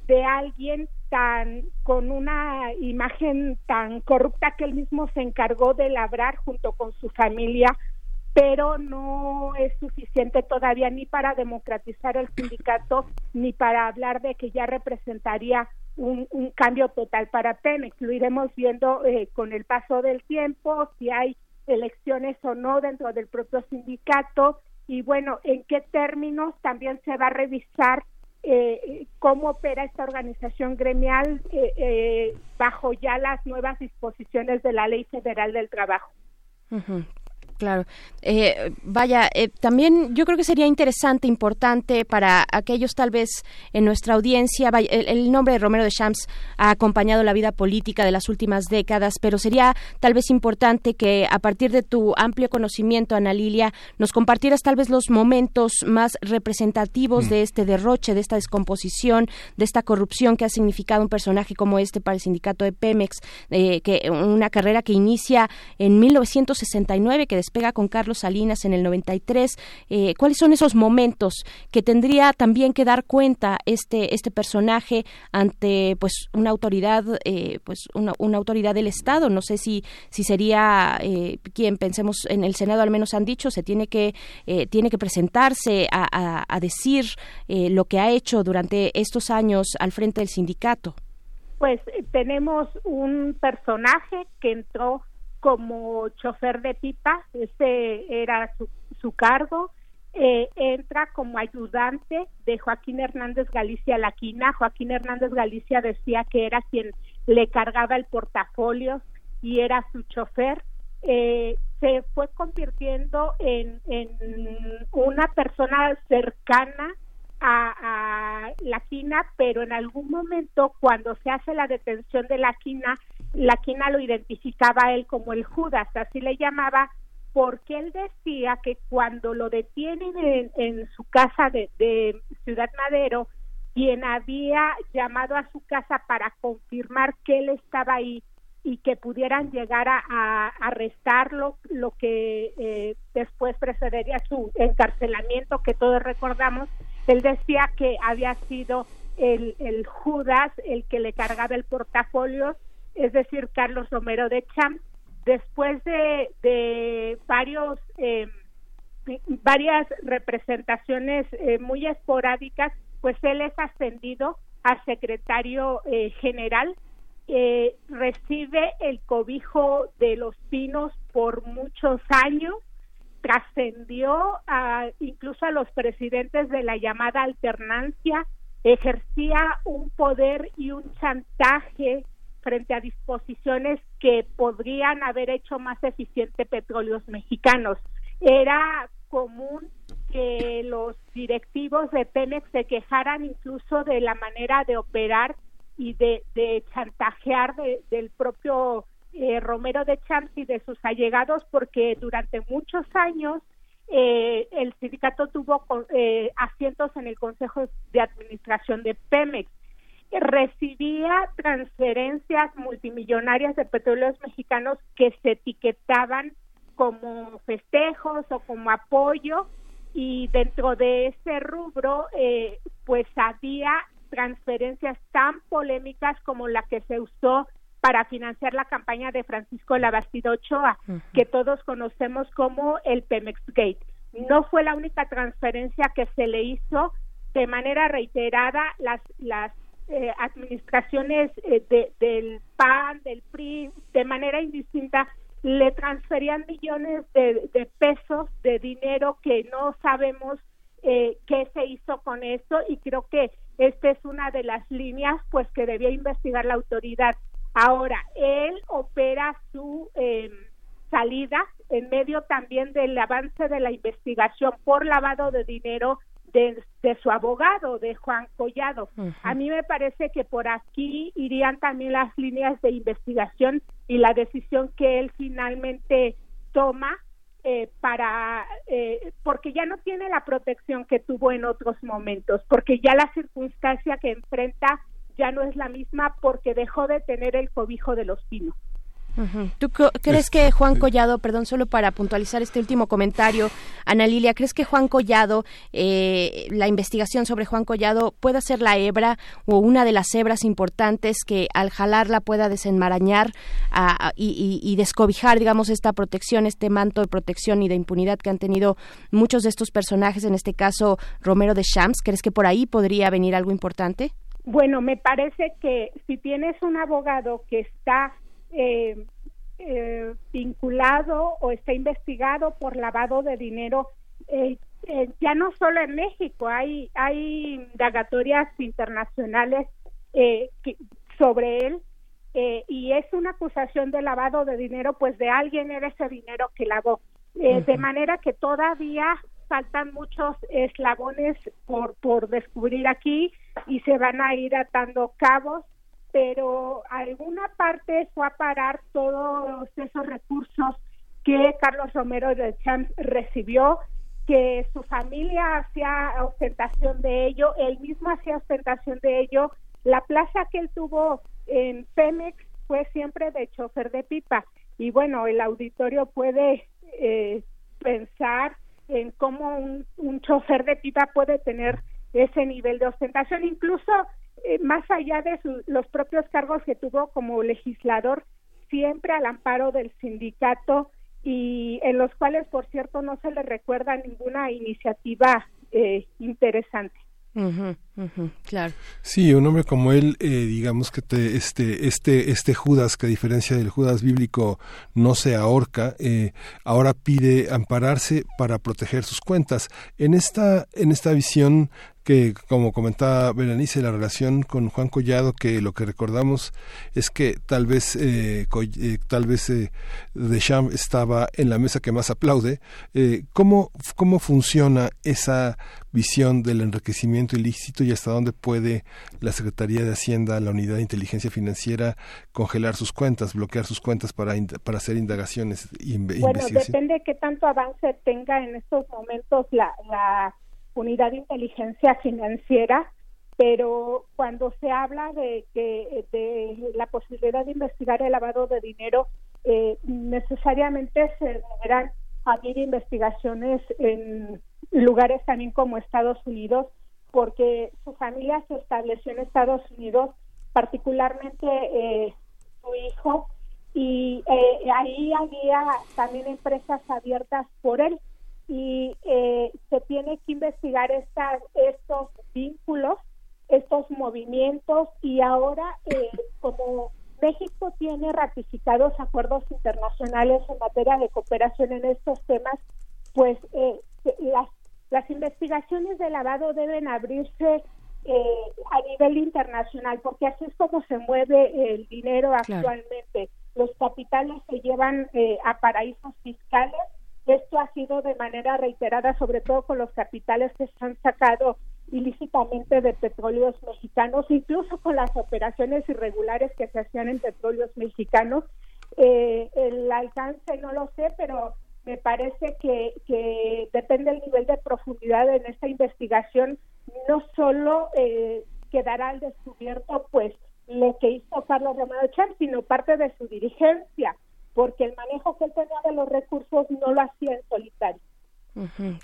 de alguien tan con una imagen tan corrupta que él mismo se encargó de labrar junto con su familia pero no es suficiente todavía ni para democratizar el sindicato ni para hablar de que ya representaría un, cambio total para Pemex. Lo iremos viendo eh, con el paso del tiempo, si hay elecciones o no dentro del propio sindicato y bueno, en qué términos también se va a revisar eh, cómo opera esta organización gremial eh, bajo ya las nuevas disposiciones de la Ley Federal del Trabajo. Claro. Eh, vaya, eh, también yo creo que sería interesante, importante para aquellos tal vez en nuestra audiencia, el, nombre de Romero de Champs ha acompañado la vida política de las últimas décadas, pero sería tal vez importante que a partir de tu amplio conocimiento, Ana Lilia, nos compartieras tal vez los momentos más representativos mm. de este derroche, de esta descomposición, de esta corrupción que ha significado un personaje como este para el sindicato de Pemex, eh, que una carrera que inicia en 1969, que después pega con Carlos Salinas en el 93. Eh, ¿Cuáles son esos momentos que tendría también que dar cuenta este este personaje ante pues una autoridad eh, pues una, autoridad del Estado? No sé si si sería eh, quien pensemos en el Senado al menos han dicho se tiene que tiene que presentarse a, a decir lo que ha hecho durante estos años al frente del sindicato. Pues tenemos un personaje que entró como chofer de pipa, ese era su, su cargo. Eh, entra como ayudante de Joaquín Hernández Galicia Laquina. Joaquín Hernández Galicia decía que era quien le cargaba el portafolio y era su chofer. Eh, se fue convirtiendo en, en una persona cercana a, la quina, pero en algún momento cuando se hace la detención de la quina, la quina lo identificaba a él como el Judas, así le llamaba, porque él decía que cuando lo detienen en, su casa de, Ciudad Madero, quien había llamado a su casa para confirmar que él estaba ahí y que pudieran llegar a, arrestarlo, lo que eh, después precedería su encarcelamiento, que todos recordamos, él decía que había sido el, el Judas el que le cargaba el portafolio, es decir, Carlos Romero de Champ. Después de, varios eh, varias representaciones eh, muy esporádicas, pues él es ascendido a secretario eh, general, eh, recibe el cobijo de los pinos por muchos años, trascendió incluso a los presidentes de la llamada alternancia, ejercía un poder y un chantaje frente a disposiciones que podrían haber hecho más eficiente petróleos mexicanos. Era común que los directivos de Pemex se quejaran incluso de la manera de operar y de, chantajear del propio eh, Romero de Champs y de sus allegados porque durante muchos años eh, el sindicato tuvo eh, asientos en el Consejo de Administración de Pemex. Recibía transferencias multimillonarias de petróleos mexicanos que se etiquetaban como festejos o como apoyo y dentro de ese rubro eh, pues había transferencias tan polémicas como la que se usó para financiar la campaña de Francisco Labastido Ochoa, que todos conocemos como el Pemex Gate. No fue la única transferencia que se le hizo de manera reiterada las las eh, administraciones eh, del PAN, del PRI, de manera indistinta le transferían millones de, pesos de dinero que no sabemos eh, qué se hizo con esto y creo que esta es una de las líneas pues que debía investigar la autoridad. Ahora, él opera su eh, salida en medio también del avance de la investigación por lavado de dinero de, su abogado, de Juan Collado. A mí me parece que por aquí irían también las líneas de investigación y la decisión que él finalmente toma eh, para eh, porque ya no tiene la protección que tuvo en otros momentos, porque ya la circunstancia que enfrenta ya no es la misma porque dejó de tener el cobijo de los pinos. ¿Tú crees que Juan Collado, perdón, solo para puntualizar este último comentario, Ana Lilia, ¿crees que Juan Collado, eh, la investigación sobre Juan Collado pueda ser la hebra o una de las hebras importantes que al jalarla pueda desenmarañar y, descobijar, digamos, esta protección, este manto de protección y de impunidad que han tenido muchos de estos personajes, en este caso Romero de Shams? ¿Crees que por ahí podría venir algo importante? Bueno, me parece que si tienes un abogado que está eh, eh, vinculado o está investigado por lavado de dinero eh, eh, ya no solo en México hay hay indagatorias internacionales sobre él y es una acusación de lavado de dinero pues de alguien era ese dinero que lavó. De manera que todavía faltan muchos eslabones por por descubrir aquí y se van a ir atando cabos pero alguna parte fue a parar todos esos recursos que Carlos Romero de Champs recibió, que su familia hacía ostentación de ello, él mismo hacía ostentación de ello. La plaza que él tuvo en Pemex fue siempre de chofer de pipa. Y bueno, el auditorio puede eh, pensar en cómo un, un chofer de pipa puede tener ese nivel de ostentación. Incluso eh, más allá de los propios cargos que tuvo como legislador, siempre al amparo del sindicato y en los cuales, por cierto, no se le recuerda ninguna iniciativa eh, interesante claro. Sí, un hombre como él, eh, digamos que te, este, este, este Judas, que a diferencia del Judas bíblico no se ahorca, eh, ahora pide ampararse para proteger sus cuentas. En esta, en esta visión que, como comentaba Berenice, la relación con Juan Collado, que lo que recordamos es que tal vez, eh, eh tal vez eh, Deschamps estaba en la mesa que más aplaude. ¿cómo, ¿Cómo funciona esa visión del enriquecimiento ilícito y hasta dónde puede la Secretaría de Hacienda, la Unidad de Inteligencia Financiera, congelar sus cuentas, bloquear sus cuentas para, para hacer indagaciones y Bueno, depende de qué tanto avance tenga en estos momentos la, la Unidad de Inteligencia Financiera, pero cuando se habla de, que de la posibilidad de investigar el lavado de dinero, eh, necesariamente se deberán abrir investigaciones en lugares también como Estados Unidos, porque su familia se estableció en Estados Unidos, particularmente eh, su hijo, y eh, ahí había también empresas abiertas por él y eh, se tiene que investigar estas, estos vínculos, estos movimientos y ahora como México tiene ratificados acuerdos internacionales en materia de cooperación en estos temas, pues eh, las, las investigaciones de lavado deben abrirse eh, a nivel internacional, porque así es como se mueve el dinero actualmente. Los capitales se llevan eh, a paraísos fiscales. Esto ha sido de manera reiterada, sobre todo con los capitales que se han sacado ilícitamente de petróleos mexicanos, incluso con las operaciones irregulares que se hacían en petróleos mexicanos. Eh, el alcance no lo sé, pero me parece que, que depende del nivel de profundidad en esta investigación, no solo eh, quedará al descubierto pues lo que hizo Carlos Romero Char, sino parte de su dirigencia, porque el manejo que él tenía de los recursos no lo hacía en solitario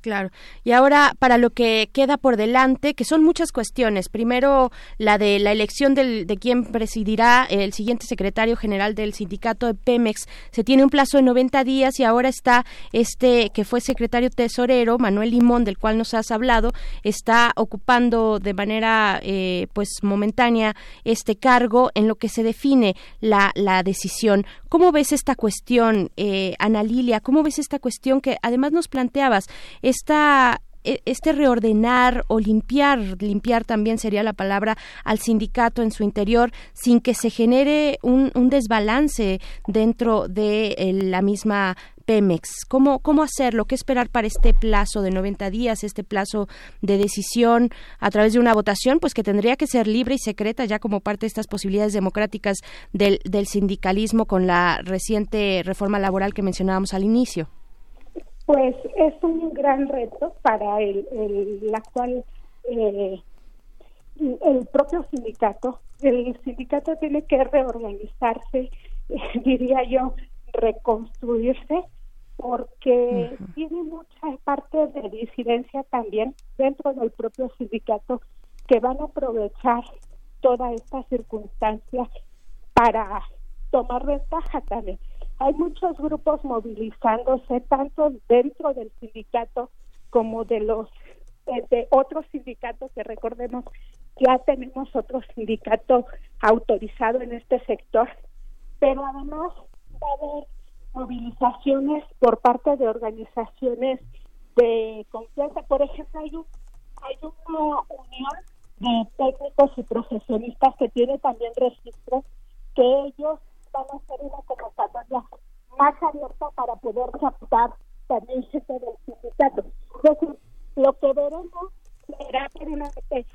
claro. Y ahora, para lo que queda por delante, que son muchas cuestiones. Primero, la de la elección del, de quién presidirá el siguiente secretario general del sindicato de Pemex. Se tiene un plazo de 90 días y ahora está este que fue secretario tesorero, Manuel Limón, del cual nos has hablado, está ocupando de manera eh, pues momentánea este cargo en lo que se define la, la decisión. ¿Cómo ves esta cuestión, eh, Ana Lilia? ¿Cómo ves esta cuestión que además nos Esta, e, este reordenar o limpiar, limpiar también sería la palabra, al sindicato en su interior sin que se genere un, desbalance dentro de eh, la misma Pemex. ¿Cómo, ¿Cómo hacerlo? ¿Qué esperar para este plazo de 90 días, este plazo de decisión a través de una votación? Pues que tendría que ser libre y secreta ya como parte de estas posibilidades democráticas del sindicalismo con la reciente reforma laboral que mencionábamos al inicio. Pues es un gran reto para el, el, actual, eh, el propio sindicato. El sindicato tiene que reorganizarse, diría yo, reconstruirse porque tiene mucha parte de disidencia también dentro del propio sindicato que van a aprovechar toda esta circunstancia para tomar ventaja también. Hay muchos grupos movilizándose tanto dentro del sindicato como de los de otros sindicatos que recordemos ya tenemos otro sindicato autorizado en este sector, pero además va a haber movilizaciones por parte de organizaciones de confianza. Por ejemplo, hay, hay una unión de técnicos y profesionistas que tiene también registro que ellos van a hacer una convocatoria más abierta para poder captar también gente del sindicato. Entonces, lo que veremos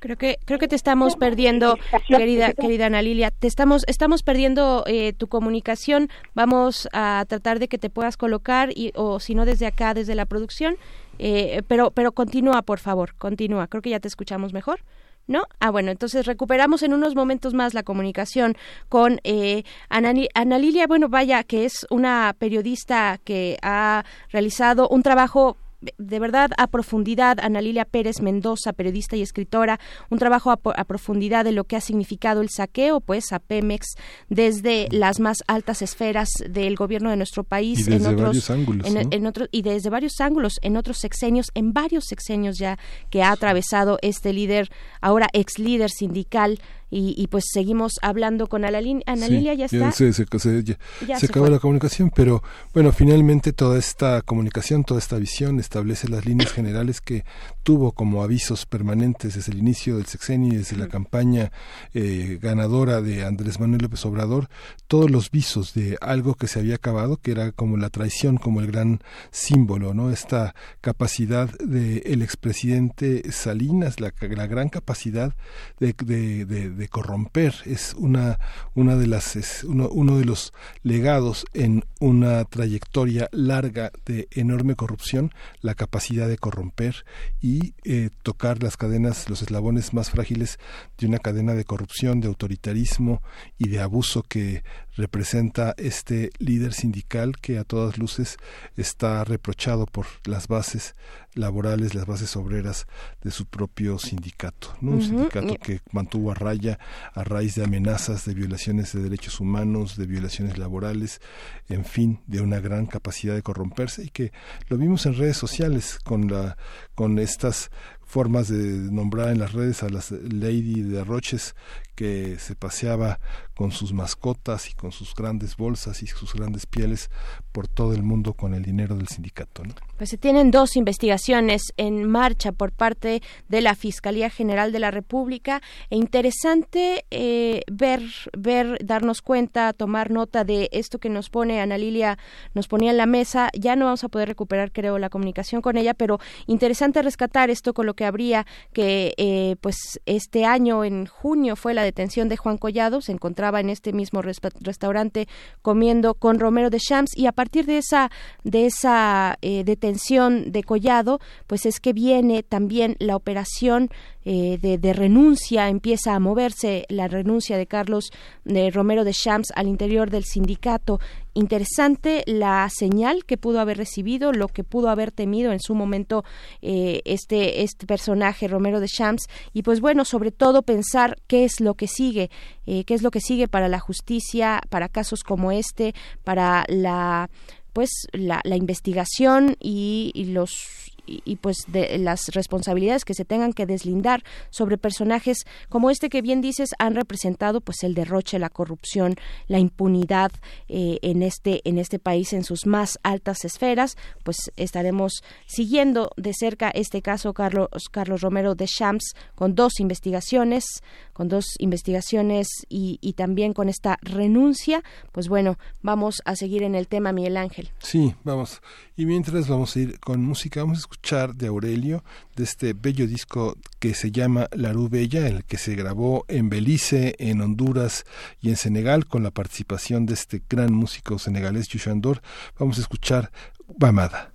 Creo que creo que te estamos perdiendo, querida querida Ana Lilia. Te estamos estamos perdiendo eh, tu comunicación. Vamos a tratar de que te puedas colocar y o si no desde acá desde la producción. Eh, pero pero continúa por favor, continúa. Creo que ya te escuchamos mejor. ¿No? Ah, bueno, entonces recuperamos en unos momentos más la comunicación con eh, Ana, Lilia, bueno, vaya, que es una periodista que ha realizado un trabajo de verdad a profundidad Ana Lilia Pérez Mendoza, periodista y escritora, un trabajo a, profundidad de lo que ha significado el saqueo pues a Pemex desde las más altas esferas del gobierno de nuestro país y desde en otros varios ángulos, en, y desde varios ángulos en otros sexenios, en varios sexenios ya que ha atravesado este líder, ahora ex líder sindical y, pues seguimos hablando con Ana, Lilia, ya está. se, se, acabó la comunicación, pero bueno, finalmente toda esta comunicación, toda esta visión establece las líneas generales que tuvo como avisos permanentes desde el inicio del sexenio y desde la campaña eh, ganadora de Andrés Manuel López Obrador, todos los visos de algo que se había acabado, que era como la traición, como el gran símbolo, ¿no? Esta capacidad del el expresidente Salinas, la, la gran capacidad de, de de corromper. Es una una de las es uno, uno de los legados en una trayectoria larga de enorme corrupción la capacidad de corromper y eh, tocar las cadenas los eslabones más frágiles de una cadena de corrupción de autoritarismo y de abuso que representa este líder sindical que a todas luces está reprochado por las bases laborales, las bases obreras de su propio sindicato, ¿no? Un sindicato que mantuvo a raya a raíz de amenazas de violaciones de derechos humanos, de violaciones laborales, en fin, de una gran capacidad de corromperse y que lo vimos en redes sociales con la con estas formas de nombrar en las redes a las Lady de Roches que se paseaba con sus mascotas y con sus grandes bolsas y sus grandes pieles por todo el mundo con el dinero del sindicato. Pues se tienen dos investigaciones en marcha por parte de la Fiscalía General de la República. E interesante eh, ver, ver, darnos cuenta, tomar nota de esto que nos pone Ana Lilia, nos ponía en la mesa. Ya no vamos a poder recuperar, creo, la comunicación con ella, pero interesante rescatar esto con lo que habría que eh, pues este año en junio fue la detención de Juan Collado, se encontraba en este mismo restaurante comiendo con Romero de Champs. Y a partir de esa de esa eh, detención de Collado, pues es que viene también la operación eh, de, renuncia, empieza a moverse la renuncia de Carlos de Romero de Champs al interior del sindicato. Interesante la señal que pudo haber recibido, lo que pudo haber temido en su momento eh, este, este personaje Romero de Champs y pues bueno, sobre todo pensar qué es lo que sigue, eh, qué es lo que sigue para la justicia, para casos como este, para la pues la, la investigación y, y los y, pues de las responsabilidades que se tengan que deslindar sobre personajes como este que bien dices han representado pues el derroche, la corrupción, la impunidad eh, en este en este país en sus más altas esferas, pues estaremos siguiendo de cerca este caso Carlos Carlos Romero de Champs con dos investigaciones, con dos investigaciones y, y también con esta renuncia, pues bueno, vamos a seguir en el tema Miguel Ángel. Sí, vamos. Y mientras vamos a ir con música, vamos a escuchar de Aurelio, de este bello disco que se llama La Rue Bella, el que se grabó en Belice, en Honduras y en Senegal, con la participación de este gran músico senegalés Yushandor. Vamos a escuchar Bamada.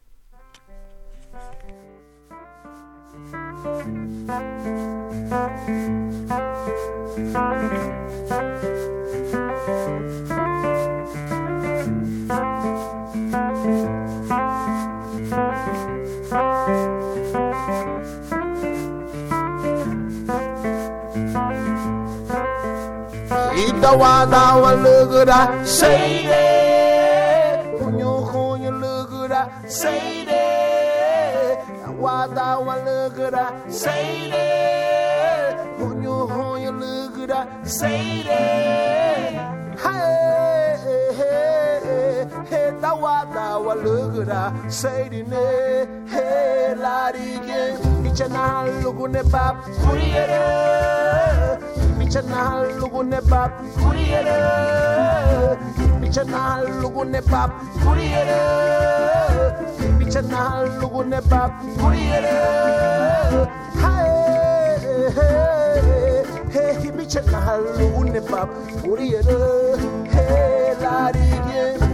da wa da wa lu da say it. Kunyo kunyo lu da say it. Da wa da wa lu da say it. Kunyo kunyo lu da say it. Hey hey hey da wa da wa lu da say it hey la di ge ichana lu ne pap kuriyere Bichana lugune bab kuriyere Bichana lugune bab kuriyere Bichana lugune bab kuriyere Hey hey bichana lugune bab kuriyere Hey la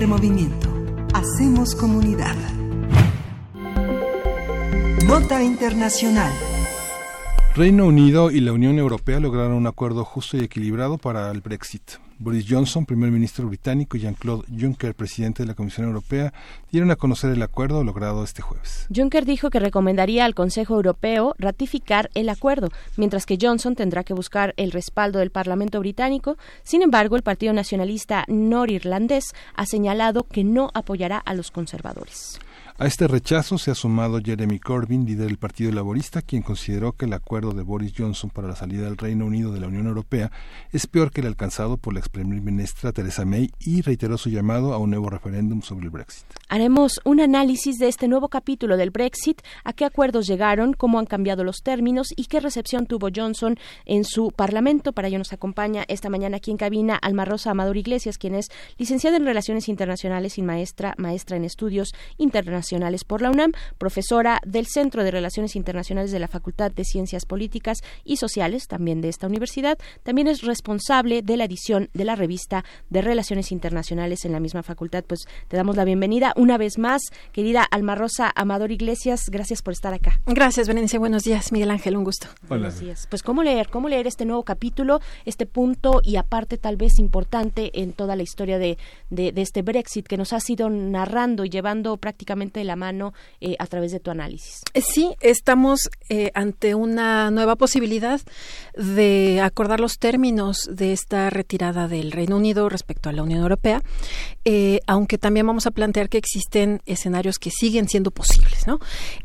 di movimiento. Hacemos comunidad. Nota Internacional. Reino Unido y la Unión Europea lograron un acuerdo justo y equilibrado para el Brexit. Boris Johnson, primer ministro británico, y Jean-Claude Juncker, presidente de la Comisión Europea, dieron a conocer el acuerdo logrado este jueves. Juncker dijo que recomendaría al Consejo Europeo ratificar el acuerdo, mientras que Johnson tendrá que buscar el respaldo del Parlamento británico. Sin embargo, el Partido Nacionalista Norirlandés ha señalado que no apoyará a los conservadores. A este rechazo se ha sumado Jeremy Corbyn, líder del Partido Laborista, quien consideró que el acuerdo de Boris Johnson para la salida del Reino Unido de la Unión Europea es peor que el alcanzado por la ex primer ministra Theresa May y reiteró su llamado a un nuevo referéndum sobre el Brexit. Haremos un análisis de este nuevo capítulo del Brexit, a qué acuerdos llegaron, cómo han cambiado los términos y qué recepción tuvo Johnson en su Parlamento. Para ello nos acompaña esta mañana aquí en cabina Alma Rosa Amador Iglesias, quien es licenciada en Relaciones Internacionales y maestra, maestra en Estudios Internacionales por la UNAM, profesora del Centro de Relaciones Internacionales de la Facultad de Ciencias Políticas y Sociales, también de esta universidad. También es responsable de la edición de la revista de Relaciones Internacionales en la misma facultad. Pues te damos la bienvenida una vez más, querida Alma Rosa Amador Iglesias. Gracias por estar acá. Gracias, Berenice. Buenos días, Miguel Ángel. Un gusto. Buenos días. Pues cómo leer, cómo leer este nuevo capítulo, este punto y aparte tal vez importante en toda la historia de, de, de este Brexit que nos has ido narrando y llevando prácticamente de la mano eh, a través de tu análisis. Eh, Sí, estamos eh, ante una nueva posibilidad de acordar los términos de esta retirada del Reino Unido respecto a la Unión Europea, aunque también vamos a plantear que existen escenarios que siguen siendo posibles. ¿no?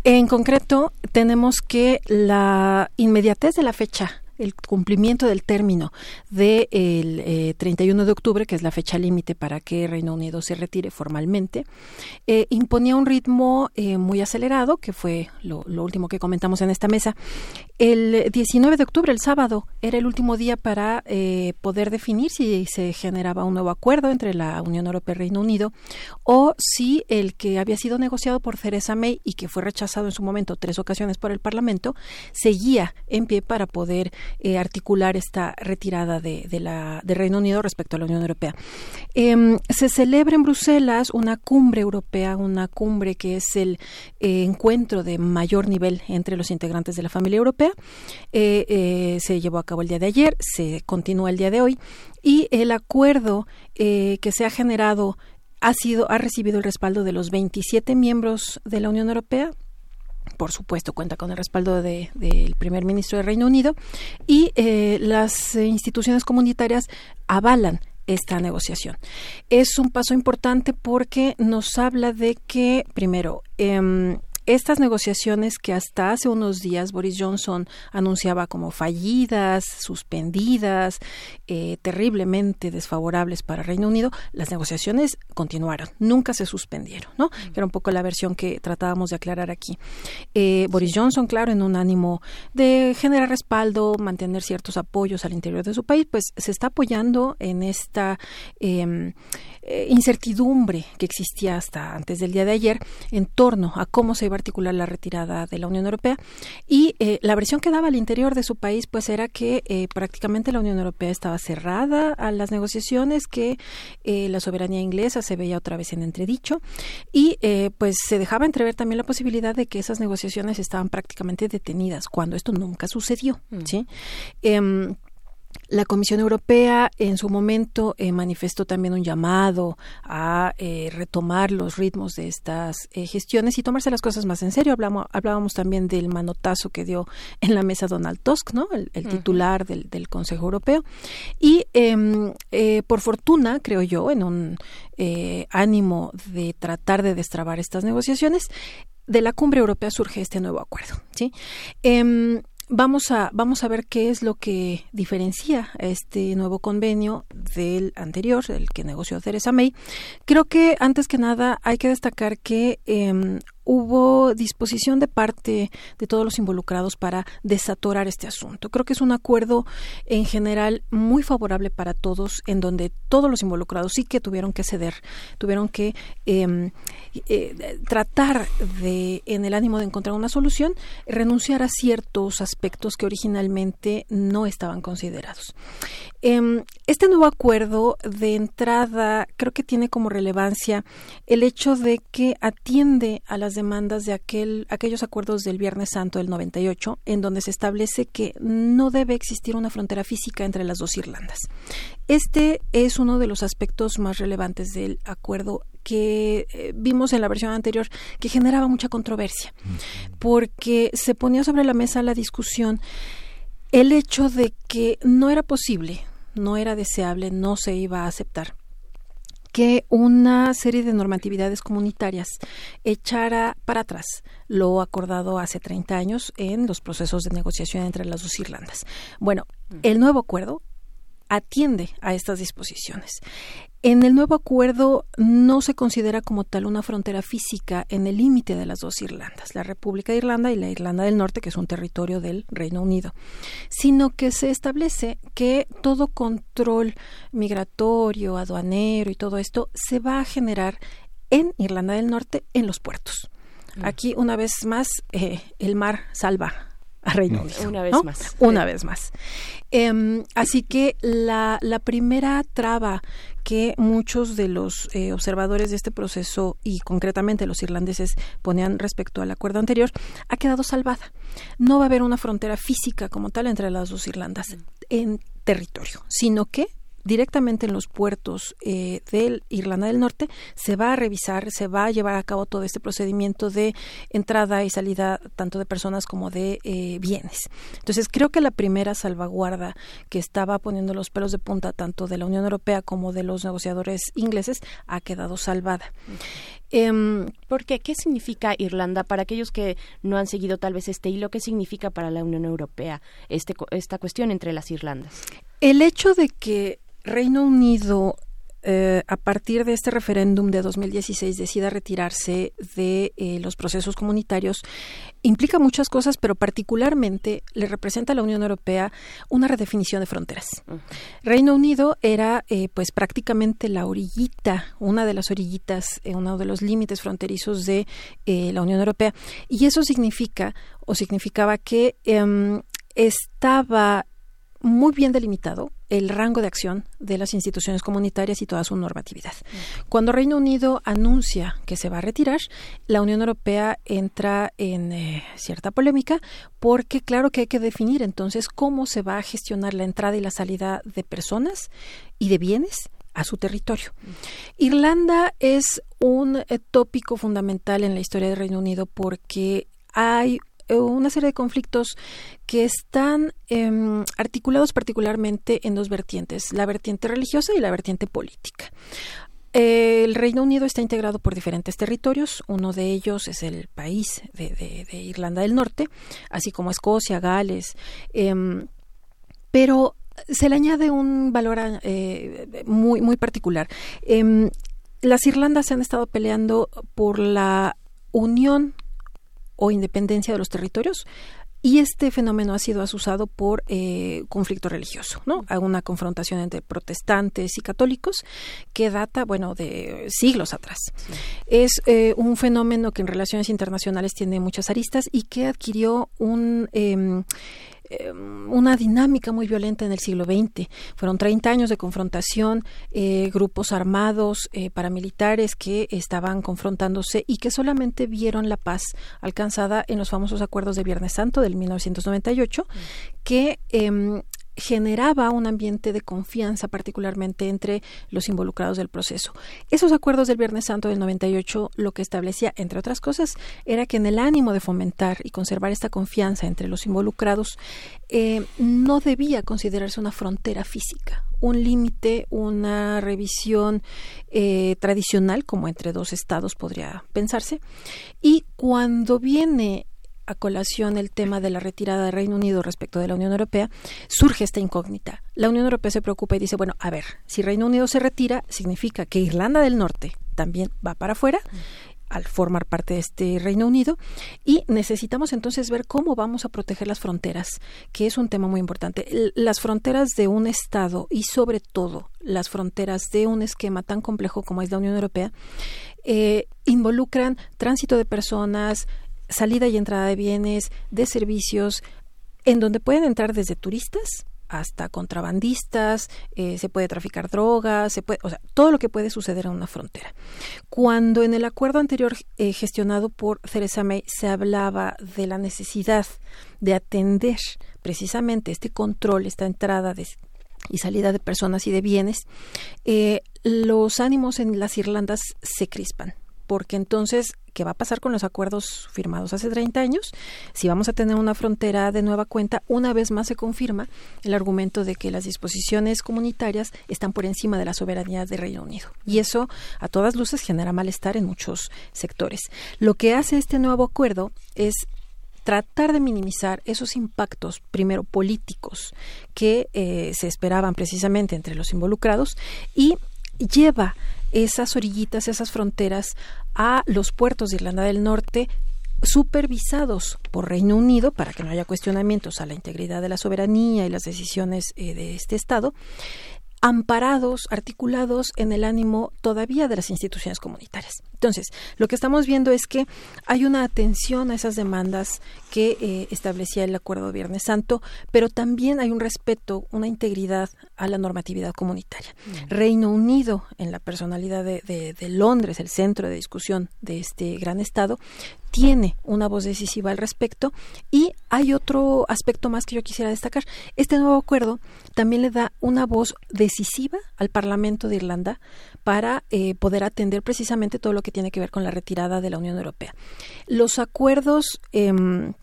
En concreto, tenemos que la inmediatez de la fecha el cumplimiento del término del de eh, 31 de octubre, que es la fecha límite para que Reino Unido se retire formalmente, eh, imponía un ritmo eh, muy acelerado, que fue lo, lo, último que comentamos en esta mesa. El 19 de octubre, el sábado, era el último día para eh, poder definir si se generaba un nuevo acuerdo entre la Unión Europea y Reino Unido o si el que había sido negociado por Theresa May y que fue rechazado en su momento tres ocasiones por el Parlamento, seguía en pie para poder eh, articular esta retirada de, de, la, de Reino Unido respecto a la Unión Europea. Eh, se celebra en Bruselas una cumbre europea, una cumbre que es el eh, encuentro de mayor nivel entre los integrantes de la familia europea. Eh, se llevó a cabo el día de ayer, se continúa el día de hoy y el acuerdo que se ha generado ha sido ha recibido el respaldo de los 27 miembros de la Unión Europea, por supuesto cuenta con el respaldo del de, primer ministro de Reino Unido y eh, las instituciones comunitarias avalan esta negociación. Es un paso importante porque nos habla de que, primero, eh, estas negociaciones que hasta hace unos días Boris Johnson anunciaba como fallidas, suspendidas, eh, terriblemente desfavorables para Reino Unido, las negociaciones continuaron, nunca se suspendieron, ¿no? Que era un poco la versión que tratábamos de aclarar aquí. Eh, Boris Johnson, claro, en un ánimo de generar respaldo, mantener ciertos apoyos al interior de su país, pues se está apoyando en esta eh, incertidumbre que existía hasta antes del día de ayer en torno a cómo se iba a articular la retirada de la Unión Europea. Y eh, la versión que daba al interior de su país pues era que eh, prácticamente la Unión Europea estaba cerrada a las negociaciones que eh, la soberanía inglesa se veía otra vez en entredicho. Y pues se dejaba entrever también la posibilidad de que esas negociaciones estaban prácticamente detenidas cuando esto nunca sucedió mm. sí eh, la Comisión Europea en su momento eh, manifestó también un llamado a eh, retomar los ritmos de estas eh, gestiones y tomarse las cosas más en serio. Hablamos, hablábamos también del manotazo que dio en la mesa Donald Tusk, ¿no? el, el titular uh -huh. del, del, Consejo Europeo. Y em, por fortuna, creo yo, en un ánimo de tratar de destrabar estas negociaciones, de la cumbre europea surge este nuevo acuerdo. ¿sí? Eh, Vamos a, vamos a ver qué es lo que diferencia este nuevo convenio del anterior, el que negoció Theresa May. Creo que antes que nada hay que destacar que eh, hubo disposición de parte de todos los involucrados para desatorar este asunto. Creo que es un acuerdo en general muy favorable para todos, en donde todos los involucrados sí que tuvieron que ceder, tuvieron que eh, eh, tratar de, en el ánimo de encontrar una solución, renunciar a ciertos aspectos que originalmente no estaban considerados. Eh, este nuevo acuerdo de entrada creo que tiene como relevancia el hecho de que atiende a las demandas de aquel, aquellos acuerdos del Viernes Santo del 98, en donde se establece que no debe existir una frontera física entre las dos Irlandas. Este es uno de los aspectos más relevantes del acuerdo que eh, vimos en la versión anterior que generaba mucha controversia, porque se ponía sobre la mesa la discusión el hecho de que no era posible, no era deseable, no se iba a aceptar que una serie de normatividades comunitarias echara para atrás lo acordado hace 30 años en los procesos de negociación entre las dos Irlandas. Bueno, el nuevo acuerdo atiende a estas disposiciones. En el nuevo acuerdo no se considera como tal una frontera física en el límite de las dos Irlandas, la República de Irlanda y la Irlanda del Norte, que es un territorio del Reino Unido, sino que se establece que todo control migratorio, aduanero y todo esto se va a generar en Irlanda del Norte en los puertos. Aquí, una vez más, eh, el mar salva a Reino Unido. Una vez ¿no? más. Una vez más. Em, así que la, la primera traba que muchos de los eh, observadores de este proceso y concretamente los irlandeses ponían respecto al acuerdo anterior ha quedado salvada. No va a haber una frontera física como tal entre las dos Irlandas en territorio, sino que directamente en los puertos eh, del Irlanda del Norte se va a revisar, se va a llevar a cabo todo este procedimiento de entrada y salida tanto de personas como de eh, bienes. Entonces creo que la primera salvaguarda que estaba poniendo los pelos de punta tanto de la Unión Europea como de los negociadores ingleses ha quedado salvada. Em, ¿Por qué? ¿Qué significa Irlanda para aquellos que no han seguido tal vez este hilo? ¿Qué significa para la Unión Europea este, esta cuestión entre las Irlandas? El hecho de que Reino Unido eh, a partir de este referéndum de 2016 decida retirarse de eh, los procesos comunitarios implica muchas cosas, pero particularmente le representa a la Unión Europea una redefinición de fronteras. Reino Unido era eh, pues prácticamente la orillita, una de las orillitas, uno de los límites fronterizos de la Unión Europea, y eso significa o significaba que em, estaba muy bien delimitado el rango de acción de las instituciones comunitarias y toda su normatividad. Cuando Reino Unido anuncia que se va a retirar, la Unión Europea entra en eh, cierta polémica porque claro que hay que definir entonces cómo se va a gestionar la entrada y la salida de personas y de bienes a su territorio. Irlanda es un eh, tópico fundamental en la historia del Reino Unido porque hay una serie de conflictos que están em, articulados particularmente en dos vertientes, la vertiente religiosa y la vertiente política. El Reino Unido está integrado por diferentes territorios. Uno de ellos es el país de, Irlanda del Norte, así como Escocia, Gales. Em, pero se le añade un valor eh, muy, muy particular. Em, las Irlandas se han estado peleando por la unión o independencia de los territorios. Y este fenómeno ha sido asusado por eh, conflicto religioso, ¿no? A una confrontación entre protestantes y católicos que data, bueno, de siglos atrás. Es eh, un fenómeno que en relaciones internacionales tiene muchas aristas y que adquirió un em, em, una dinámica muy violenta en el siglo XX. Fueron 30 años de confrontación, eh, grupos armados, eh, paramilitares que estaban confrontándose y que solamente vieron la paz alcanzada en los famosos acuerdos de Viernes Santo del 1998, que em, generaba un ambiente de confianza particularmente entre los involucrados del proceso. Esos acuerdos del Viernes Santo del 98 lo que establecía, entre otras cosas, era que en el ánimo de fomentar y conservar esta confianza entre los involucrados, eh, no debía considerarse una frontera física, un límite, una revisión eh, tradicional, como entre dos estados podría pensarse, y cuando viene a colación el tema de la retirada del Reino Unido respecto de la Unión Europea, surge esta incógnita. La Unión Europea se preocupa y dice, bueno, a ver, si Reino Unido se retira, significa que Irlanda del Norte también va para afuera al formar parte de este Reino Unido y necesitamos entonces ver cómo vamos a proteger las fronteras, que es un tema muy importante. Las fronteras de un Estado y sobre todo las fronteras de un esquema tan complejo como es la Unión Europea eh, involucran tránsito de personas, salida y entrada de bienes, de servicios, en donde pueden entrar desde turistas hasta contrabandistas, eh, se puede traficar drogas, se puede, o sea, todo lo que puede suceder en una frontera. Cuando en el acuerdo anterior eh, gestionado por Theresa May se hablaba de la necesidad de atender precisamente este control, esta entrada y salida de personas y de bienes, eh, los ánimos en las Irlandas se crispan porque entonces, ¿qué va a pasar con los acuerdos firmados hace 30 años? Si vamos a tener una frontera de nueva cuenta, una vez más se confirma el argumento de que las disposiciones comunitarias están por encima de la soberanía del Reino Unido. Y eso, a todas luces, genera malestar en muchos sectores. Lo que hace este nuevo acuerdo es tratar de minimizar esos impactos, primero políticos, que eh, se esperaban precisamente entre los involucrados y lleva esas orillitas, esas fronteras a los puertos de Irlanda del Norte supervisados por Reino Unido para que no haya cuestionamientos a la integridad de la soberanía y las decisiones eh, de este Estado amparados, articulados en el ánimo todavía de las instituciones comunitarias. Entonces, lo que estamos viendo es que hay una atención a esas demandas que eh, establecía el Acuerdo de Viernes Santo, pero también hay un respeto, una integridad a la normatividad comunitaria. Reino Unido, en la personalidad de, de Londres, el centro de discusión de este gran Estado, tiene una voz decisiva al respecto y hay otro aspecto más que yo quisiera destacar. Este nuevo acuerdo también le da una voz decisiva al Parlamento de Irlanda para eh, poder atender precisamente todo lo que tiene que ver con la retirada de la Unión Europea. Los acuerdos em,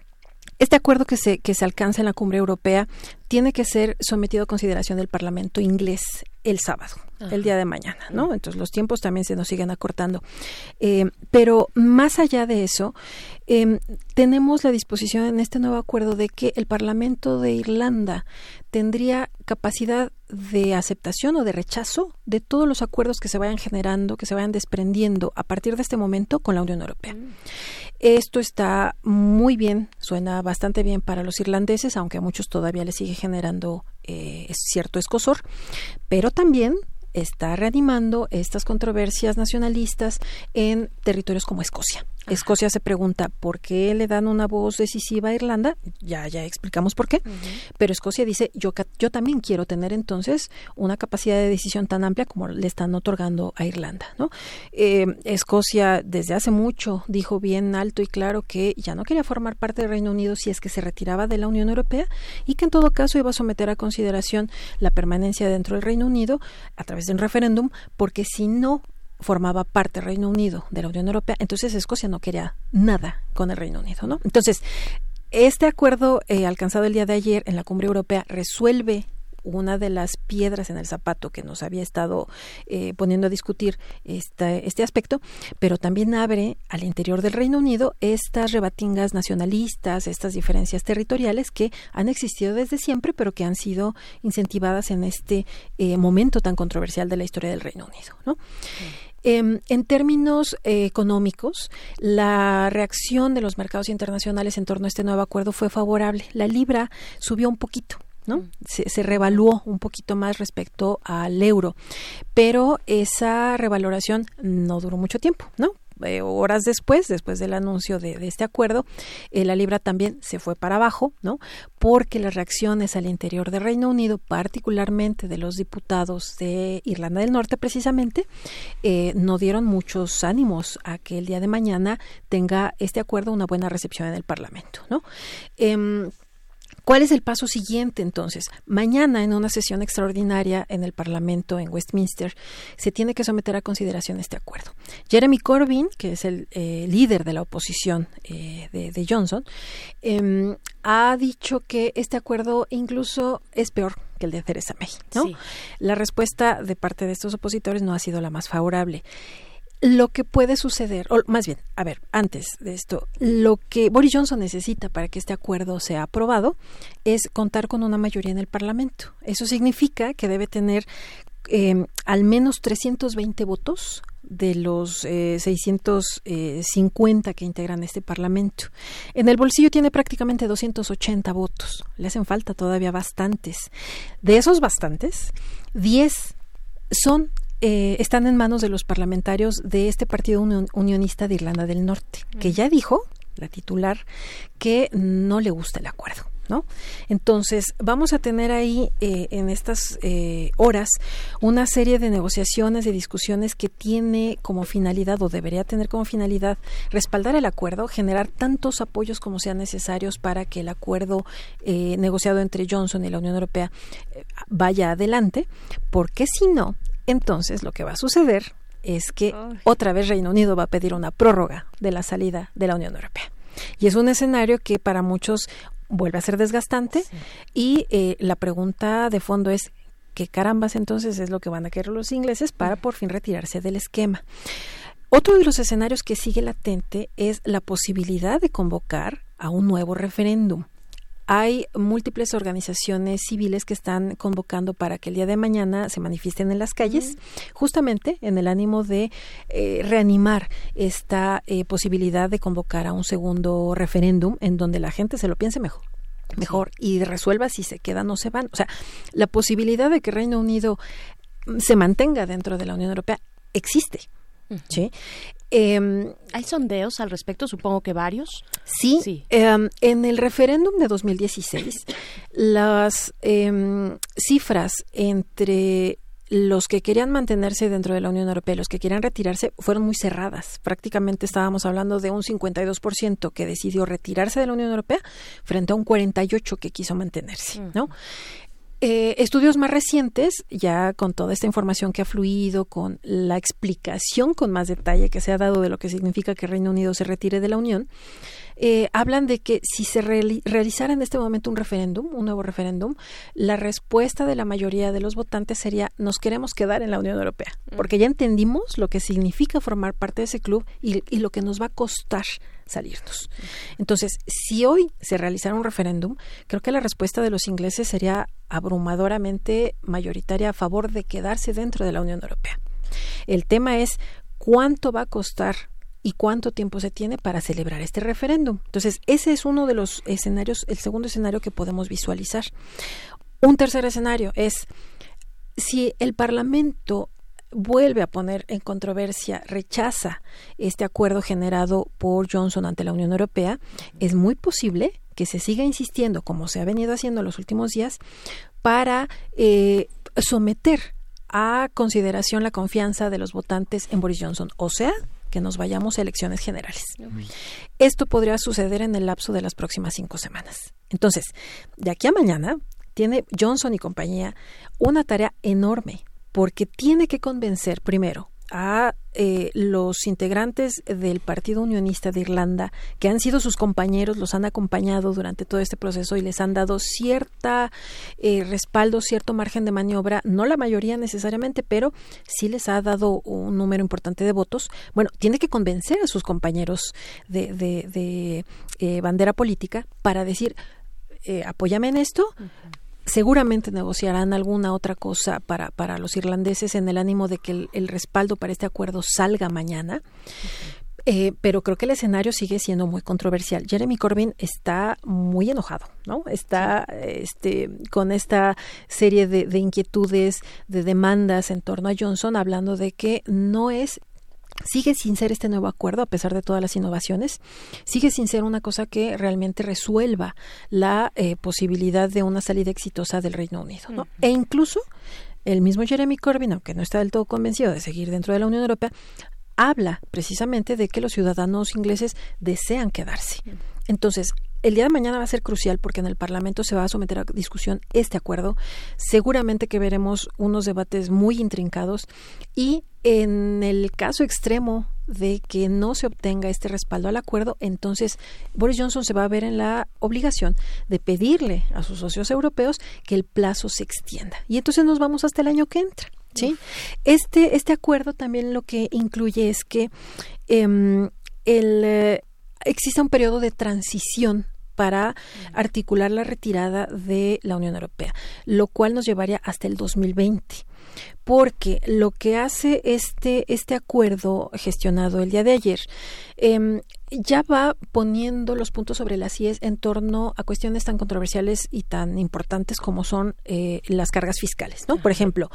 este acuerdo que se, que se alcanza en la cumbre europea tiene que ser sometido a consideración del Parlamento inglés el sábado, el día de mañana, ¿no? Entonces los tiempos también se nos siguen acortando. Eh, pero más allá de eso, em, tenemos la disposición en este nuevo acuerdo de que el Parlamento de Irlanda tendría capacidad de aceptación o de rechazo de todos los acuerdos que se vayan generando, que se vayan desprendiendo a partir de este momento con la Unión Europea. Esto está muy bien, suena bastante bien para los irlandeses, aunque a muchos todavía les sigue generando eh, cierto escosor, pero también está reanimando estas controversias nacionalistas en territorios como Escocia. Escocia se pregunta por qué le dan una voz decisiva a Irlanda, ya ya explicamos por qué, pero Escocia dice yo yo también quiero tener entonces una capacidad de decisión tan amplia como le están otorgando a Irlanda, ¿no? Eh, Escocia desde hace mucho dijo bien alto y claro que ya no quería formar parte del Reino Unido si es que se retiraba de la Unión Europea y que en todo caso iba a someter a consideración la permanencia dentro del Reino Unido a través de un referéndum, porque si no formaba parte del Reino Unido de la Unión Europea, entonces Escocia no quería nada con el Reino Unido, ¿no? Entonces, este acuerdo eh, alcanzado el día de ayer en la cumbre europea resuelve una de las piedras en el zapato que nos había estado eh, poniendo a discutir este, aspecto, pero también abre al interior del Reino Unido estas rebatingas nacionalistas, estas diferencias territoriales que han existido desde siempre, pero que han sido incentivadas en este eh, momento tan controversial de la historia del Reino Unido. ¿no? Em, en términos eh, económicos, la reacción de los mercados internacionales en torno a este nuevo acuerdo fue favorable. La libra subió un poquito, ¿no? Mm. Se, se, revaluó un poquito más respecto al euro, pero esa revaloración no duró mucho tiempo, ¿no? Eh, horas después, después del anuncio de, este acuerdo, eh, la libra también se fue para abajo, ¿no? Porque las reacciones al interior del Reino Unido, particularmente de los diputados de Irlanda del Norte, precisamente, eh, no dieron muchos ánimos a que el día de mañana tenga este acuerdo una buena recepción en el Parlamento, ¿no? Em, ¿Cuál es el paso siguiente entonces? Mañana, en una sesión extraordinaria en el Parlamento en Westminster, se tiene que someter a consideración este acuerdo. Jeremy Corbyn, que es el eh, líder de la oposición eh, de, de, Johnson, eh, ha dicho que este acuerdo incluso es peor que el de Theresa May. ¿no? Sí. La respuesta de parte de estos opositores no ha sido la más favorable lo que puede suceder, o más bien, a ver, antes de esto, lo que Boris Johnson necesita para que este acuerdo sea aprobado es contar con una mayoría en el Parlamento. Eso significa que debe tener eh, al menos 320 votos de los eh, 650 que integran este Parlamento. En el bolsillo tiene prácticamente 280 votos. Le hacen falta todavía bastantes. De esos bastantes, 10 son eh, están en manos de los parlamentarios de este Partido Union Unionista de Irlanda del Norte, que mm. ya dijo, la titular, que no le gusta el acuerdo. ¿No? Entonces, vamos a tener ahí eh, en estas eh, horas una serie de negociaciones, de discusiones que tiene como finalidad o debería tener como finalidad respaldar el acuerdo, generar tantos apoyos como sean necesarios para que el acuerdo eh, negociado entre Johnson y la Unión Europea vaya adelante, porque si no, entonces lo que va a suceder es que otra vez Reino Unido va a pedir una prórroga de la salida de la Unión Europea. Y es un escenario que para muchos vuelve a ser desgastante y eh, la pregunta de fondo es ¿qué carambas entonces es lo que van a querer los ingleses para por fin retirarse del esquema? Otro de los escenarios que sigue latente es la posibilidad de convocar a un nuevo referéndum hay múltiples organizaciones civiles que están convocando para que el día de mañana se manifiesten en las calles, justamente en el ánimo de eh, reanimar esta eh, posibilidad de convocar a un segundo referéndum en donde la gente se lo piense mejor mejor y resuelva si se quedan o se van. O sea, la posibilidad de que Reino Unido se mantenga dentro de la Unión Europea existe. ¿sí? Em, ¿Hay sondeos al respecto? Supongo que varios. Sí. Em, en el referéndum de 2016, las em, cifras entre los que querían mantenerse dentro de la Unión Europea y los que querían retirarse fueron muy cerradas. Prácticamente estábamos hablando de un 52% que decidió retirarse de la Unión Europea frente a un 48% que quiso mantenerse, ¿no? Eh, estudios más recientes, ya con toda esta información que ha fluido, con la explicación con más detalle que se ha dado de lo que significa que Reino Unido se retire de la Unión, eh, hablan de que si se realizara en este momento un referéndum, un nuevo referéndum, la respuesta de la mayoría de los votantes sería nos queremos quedar en la Unión Europea, porque ya entendimos lo que significa formar parte de ese club y, y lo que nos va a costar salirnos. Entonces, si hoy se realizara un referéndum, creo que la respuesta de los ingleses sería abrumadoramente mayoritaria a favor de quedarse dentro de la Unión Europea. El tema es cuánto va a costar y cuánto tiempo se tiene para celebrar este referéndum. Entonces, ese es uno de los escenarios, el segundo escenario que podemos visualizar. Un tercer escenario es si el Parlamento vuelve a poner en controversia, rechaza este acuerdo generado por Johnson ante la Unión Europea, es muy posible que se siga insistiendo, como se ha venido haciendo en los últimos días, para eh, someter a consideración la confianza de los votantes en Boris Johnson. O sea, que nos vayamos a elecciones generales. Esto podría suceder en el lapso de las próximas cinco semanas. Entonces, de aquí a mañana, tiene Johnson y compañía una tarea enorme porque tiene que convencer primero a eh, los integrantes del Partido Unionista de Irlanda, que han sido sus compañeros, los han acompañado durante todo este proceso y les han dado cierta eh, respaldo, cierto margen de maniobra, no la mayoría necesariamente, pero sí les ha dado un número importante de votos. Bueno, tiene que convencer a sus compañeros de, de, eh, bandera política para decir, apóyame en esto, seguramente negociarán alguna otra cosa para, para los irlandeses en el ánimo de que el, respaldo para este acuerdo salga mañana. Eh, pero creo que el escenario sigue siendo muy controversial. Jeremy Corbyn está muy enojado, ¿no? Está este, con esta serie de, de, inquietudes, de demandas en torno a Johnson, hablando de que no es sigue sin ser este nuevo acuerdo, a pesar de todas las innovaciones, sigue sin ser una cosa que realmente resuelva la eh, posibilidad de una salida exitosa del Reino Unido. ¿no? E incluso el mismo Jeremy Corbyn, aunque no está del todo convencido de seguir dentro de la Unión Europea, habla precisamente de que los ciudadanos ingleses desean quedarse. Entonces, el día de mañana va a ser crucial porque en el Parlamento se va a someter a discusión este acuerdo. Seguramente que veremos unos debates muy intrincados y en el caso extremo de que no se obtenga este respaldo al acuerdo, entonces Boris Johnson se va a ver en la obligación de pedirle a sus socios europeos que el plazo se extienda. Y entonces nos vamos hasta el año que entra. ¿sí? Este, este acuerdo también lo que incluye es que em, el, existe un periodo de transición para articular la retirada de la Unión Europea, lo cual nos llevaría hasta el 2020 porque lo que hace este, este acuerdo gestionado el día de ayer em, ya va poniendo los puntos sobre las IES en torno a cuestiones tan controversiales y tan importantes como son eh, las cargas fiscales. ¿no? Por ejemplo,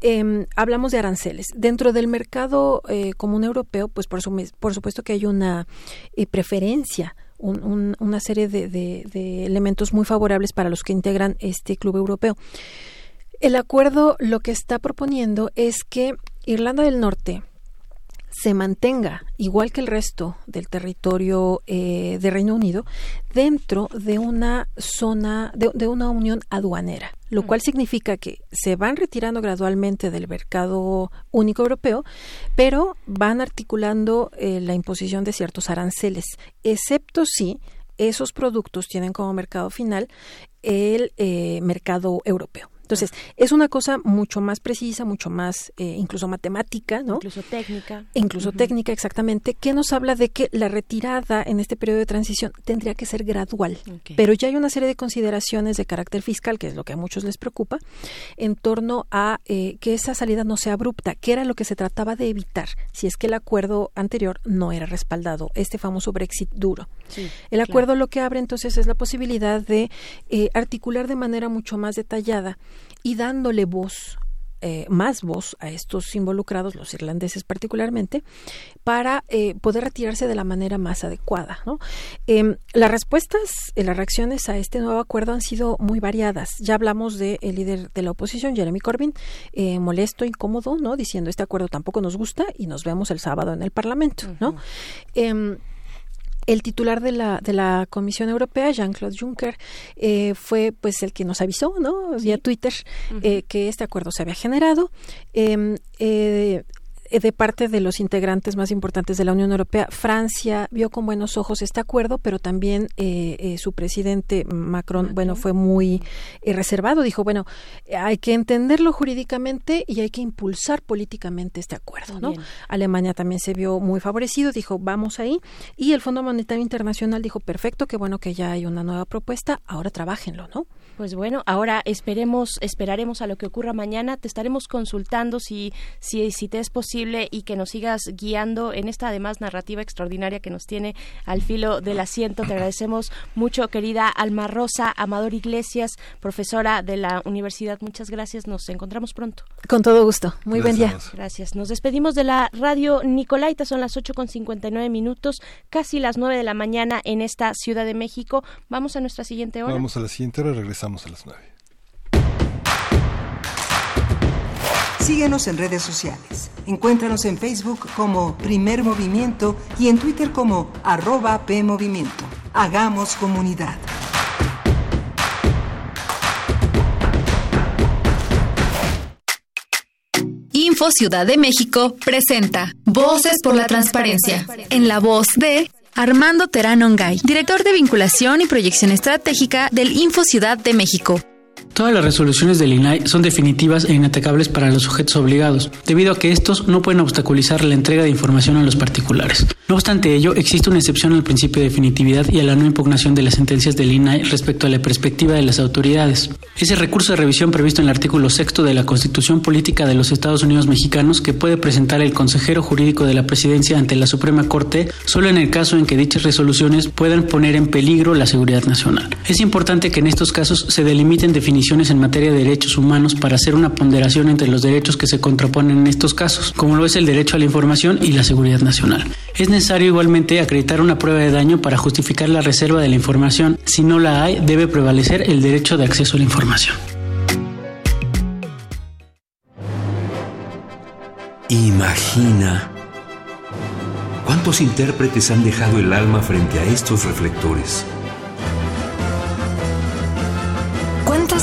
em, hablamos de aranceles. Dentro del mercado eh, común europeo, pues por, por supuesto que hay una eh, preferencia una serie de, elementos muy favorables para los que integran este club europeo. El acuerdo lo que está proponiendo es que Irlanda del Norte se mantenga, igual que el resto del territorio eh, de Reino Unido, dentro de una zona, de, de una unión aduanera, lo cual significa que se van retirando gradualmente del mercado único europeo, pero van articulando eh, la imposición de ciertos aranceles, excepto si esos productos tienen como mercado final el eh, mercado europeo. Entonces, es una cosa mucho más precisa, mucho más eh, incluso matemática, ¿no? Incluso técnica. Incluso técnica, exactamente, que nos habla de que la retirada en este periodo de transición tendría que ser gradual. Pero ya hay una serie de consideraciones de carácter fiscal, que es lo que a muchos les preocupa, en torno a eh, que esa salida no sea abrupta, que era lo que se trataba de evitar si es que el acuerdo anterior no era respaldado, este famoso Brexit duro. Sí, El claro. acuerdo lo que abre entonces es la posibilidad de eh, articular de manera mucho más detallada y dándole voz, eh, más voz a estos involucrados, los irlandeses particularmente, para eh, poder retirarse de la manera más adecuada. ¿no? Em, las respuestas, eh, las reacciones a este nuevo acuerdo han sido muy variadas. Ya hablamos del líder de la oposición, Jeremy Corbyn, eh, molesto, incómodo, ¿no? diciendo este acuerdo tampoco nos gusta y nos vemos el sábado en el Parlamento. ¿no? El titular de la, de la Comisión Europea, Jean-Claude Juncker, eh, fue pues el que nos avisó, ¿no? Vía Twitter, eh, que este acuerdo se había generado. Em, eh, de parte de los integrantes más importantes de la Unión Europea, Francia vio con buenos ojos este acuerdo, pero también eh, eh, su presidente Macron, bueno, fue muy eh, reservado. Dijo, bueno, hay que entenderlo jurídicamente y hay que impulsar políticamente este acuerdo, ¿no? bien. Alemania también se vio muy favorecido, dijo, vamos ahí. Y el Fondo Monetario Internacional dijo, perfecto, qué bueno que ya hay una nueva propuesta, ahora trabajenlo, ¿no? Pues bueno, ahora esperemos, esperaremos a lo que ocurra mañana. Te estaremos consultando si, si, si te es posible y que nos sigas guiando en esta además narrativa extraordinaria que nos tiene al filo del asiento. Te agradecemos mucho, querida Alma Rosa, Amador Iglesias, profesora de la universidad. Muchas gracias. Nos encontramos pronto. Con todo gusto. Muy buen día. Gracias. Nos despedimos de la radio Nicolaita. Son las 8 con 59 minutos, casi las 9 de la mañana en esta Ciudad de México. Vamos a nuestra siguiente hora. Vamos a la siguiente hora, regresamos a las 9. Síguenos en redes sociales. Encuéntranos en Facebook como Primer Movimiento y en Twitter como arroba PMovimiento. Hagamos comunidad. Info Ciudad de México presenta Voces por la Transparencia. En la voz de Armando Terán Ongay, director de vinculación y proyección estratégica del Info Ciudad de México. Todas las resoluciones del INAI son definitivas e inatacables para los sujetos obligados, debido a que estos no pueden obstaculizar la entrega de información a los particulares. No obstante ello, existe una excepción al principio de definitividad y a la no impugnación de las sentencias del INAI respecto a la perspectiva de las autoridades. Ese recurso de revisión previsto en el artículo sexto de la Constitución Política de los Estados Unidos Mexicanos que puede presentar el consejero jurídico de la presidencia ante la Suprema Corte solo en el caso en que dichas resoluciones puedan poner en peligro la seguridad nacional. Es importante que en estos casos se delimiten definiciones en materia de derechos humanos para hacer una ponderación entre los derechos que se contraponen en estos casos, como lo es el derecho a la información y la seguridad nacional. Es necesario igualmente acreditar una prueba de daño para justificar la reserva de la información. Si no la hay, debe prevalecer el derecho de acceso a la información. Imagina cuántos intérpretes han dejado el alma frente a estos reflectores.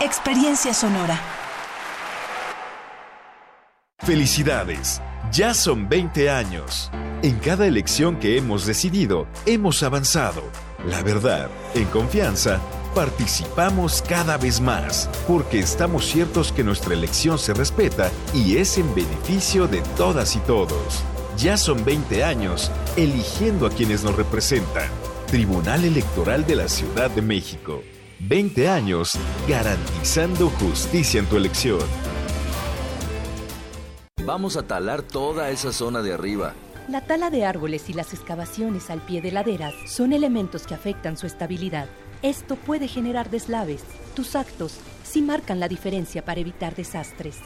experiencia sonora. Felicidades, ya son 20 años. En cada elección que hemos decidido, hemos avanzado. La verdad, en confianza, participamos cada vez más, porque estamos ciertos que nuestra elección se respeta y es en beneficio de todas y todos. Ya son 20 años eligiendo a quienes nos representan. Tribunal Electoral de la Ciudad de México. 20 años garantizando justicia en tu elección. Vamos a talar toda esa zona de arriba. La tala de árboles y las excavaciones al pie de laderas son elementos que afectan su estabilidad. Esto puede generar deslaves. Tus actos sí marcan la diferencia para evitar desastres.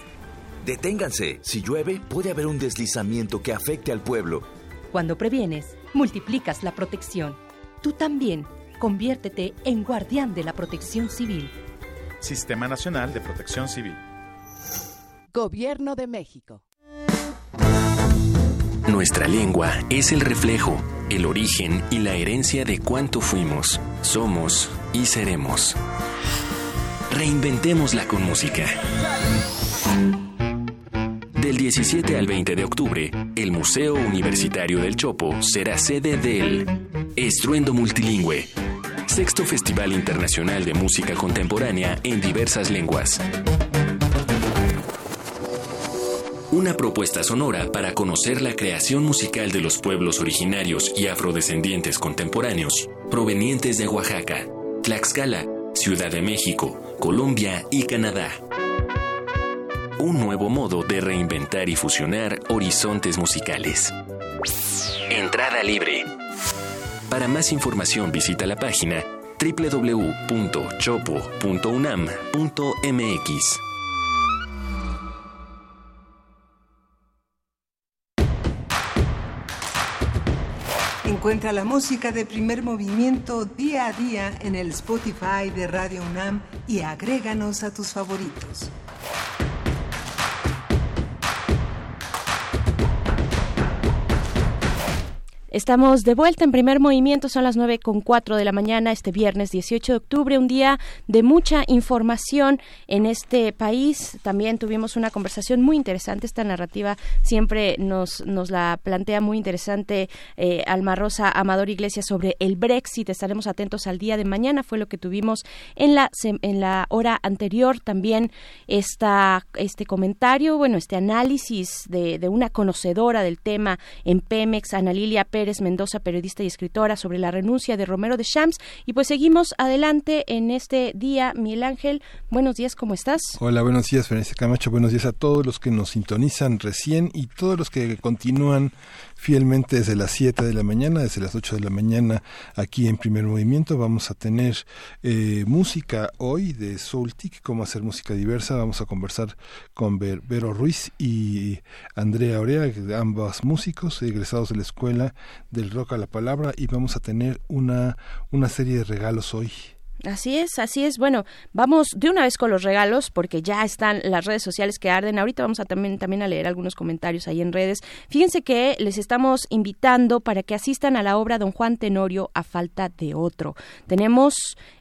Deténganse. Si llueve, puede haber un deslizamiento que afecte al pueblo. Cuando previenes, multiplicas la protección. Tú también, conviértete en guardián de la protección civil. Sistema Nacional de Protección Civil. Gobierno de México. Nuestra lengua es el reflejo, el origen y la herencia de cuánto fuimos, somos y seremos. Reinventémosla con música. Del 17 al 20 de octubre, el Museo Universitario del Chopo será sede del Estruendo Multilingüe, sexto Festival Internacional de Música Contemporánea en diversas lenguas. Una propuesta sonora para conocer la creación musical de los pueblos originarios y afrodescendientes contemporáneos provenientes de Oaxaca, Tlaxcala, Ciudad de México, Colombia y Canadá. Un nuevo modo de reinventar y fusionar horizontes musicales. Entrada libre. Para más información visita la página www.chopo.unam.mx. Encuentra la música de primer movimiento día a día en el Spotify de Radio UNAM y agréganos a tus favoritos. Estamos de vuelta en primer movimiento, son las nueve con cuatro de la mañana, este viernes 18 de octubre, un día de mucha información en este país. También tuvimos una conversación muy interesante, esta narrativa siempre nos, nos la plantea muy interesante eh, Alma Rosa Amador Iglesias sobre el Brexit. Estaremos atentos al día de mañana, fue lo que tuvimos en la, en la hora anterior. También esta, este comentario, bueno, este análisis de, de una conocedora del tema en Pemex, Ana Lilia Pérez Mendoza, periodista y escritora, sobre la renuncia de Romero de Shams. Y pues seguimos adelante en este día. Miguel Ángel, buenos días, ¿cómo estás? Hola, buenos días, Ferencia Camacho. Buenos días a todos los que nos sintonizan recién y todos los que continúan fielmente desde las 7 de la mañana, desde las 8 de la mañana aquí en Primer Movimiento. Vamos a tener eh, música hoy de Soultic, cómo hacer música diversa. Vamos a conversar con Ver, Vero Ruiz y Andrea Orea, ambos músicos egresados de la Escuela del Rock a la Palabra y vamos a tener una, una serie de regalos hoy. Así es, así es. Bueno, vamos de una vez con los regalos porque ya están las redes sociales que arden. Ahorita vamos a también, también a leer algunos comentarios ahí en redes. Fíjense que les estamos invitando para que asistan a la obra Don Juan Tenorio a falta de otro. Tenemos,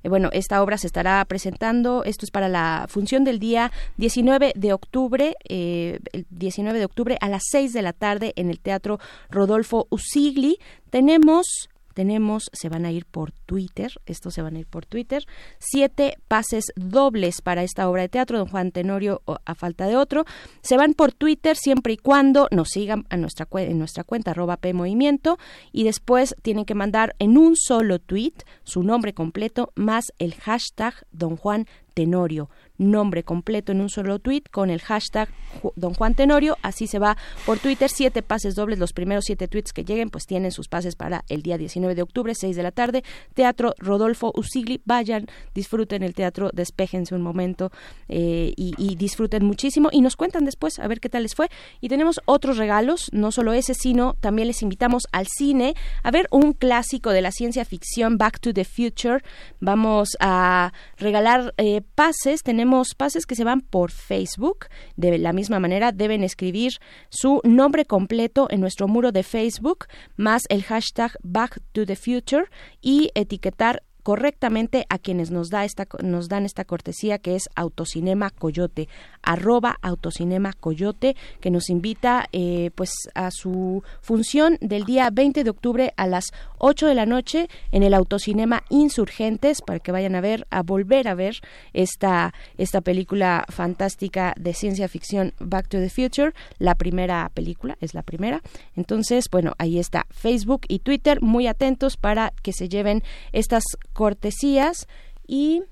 eh, bueno, esta obra se estará presentando, esto es para la función del día 19 de octubre, eh, el 19 de octubre a las 6 de la tarde en el Teatro Rodolfo Usigli. Tenemos tenemos, se van a ir por Twitter, estos se van a ir por Twitter, siete pases dobles para esta obra de teatro, don Juan Tenorio a falta de otro, se van por Twitter siempre y cuando nos sigan a nuestra, en nuestra cuenta arroba P Movimiento y después tienen que mandar en un solo tweet su nombre completo más el hashtag don Juan Tenorio nombre completo en un solo tweet con el hashtag Don Juan Tenorio. Así se va por Twitter. Siete pases dobles. Los primeros siete tweets que lleguen, pues tienen sus pases para el día 19 de octubre, 6 de la tarde. Teatro Rodolfo Usigli. Vayan, disfruten el teatro, despejense un momento eh, y, disfruten muchísimo. Y nos cuentan después a ver qué tal les fue. Y tenemos otros regalos, no solo ese, sino también les invitamos al cine a ver un clásico de la ciencia ficción, Back to the Future. Vamos a regalar eh, pases. Tenemos pases que se van por Facebook. De la misma manera, deben escribir su nombre completo en nuestro muro de Facebook, más el hashtag Back to the Future y etiquetar correctamente a quienes nos da esta nos dan esta cortesía que es Autocinema Coyote arroba Autocinema Coyote que nos invita eh, pues a su función del día 20 de octubre a las 8 de la noche en el Autocinema Insurgentes para que vayan a ver a volver a ver esta esta película fantástica de ciencia ficción Back to the Future la primera película es la primera. Entonces bueno ahí está Facebook y Twitter muy atentos para que se lleven estas cortesías y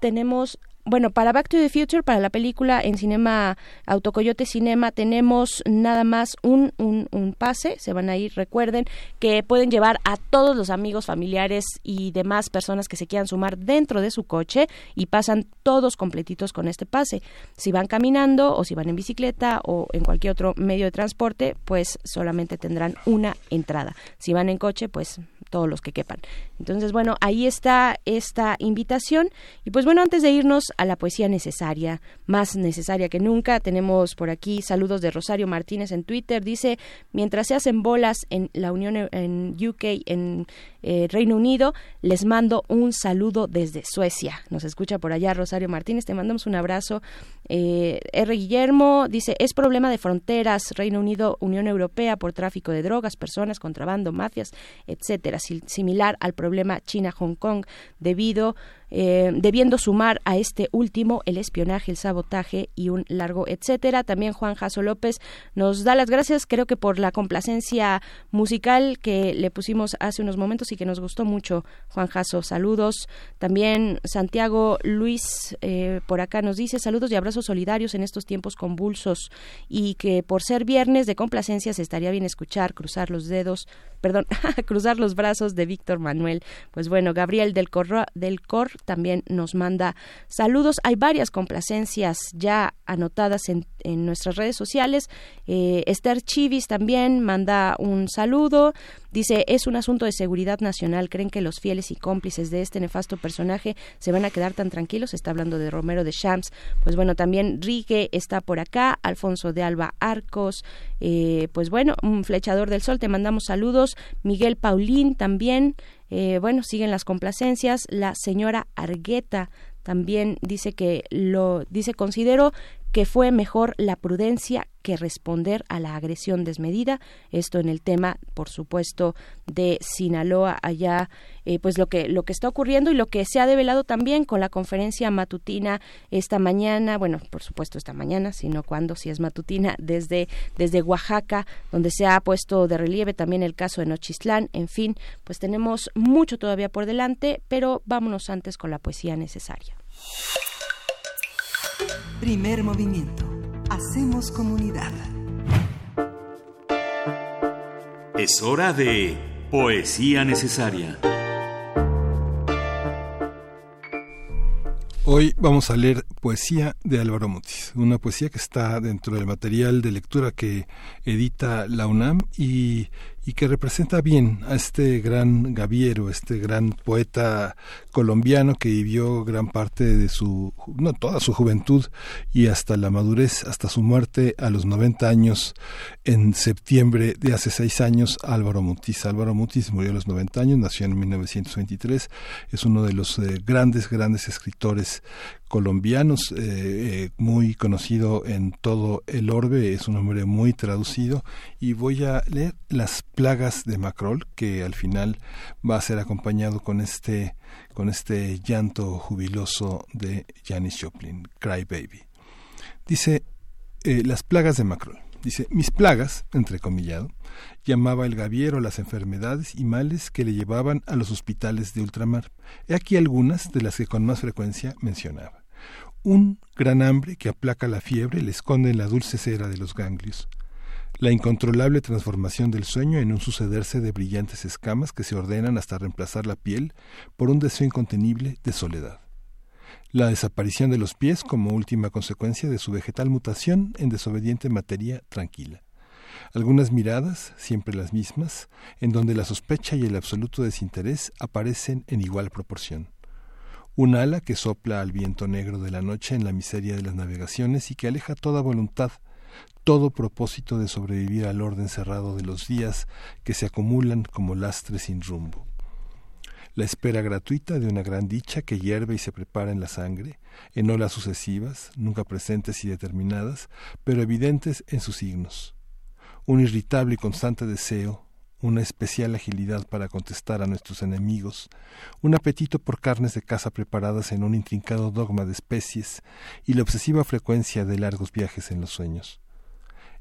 tenemos bueno, para Back to the Future, para la película en Cinema Autocoyote Cinema, tenemos nada más un, un, un pase. Se van a ir, recuerden que pueden llevar a todos los amigos, familiares y demás personas que se quieran sumar dentro de su coche y pasan todos completitos con este pase. Si van caminando o si van en bicicleta o en cualquier otro medio de transporte, pues solamente tendrán una entrada. Si van en coche, pues todos los que quepan. Entonces, bueno, ahí está esta invitación. Y pues bueno, antes de irnos a la poesía necesaria, más necesaria que nunca, tenemos por aquí saludos de Rosario Martínez en Twitter. Dice, mientras se hacen bolas en la Unión en UK, en eh, Reino Unido, les mando un saludo desde Suecia. Nos escucha por allá Rosario Martínez, te mandamos un abrazo. Eh, R. Guillermo dice, es problema de fronteras, Reino Unido, Unión Europea, por tráfico de drogas, personas, contrabando, mafias, etcétera, similar al problema China-Hong Kong, debido eh, debiendo sumar a este último el espionaje, el sabotaje y un largo etcétera. También Juan Jaso López nos da las gracias, creo que por la complacencia musical que le pusimos hace unos momentos y que nos gustó mucho. Juan Jaso, saludos. También Santiago Luis eh, por acá nos dice saludos y abrazos solidarios en estos tiempos convulsos y que por ser viernes de complacencias estaría bien escuchar, cruzar los dedos, perdón, cruzar los brazos de Víctor Manuel. Pues bueno, Gabriel del Cor, del Cor también nos manda saludos. Hay varias complacencias ya anotadas en, en nuestras redes sociales. Eh, Esther Chivis también manda un saludo. Dice, es un asunto de seguridad nacional. ¿Creen que los fieles y cómplices de este nefasto personaje se van a quedar tan tranquilos? Está hablando de Romero de Shams. Pues bueno, también Rique está por acá. Alfonso de Alba Arcos. Eh, pues bueno, un flechador del sol. Te mandamos saludos. Miguel Paulín también. Eh, bueno, siguen las complacencias. La señora Argueta también dice que lo dice considero que fue mejor la prudencia que responder a la agresión desmedida. Esto en el tema, por supuesto, de Sinaloa allá, eh, pues lo que lo que está ocurriendo y lo que se ha develado también con la conferencia matutina esta mañana, bueno, por supuesto esta mañana, sino cuando si es matutina desde desde Oaxaca, donde se ha puesto de relieve también el caso de Nochistlán. En fin, pues tenemos mucho todavía por delante, pero vámonos antes con la poesía necesaria. Primer movimiento. Hacemos comunidad. Es hora de poesía necesaria. Hoy vamos a leer poesía de Álvaro Mutis, una poesía que está dentro del material de lectura que edita la UNAM y y que representa bien a este gran gaviero, este gran poeta colombiano que vivió gran parte de su, no toda su juventud y hasta la madurez, hasta su muerte a los 90 años en septiembre de hace seis años, Álvaro Mutis. Álvaro Mutis murió a los 90 años, nació en 1923, es uno de los eh, grandes, grandes escritores colombianos, eh, eh, muy conocido en todo el orbe, es un hombre muy traducido y voy a leer las plagas de Macrol, que al final va a ser acompañado con este, con este llanto jubiloso de Janis Joplin, Cry Baby. Dice, eh, las plagas de Macrol. Dice, mis plagas, entrecomillado, llamaba el gaviero las enfermedades y males que le llevaban a los hospitales de ultramar. He aquí algunas de las que con más frecuencia mencionaba. Un gran hambre que aplaca la fiebre le esconde en la dulce cera de los ganglios. La incontrolable transformación del sueño en un sucederse de brillantes escamas que se ordenan hasta reemplazar la piel por un deseo incontenible de soledad. La desaparición de los pies como última consecuencia de su vegetal mutación en desobediente materia tranquila algunas miradas, siempre las mismas, en donde la sospecha y el absoluto desinterés aparecen en igual proporción. Un ala que sopla al viento negro de la noche en la miseria de las navegaciones y que aleja toda voluntad, todo propósito de sobrevivir al orden cerrado de los días que se acumulan como lastres sin rumbo. La espera gratuita de una gran dicha que hierve y se prepara en la sangre, en olas sucesivas, nunca presentes y determinadas, pero evidentes en sus signos un irritable y constante deseo, una especial agilidad para contestar a nuestros enemigos, un apetito por carnes de caza preparadas en un intrincado dogma de especies y la obsesiva frecuencia de largos viajes en los sueños,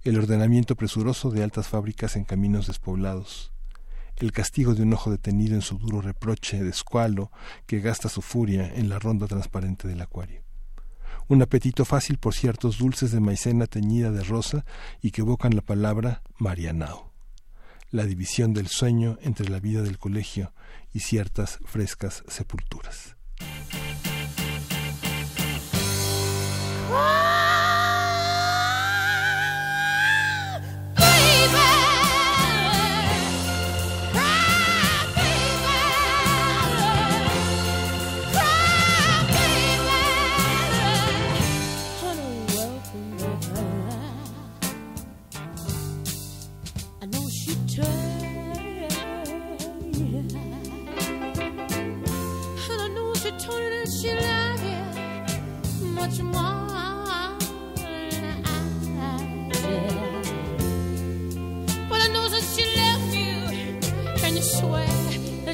el ordenamiento presuroso de altas fábricas en caminos despoblados, el castigo de un ojo detenido en su duro reproche de escualo que gasta su furia en la ronda transparente del acuario un apetito fácil por ciertos dulces de maicena teñida de rosa y que evocan la palabra Marianao, la división del sueño entre la vida del colegio y ciertas frescas sepulturas.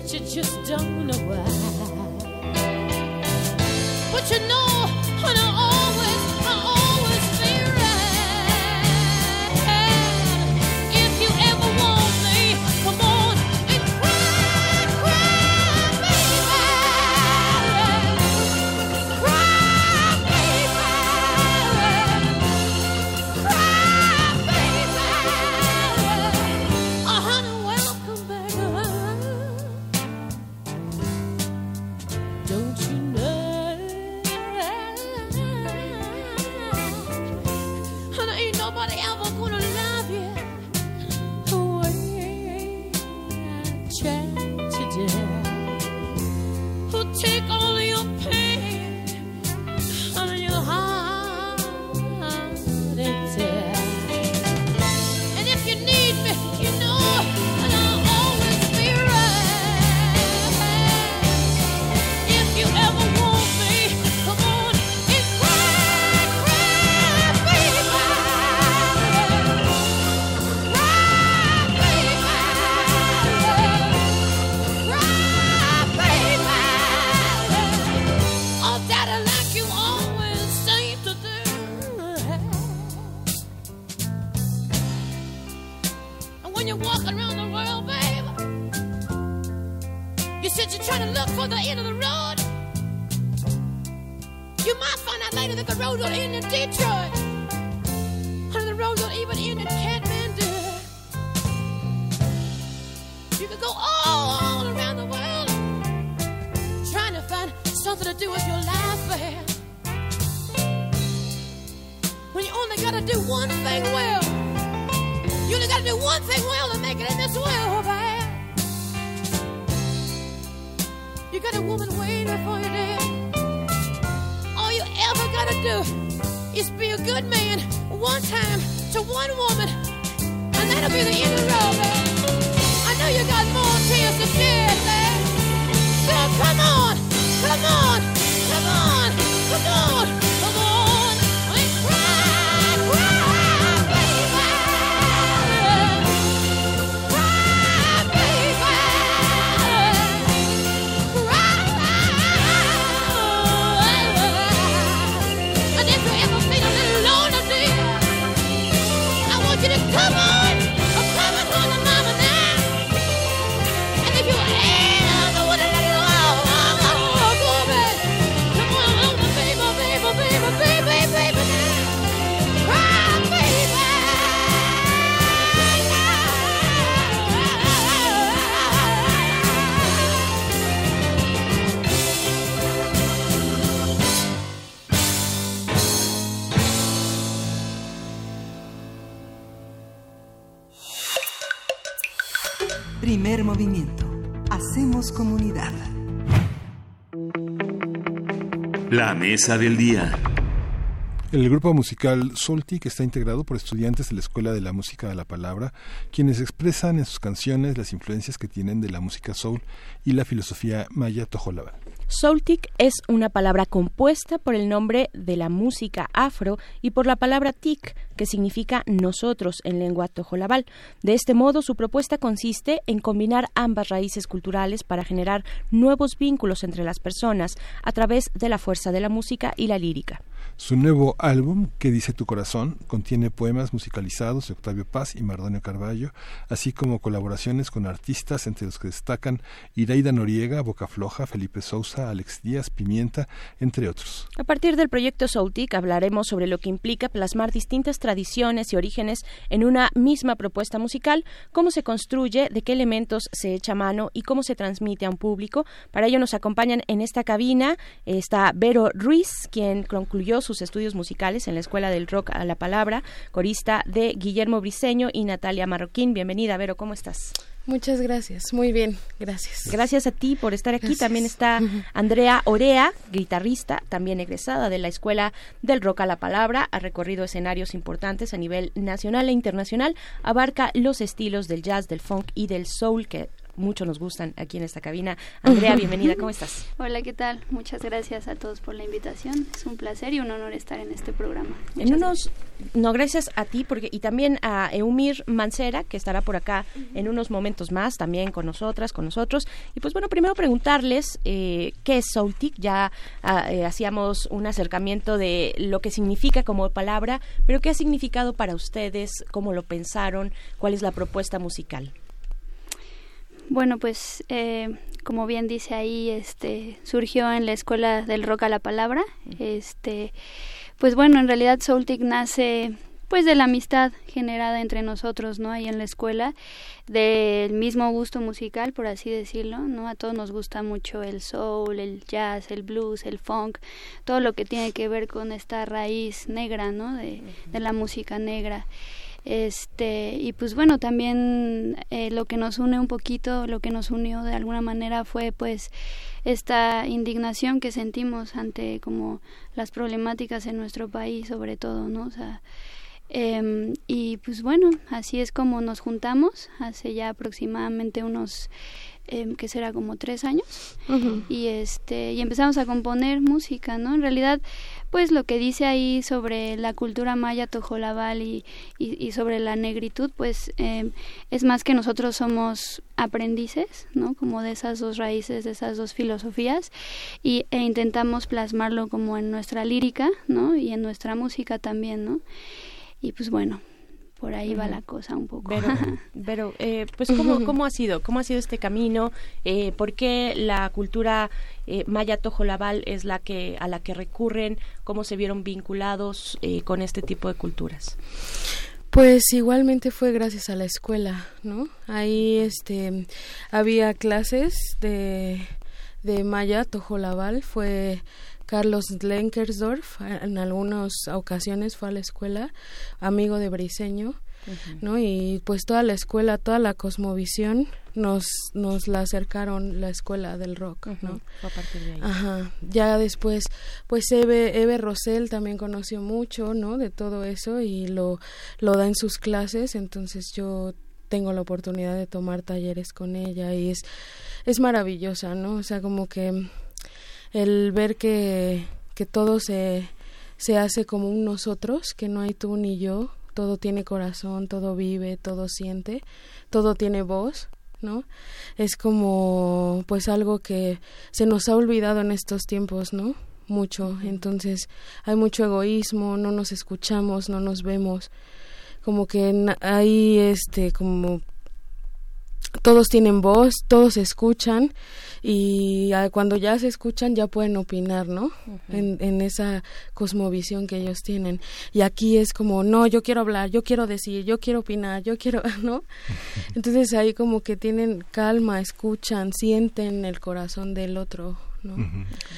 that you just don't know why. But you know. La mesa del día. El grupo musical Solti, que está integrado por estudiantes de la Escuela de la Música de la Palabra, quienes expresan en sus canciones las influencias que tienen de la música soul y la filosofía maya tojolabal. Celtic es una palabra compuesta por el nombre de la música afro y por la palabra tic, que significa nosotros en lengua tojolabal. De este modo, su propuesta consiste en combinar ambas raíces culturales para generar nuevos vínculos entre las personas a través de la fuerza de la música y la lírica. Su nuevo álbum, ¿Qué dice tu corazón?, contiene poemas musicalizados de Octavio Paz y Mardonio Carballo, así como colaboraciones con artistas entre los que destacan Iraida Noriega, Boca Floja, Felipe Sousa, Alex Díaz, Pimienta, entre otros. A partir del proyecto Soutic hablaremos sobre lo que implica plasmar distintas tradiciones y orígenes en una misma propuesta musical, cómo se construye, de qué elementos se echa mano y cómo se transmite a un público. Para ello nos acompañan en esta cabina eh, está Vero Ruiz, quien concluyó su sus estudios musicales en la Escuela del Rock a la Palabra, corista de Guillermo Briseño y Natalia Marroquín. Bienvenida, Vero, ¿cómo estás? Muchas gracias, muy bien, gracias. Gracias a ti por estar aquí. Gracias. También está Andrea Orea, guitarrista, también egresada de la Escuela del Rock a la Palabra, ha recorrido escenarios importantes a nivel nacional e internacional, abarca los estilos del jazz, del funk y del soul que mucho nos gustan aquí en esta cabina. Andrea, bienvenida, ¿cómo estás? Hola, ¿qué tal? Muchas gracias a todos por la invitación. Es un placer y un honor estar en este programa. En unos, no, gracias a ti porque y también a Eumir Mancera, que estará por acá en unos momentos más, también con nosotras, con nosotros. Y pues bueno, primero preguntarles eh, qué es Soultic. Ya ah, eh, hacíamos un acercamiento de lo que significa como palabra, pero qué ha significado para ustedes, cómo lo pensaron, cuál es la propuesta musical. Bueno, pues eh, como bien dice ahí, este surgió en la escuela del rock a la palabra. Este, pues bueno, en realidad Soultic nace pues de la amistad generada entre nosotros, ¿no? Ahí en la escuela, del mismo gusto musical, por así decirlo, ¿no? A todos nos gusta mucho el soul, el jazz, el blues, el funk, todo lo que tiene que ver con esta raíz negra, ¿no? De, de la música negra este y pues bueno también eh, lo que nos une un poquito lo que nos unió de alguna manera fue pues esta indignación que sentimos ante como las problemáticas en nuestro país sobre todo no o sea em, y pues bueno así es como nos juntamos hace ya aproximadamente unos em, que será como tres años. Y este y empezamos a componer música no en realidad pues lo que dice ahí sobre la cultura maya tojolabal y, y, y sobre la negritud, pues eh, es más que nosotros somos aprendices, ¿no? Como de esas dos raíces, de esas dos filosofías, y, e intentamos plasmarlo como en nuestra lírica, ¿no? Y en nuestra música también, ¿no? Y pues bueno, por ahí va la cosa un poco. Pero, pero eh, pues ¿cómo, ¿cómo ha sido? ¿Cómo ha sido este camino? Eh, ¿Por qué la cultura eh, maya tojolabal es la que a la que recurren? ¿Cómo se vieron vinculados eh, con este tipo de culturas? Pues igualmente fue gracias a la escuela, ¿no? Ahí este había clases de de Maya Tojolabal, fue Carlos Lenkersdorf, en algunas ocasiones fue a la escuela, amigo de Briseño, ¿no? Y pues toda la escuela, toda la cosmovisión nos nos la acercaron la escuela del rock, ¿no? Fue a partir de ahí. Ajá. Ya después, pues Eve, Eve Rosell también conoció mucho, ¿no? De todo eso y lo, lo da en sus clases, entonces yo tengo la oportunidad de tomar talleres con ella y es, es maravillosa, ¿no? O sea, como que el ver que, que todo se, se hace como un nosotros, que no hay tú ni yo, todo tiene corazón, todo vive, todo siente, todo tiene voz, ¿no? Es como pues algo que se nos ha olvidado en estos tiempos, ¿no? Mucho. Entonces hay mucho egoísmo, no nos escuchamos, no nos vemos. Como que hay este como todos tienen voz, todos escuchan y ah, cuando ya se escuchan ya pueden opinar, ¿no? en, en esa cosmovisión que ellos tienen. Y aquí es como, no, yo quiero hablar, yo quiero decir, yo quiero opinar, yo quiero, ¿no? Entonces ahí como que tienen calma, escuchan, sienten el corazón del otro, ¿no?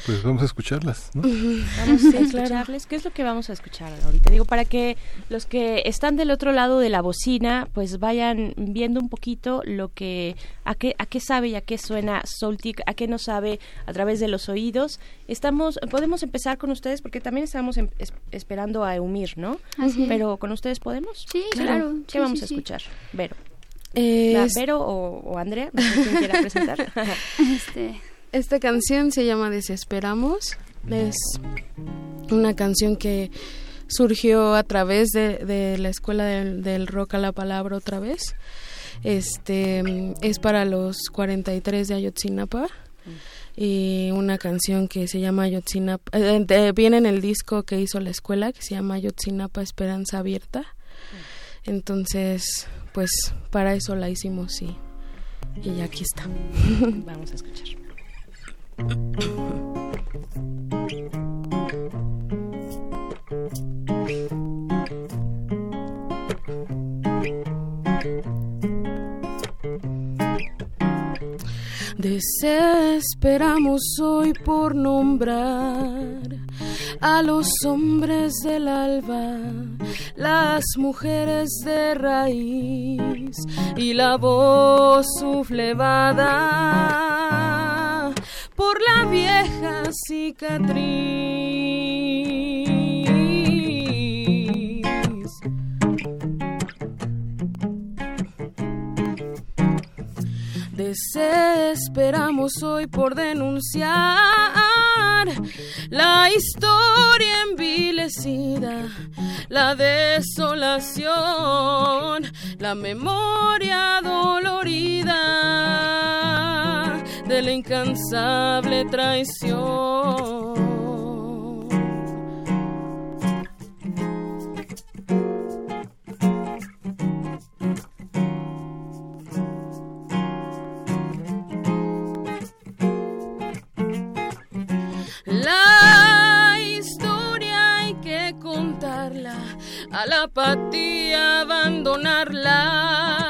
Pues vamos a escucharlas, ¿no? Vamos a escucharles. ¿Qué es lo que vamos a escuchar ahorita? Digo, para que los que están del otro lado de la bocina, pues vayan viendo un poquito lo que, a qué, a qué sabe y a qué suena Soltic, a qué no sabe a través de los oídos. Estamos, podemos empezar con ustedes porque también estamos em- es- esperando a Eumir, ¿no? Así es. Pero con ustedes podemos. Sí, claro. ¿Qué Sí, vamos sí, a sí. escuchar? Vero. Eh, Vero o, o Andrea, no sé quién quiera presentar. Este, Esta canción se llama Desesperamos. Es una canción que surgió a través de, de la escuela del, del rock a la palabra otra vez. Este es para los 43 de Ayotzinapa y una canción que se llama Ayotzinapa eh, de- viene en el disco que hizo la escuela que se llama Ayotzinapa Esperanza Abierta. Entonces, pues para eso la hicimos y y aquí está. Vamos a escuchar thank you Desesperamos hoy por nombrar a los hombres del alba, las mujeres de raíz y la voz sublevada por la vieja cicatriz. Desesperamos hoy por denunciar la historia envilecida, la desolación, la memoria dolorida de la incansable traición. La apatía abandonarla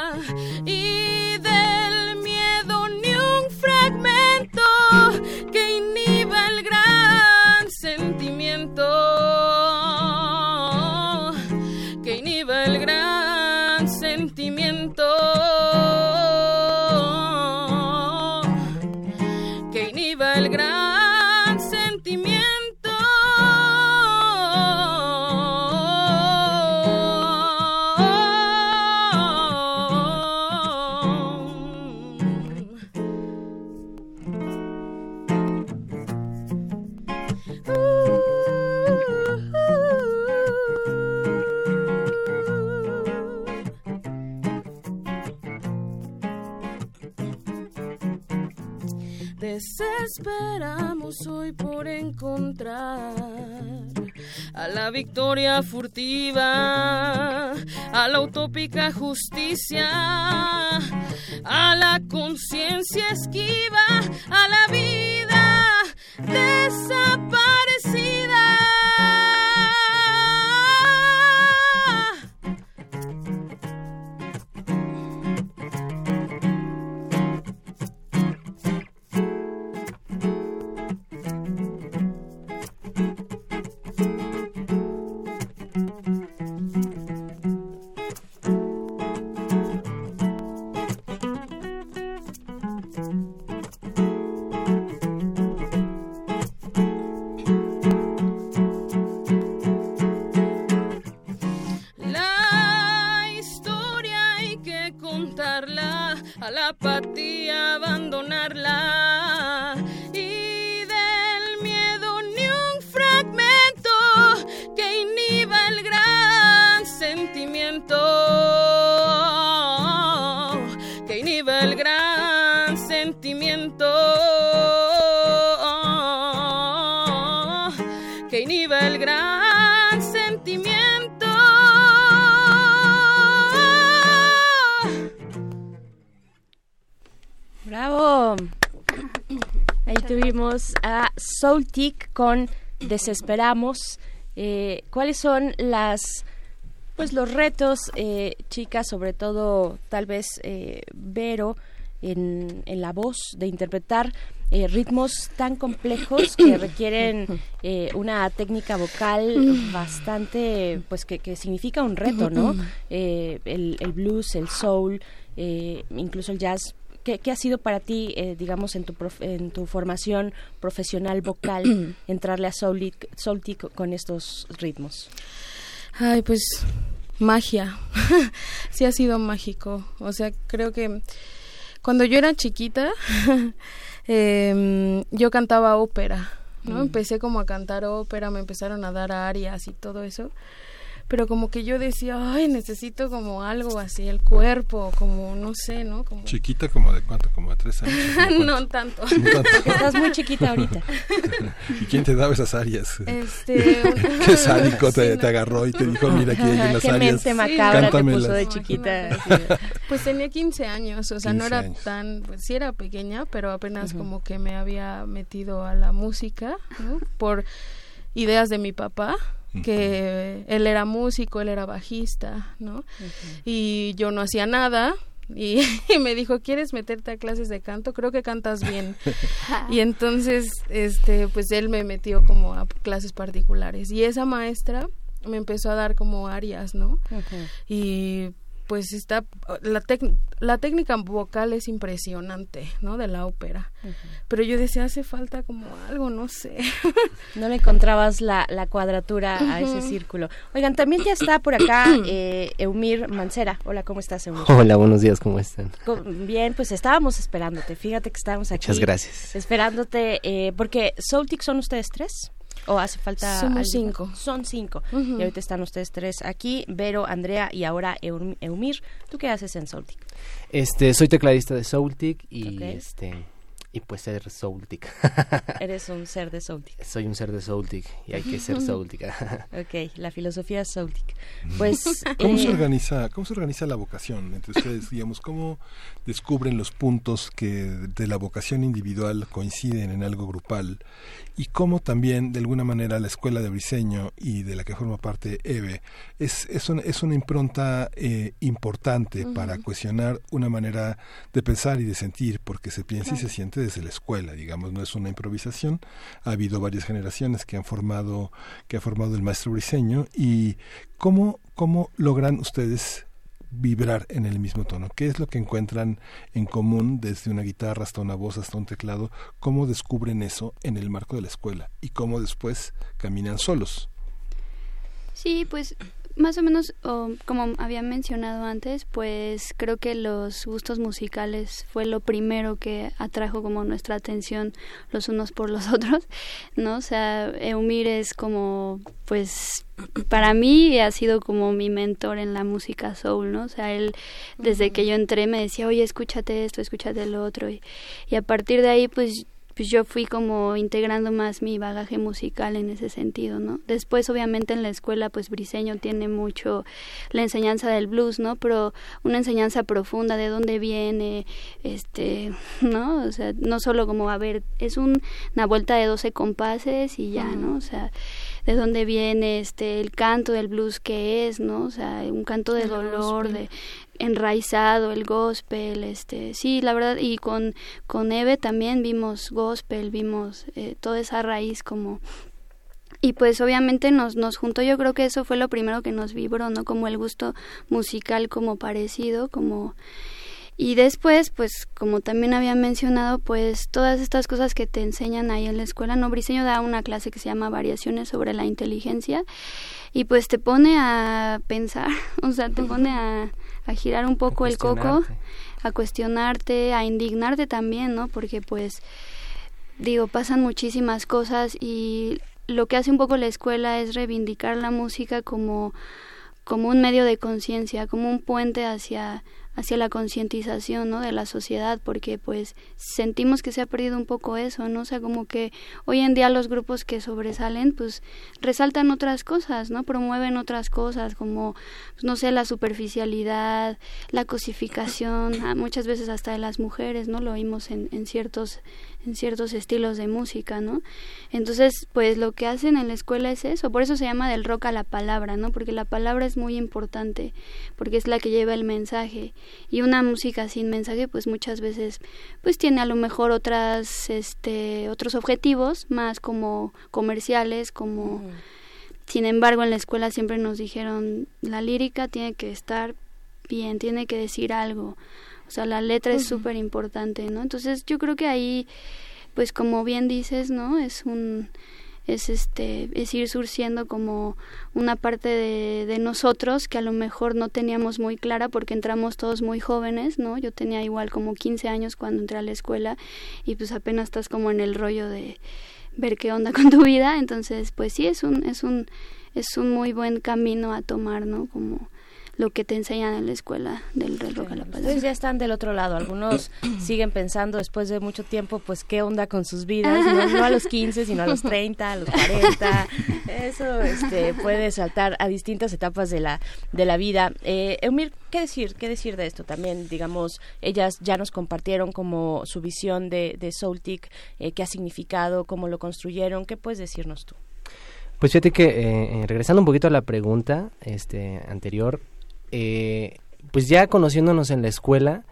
Desesperamos hoy por encontrar a la victoria furtiva, a la utópica justicia, a la conciencia esquiva, a la vida desaparecida. Con Desesperamos. Eh, ¿Cuáles son las pues los retos, eh, chicas, sobre todo tal vez eh, Vero, en, en la voz, de interpretar eh, ritmos tan complejos que requieren eh, una técnica vocal bastante, pues que, que significa un reto, ¿no? El, el blues, el soul, eh, incluso el jazz. ¿Qué, qué ha sido para ti, eh, digamos, en tu, en tu formación profesional vocal, entrarle a Soultic, Soultic con estos ritmos? Ay, pues magia. sí ha sido mágico. O sea, creo que cuando yo era chiquita, em, yo cantaba ópera, ¿no? Mm. Empecé como a cantar ópera, me empezaron a dar arias y todo eso. Pero como que yo decía, ay, necesito como algo así, el cuerpo, como, no sé, ¿no? Como... Chiquita como de cuánto, como de tres años. no tanto. No tanto. Porque estás muy chiquita ahorita. ¿Y quién te daba esas áreas? Este, Qué sádico te, te agarró y te dijo, mira, aquí hay unas Qué áreas. mente macabra te cántamelas". puso de chiquita. Pues tenía 15 años, o sea, no 15 era años. tan, pues sí era pequeña, pero apenas como que me había metido a la música, ¿no? Por ideas de mi papá, que él era músico, él era bajista, ¿no? Y yo no hacía nada. Y, y me dijo, ¿quieres meterte a clases de canto? Creo que cantas bien. y entonces, este, pues él me metió como a clases particulares. Y esa maestra me empezó a dar como áreas, ¿no? y pues está la tec- la técnica vocal es impresionante no de la ópera pero yo decía hace falta como algo no sé No le encontrabas la, la cuadratura a ese círculo. Oigan, también ya está por acá eh, Eumir Mancera. Hola, ¿cómo estás, Eumir? Hola, buenos días, ¿cómo están? Bien, pues estábamos esperándote. Fíjate que estábamos aquí. Muchas gracias. Esperándote, eh, porque Soultic son ustedes tres. ¿O hace falta Somos alguien? cinco. Son cinco. Y ahorita están ustedes tres aquí, Vero, Andrea y ahora Eum- Eumir. ¿Tú qué haces en Soultic? Este, soy tecladista de Soultic y este y pues ser Soultic. Eres un ser de Soultic. soy un ser de Soultic y hay que ser Soultic. ok, la filosofía es Soultic. Pues... ¿Cómo se eh, organiza, cómo se organiza la vocación entre ustedes, digamos, cómo descubren los puntos que de la vocación individual coinciden en algo grupal y cómo también de alguna manera la escuela de Briseño y de la que forma parte EVE es, es, una, es una impronta eh, importante para cuestionar una manera de pensar y de sentir porque se piensa y se siente desde la escuela, digamos, no es una improvisación, ha habido varias generaciones que han formado que ha formado el maestro Briseño y cómo cómo logran ustedes vibrar en el mismo tono. ¿Qué es lo que encuentran en común desde una guitarra hasta una voz hasta un teclado? ¿Cómo descubren eso en el marco de la escuela? ¿Y cómo después caminan solos? Sí, pues más o menos, como había mencionado antes, pues creo que los gustos musicales fue lo primero que atrajo como nuestra atención los unos por los otros, ¿no? O sea, Eumir es como, pues, para mí ha sido como mi mentor en la música soul, ¿no? O sea, él desde que yo entré me decía, oye, escúchate esto, escúchate lo otro, y, y a partir de ahí, pues pues yo fui como integrando más mi bagaje musical en ese sentido, ¿no? Después, obviamente, en la escuela, pues Briseño tiene mucho la enseñanza del blues, ¿no? Pero una enseñanza profunda de dónde viene, este, ¿no? O sea, no solo como, a ver, es un- una vuelta de 12 compases y ya, ¿no? O sea, de dónde viene este el canto del blues que es, ¿no? O sea, un canto de dolor, de enraizado, el gospel, este, sí, la verdad, y con, con Eve también vimos gospel, vimos eh, toda esa raíz como y pues obviamente nos, nos juntó, yo creo que eso fue lo primero que nos vibró, ¿no? Como el gusto musical como parecido, como... Y después, pues como también había mencionado, pues todas estas cosas que te enseñan ahí en la escuela, ¿no? Briseño da una clase que se llama Variaciones sobre la inteligencia y pues te pone a pensar, o sea, te pone a, a girar un poco el coco, a cuestionarte, a indignarte también, ¿no? Porque pues digo, pasan muchísimas cosas y lo que hace un poco la escuela es reivindicar la música como, como un medio de conciencia, como un puente hacia hacia la concientización ¿no? de la sociedad porque pues sentimos que se ha perdido un poco eso no o sea como que hoy en día los grupos que sobresalen pues resaltan otras cosas no promueven otras cosas como pues, no sé la superficialidad la cosificación ah, muchas veces hasta de las mujeres no lo oímos en, en ciertos en ciertos estilos de música, ¿no? Entonces, pues lo que hacen en la escuela es eso, por eso se llama del rock a la palabra, ¿no? Porque la palabra es muy importante, porque es la que lleva el mensaje y una música sin mensaje, pues muchas veces, pues tiene a lo mejor otras, este, otros objetivos más como comerciales, como sin embargo, en la escuela siempre nos dijeron, la lírica tiene que estar bien, tiene que decir algo. O sea, la letra es súper importante, ¿no? Entonces, yo creo que ahí, pues como bien dices, ¿no? Es un es este es ir surciendo como una parte de, de nosotros que a lo mejor no teníamos muy clara porque entramos todos muy jóvenes, ¿no? Yo tenía igual como 15 años cuando entré a la escuela y pues apenas estás como en el rollo de ver qué onda con tu vida, entonces pues sí es un es un es un muy buen camino a tomar, ¿no? Como lo que te enseñan en la escuela del reloj a la palabra. Ustedes ya están del otro lado. Algunos siguen pensando después de mucho tiempo, pues, ¿qué onda con sus vidas? No, no a los 15, sino a los 30, a los 40. Eso este, puede saltar a distintas etapas de la, de la vida. Eh, Eumir, ¿qué decir? ¿Qué decir de esto? También, digamos, ellas ya nos compartieron como su visión de, de Soultic, eh, qué ha significado, cómo lo construyeron. ¿Qué puedes decirnos tú? Pues fíjate que, eh, eh, regresando un poquito a la pregunta este, anterior, eh, pues ya conociéndonos en la escuela,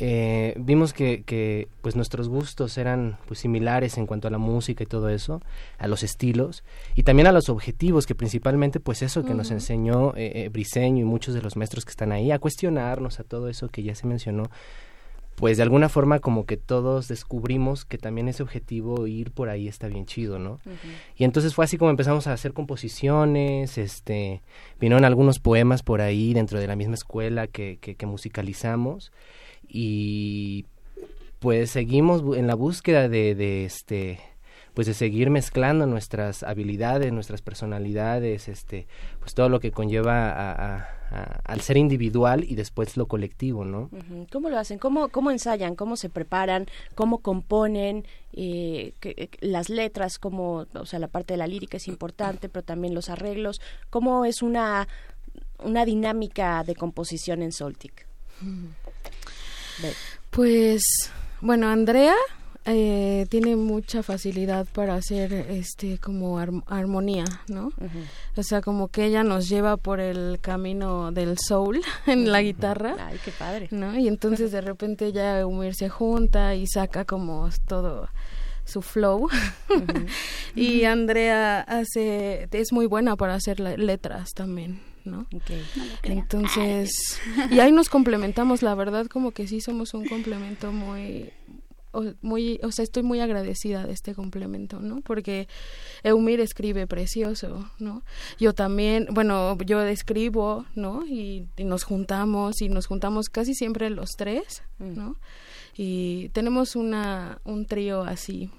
eh, vimos que, que, pues nuestros gustos eran pues similares en cuanto a la música y todo eso, a los estilos y también a los objetivos, que principalmente pues eso que nos enseñó eh, eh, Briseño y muchos de los maestros que están ahí, a cuestionarnos, a todo eso que ya se mencionó, pues de alguna forma como que todos descubrimos que también ese objetivo ir por ahí está bien chido, ¿no? Y entonces fue así como empezamos a hacer composiciones, este, vinieron algunos poemas por ahí dentro de la misma escuela que, que, que musicalizamos y pues seguimos en la búsqueda de, de este pues de seguir mezclando nuestras habilidades, nuestras personalidades, este, pues todo lo que conlleva a- a- a- al ser individual y después lo colectivo, ¿no? ¿Cómo lo hacen? ¿Cómo, cómo ensayan? ¿Cómo se preparan? ¿Cómo componen? Eh, que- eh, las letras, como, o sea, la parte de la lírica es importante, pero también los arreglos. ¿Cómo es una, una dinámica de composición en Soltic? Pues, bueno, Andrea eh, tiene mucha facilidad para hacer este como ar- armonía, ¿no? O sea, como que ella nos lleva por el camino del soul en la guitarra. Ay, qué padre. ¿no? Y entonces de repente Umir se junta y saca como todo su flow. y Andrea hace es muy buena para hacer letras también, ¿no? Entonces, y ahí nos complementamos, la verdad como que sí somos un complemento muy muy, o sea, estoy muy agradecida de este complemento, ¿no? Porque Eumir escribe precioso, ¿no? Yo también, bueno, yo escribo, ¿no? Y, y nos juntamos y nos juntamos casi siempre los tres, ¿no? Y tenemos una un trío así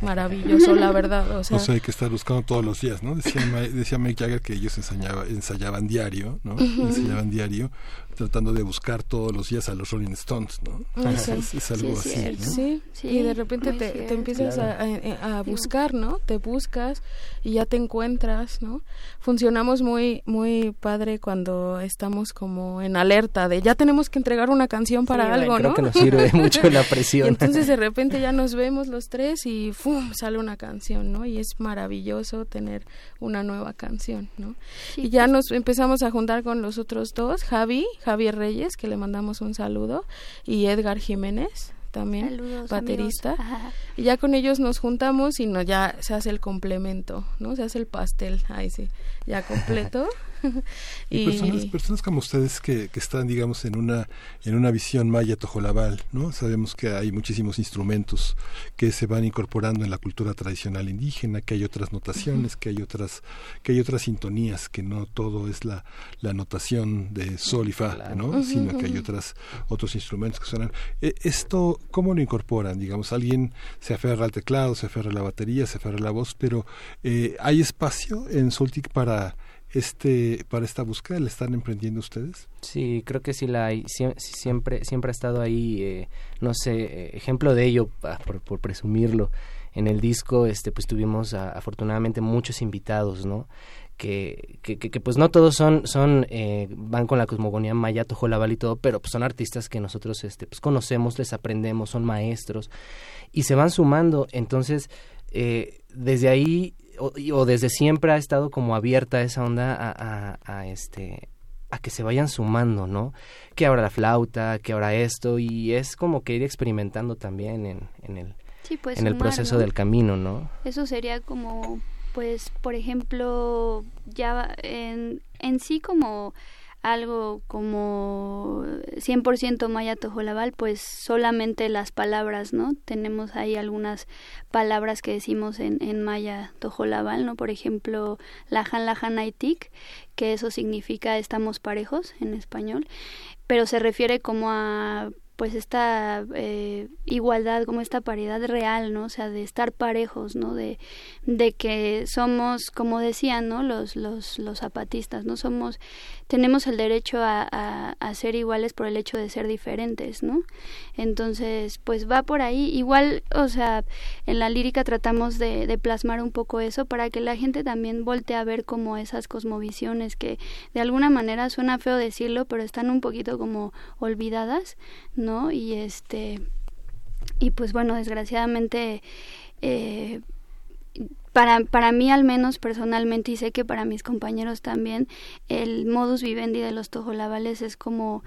maravilloso, la verdad, o sea, O sea, hay que estar buscando todos los días, ¿no? Decía, decía Mick Jagger que ellos ensayaba- ensayaban diario, ¿no? Ensayaban diario, tratando de buscar todos los días a los Rolling Stones, ¿no? Sí. Es, es algo Sí, así, cierto. ¿no? Sí, y de repente te, empiezas Claro. a, a- a buscar, ¿no? Te buscas y ya te encuentras, ¿no? Funcionamos muy muy padre cuando estamos como en alerta de ya tenemos que entregar una canción para Sí, algo, creo ¿no? que nos sirve mucho la presión. y entonces de repente ya nos vemos los tres y ¡fum! sale una canción, ¿no? Y es maravilloso tener una nueva canción, ¿no? y ya nos empezamos a juntar con los otros dos, Javi, Javier Reyes, que le mandamos un saludo, y Edgar Jiménez también, Saludos, baterista. Y ya con ellos nos juntamos y no, ya se hace el complemento, ¿no? Se hace el pastel, ahí sí, ya completo. Y, personas, personas como ustedes que, que están, digamos, en una, en una visión maya tojolabal, ¿no? Sabemos que hay muchísimos instrumentos que se van incorporando en la cultura tradicional indígena, que hay otras notaciones, que hay otras, que hay otras sintonías, que no todo es la, la notación de sol y fa, ¿no? Sino que hay otras, otros instrumentos que suenan. Eh, Esto, ¿cómo lo incorporan? Digamos, alguien se aferra al teclado, se aferra a la batería, se aferra a la voz, pero eh, ¿hay espacio en Soltic para este para esta búsqueda? ¿Le están emprendiendo ustedes? Sí, creo que sí la hay. Siempre, siempre ha estado ahí, eh, no sé, eh, ejemplo de ello, ah, por, presumirlo. En el disco, este, pues tuvimos afortunadamente muchos invitados, ¿no? Que, que, que, que, pues no todos son, son eh, van con la cosmogonía maya, tojolabal y todo, pero pues son artistas que nosotros este, pues conocemos, les aprendemos, son maestros y se van sumando. Entonces, eh, desde ahí o, y- o desde siempre ha estado como abierta esa onda a, a, a, este a que se vayan sumando, ¿no? Que ahora la flauta, que ahora esto, y es como que ir experimentando también en, en el, Sí, pues, en el sumar, proceso ¿no? del camino, ¿no? Eso sería como, pues, por ejemplo, ya en, en sí como algo como 100% maya tojolabal, pues solamente las palabras, ¿no? Tenemos ahí algunas palabras que decimos en, en maya tojolabal, ¿no? Por ejemplo, lajan lajan aitik, que eso significa estamos parejos en español, pero se refiere como a pues esta eh, igualdad, como esta paridad real, ¿no? O sea, de estar parejos, ¿no? De, de que somos, como decían, ¿no? Los, los, los zapatistas, ¿no? Somos tenemos el derecho a, ser iguales por el hecho de ser diferentes, ¿no? Entonces, pues va por ahí. Igual, o sea, en la lírica tratamos de, de plasmar un poco eso para que la gente también voltee a ver como esas cosmovisiones que de alguna manera suena feo decirlo, pero están un poquito como olvidadas, ¿no? Y este, y pues bueno, desgraciadamente, eh, para, para mí al menos personalmente y sé que para mis compañeros también, el modus vivendi de los tojolabales es como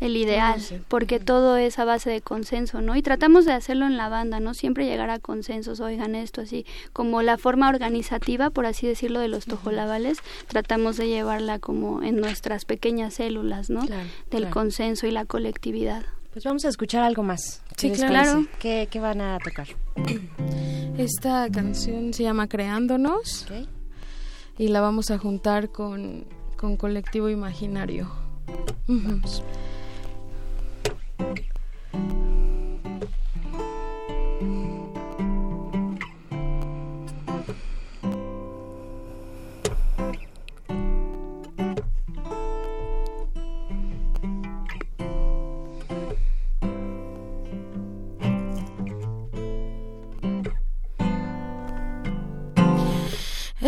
el ideal, porque todo es a base de consenso, ¿no? Y tratamos de hacerlo en la banda, ¿no? Siempre llegar a consensos, oigan esto así, como la forma organizativa, por así decirlo, de los tojolabales, tratamos de llevarla como en nuestras pequeñas células, ¿no? Del consenso y la colectividad. Pues vamos a escuchar algo más. Sí, claro. ¿Qué, ¿Qué, van a tocar? Esta canción se llama Creándonos y la vamos a juntar con, con Colectivo Imaginario. Vamos.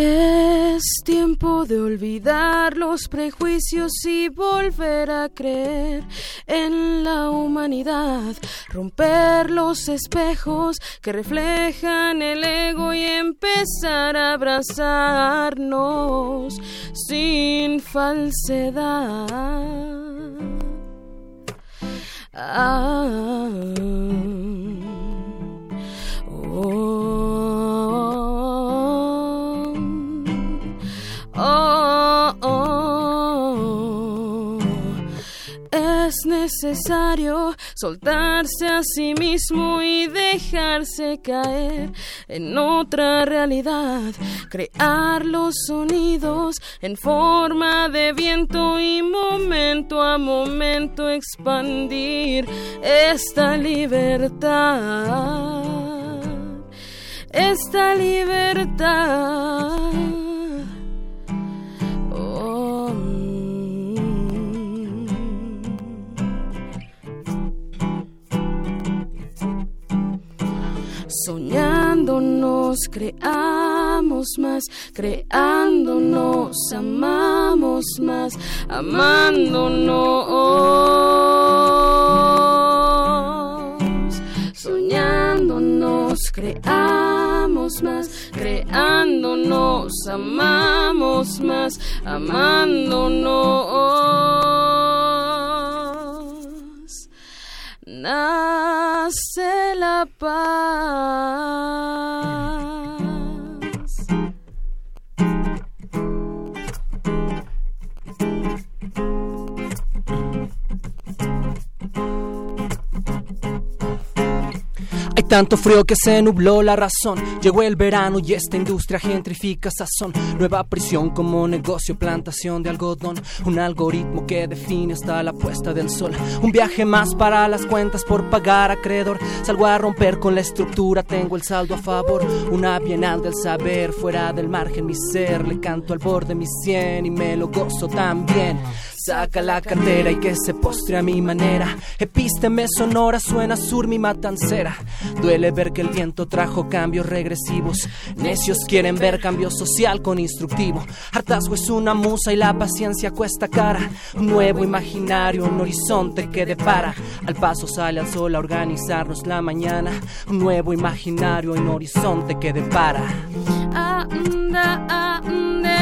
Es tiempo de olvidar los prejuicios y volver a creer en la humanidad, romper los espejos que reflejan el ego y empezar a abrazarnos sin falsedad. Ah, oh, oh, oh. Es necesario soltarse a sí mismo y dejarse caer en otra realidad, crear los sonidos en forma de viento y momento a momento expandir esta libertad, esta libertad. Soñándonos creamos más, creándonos amamos más, amándonos. Soñándonos creamos más, creándonos amamos más, amándonos. Nace la tanto frío que se nubló la razón. Llegó el verano y esta industria gentrifica sazón. Nueva prisión como negocio, plantación de algodón. Un algoritmo que define hasta la puesta del sol. Un viaje más para las cuentas por pagar acreedor. Salgo a romper con la estructura, tengo el saldo a favor. Una bienal del saber, fuera del margen mi ser. Le canto al borde mi cien y me lo gozo también. Saca la cartera y que se postre a mi manera. Epísteme sonora, suena sur mi matancera. Duele ver que el viento trajo cambios regresivos. Necios quieren ver cambio social con instructivo. Hartazgo es una musa y la paciencia cuesta cara. Nuevo imaginario, un horizonte que depara. Al paso sale al sol a organizarnos la mañana. Nuevo imaginario, un horizonte que depara. Ah.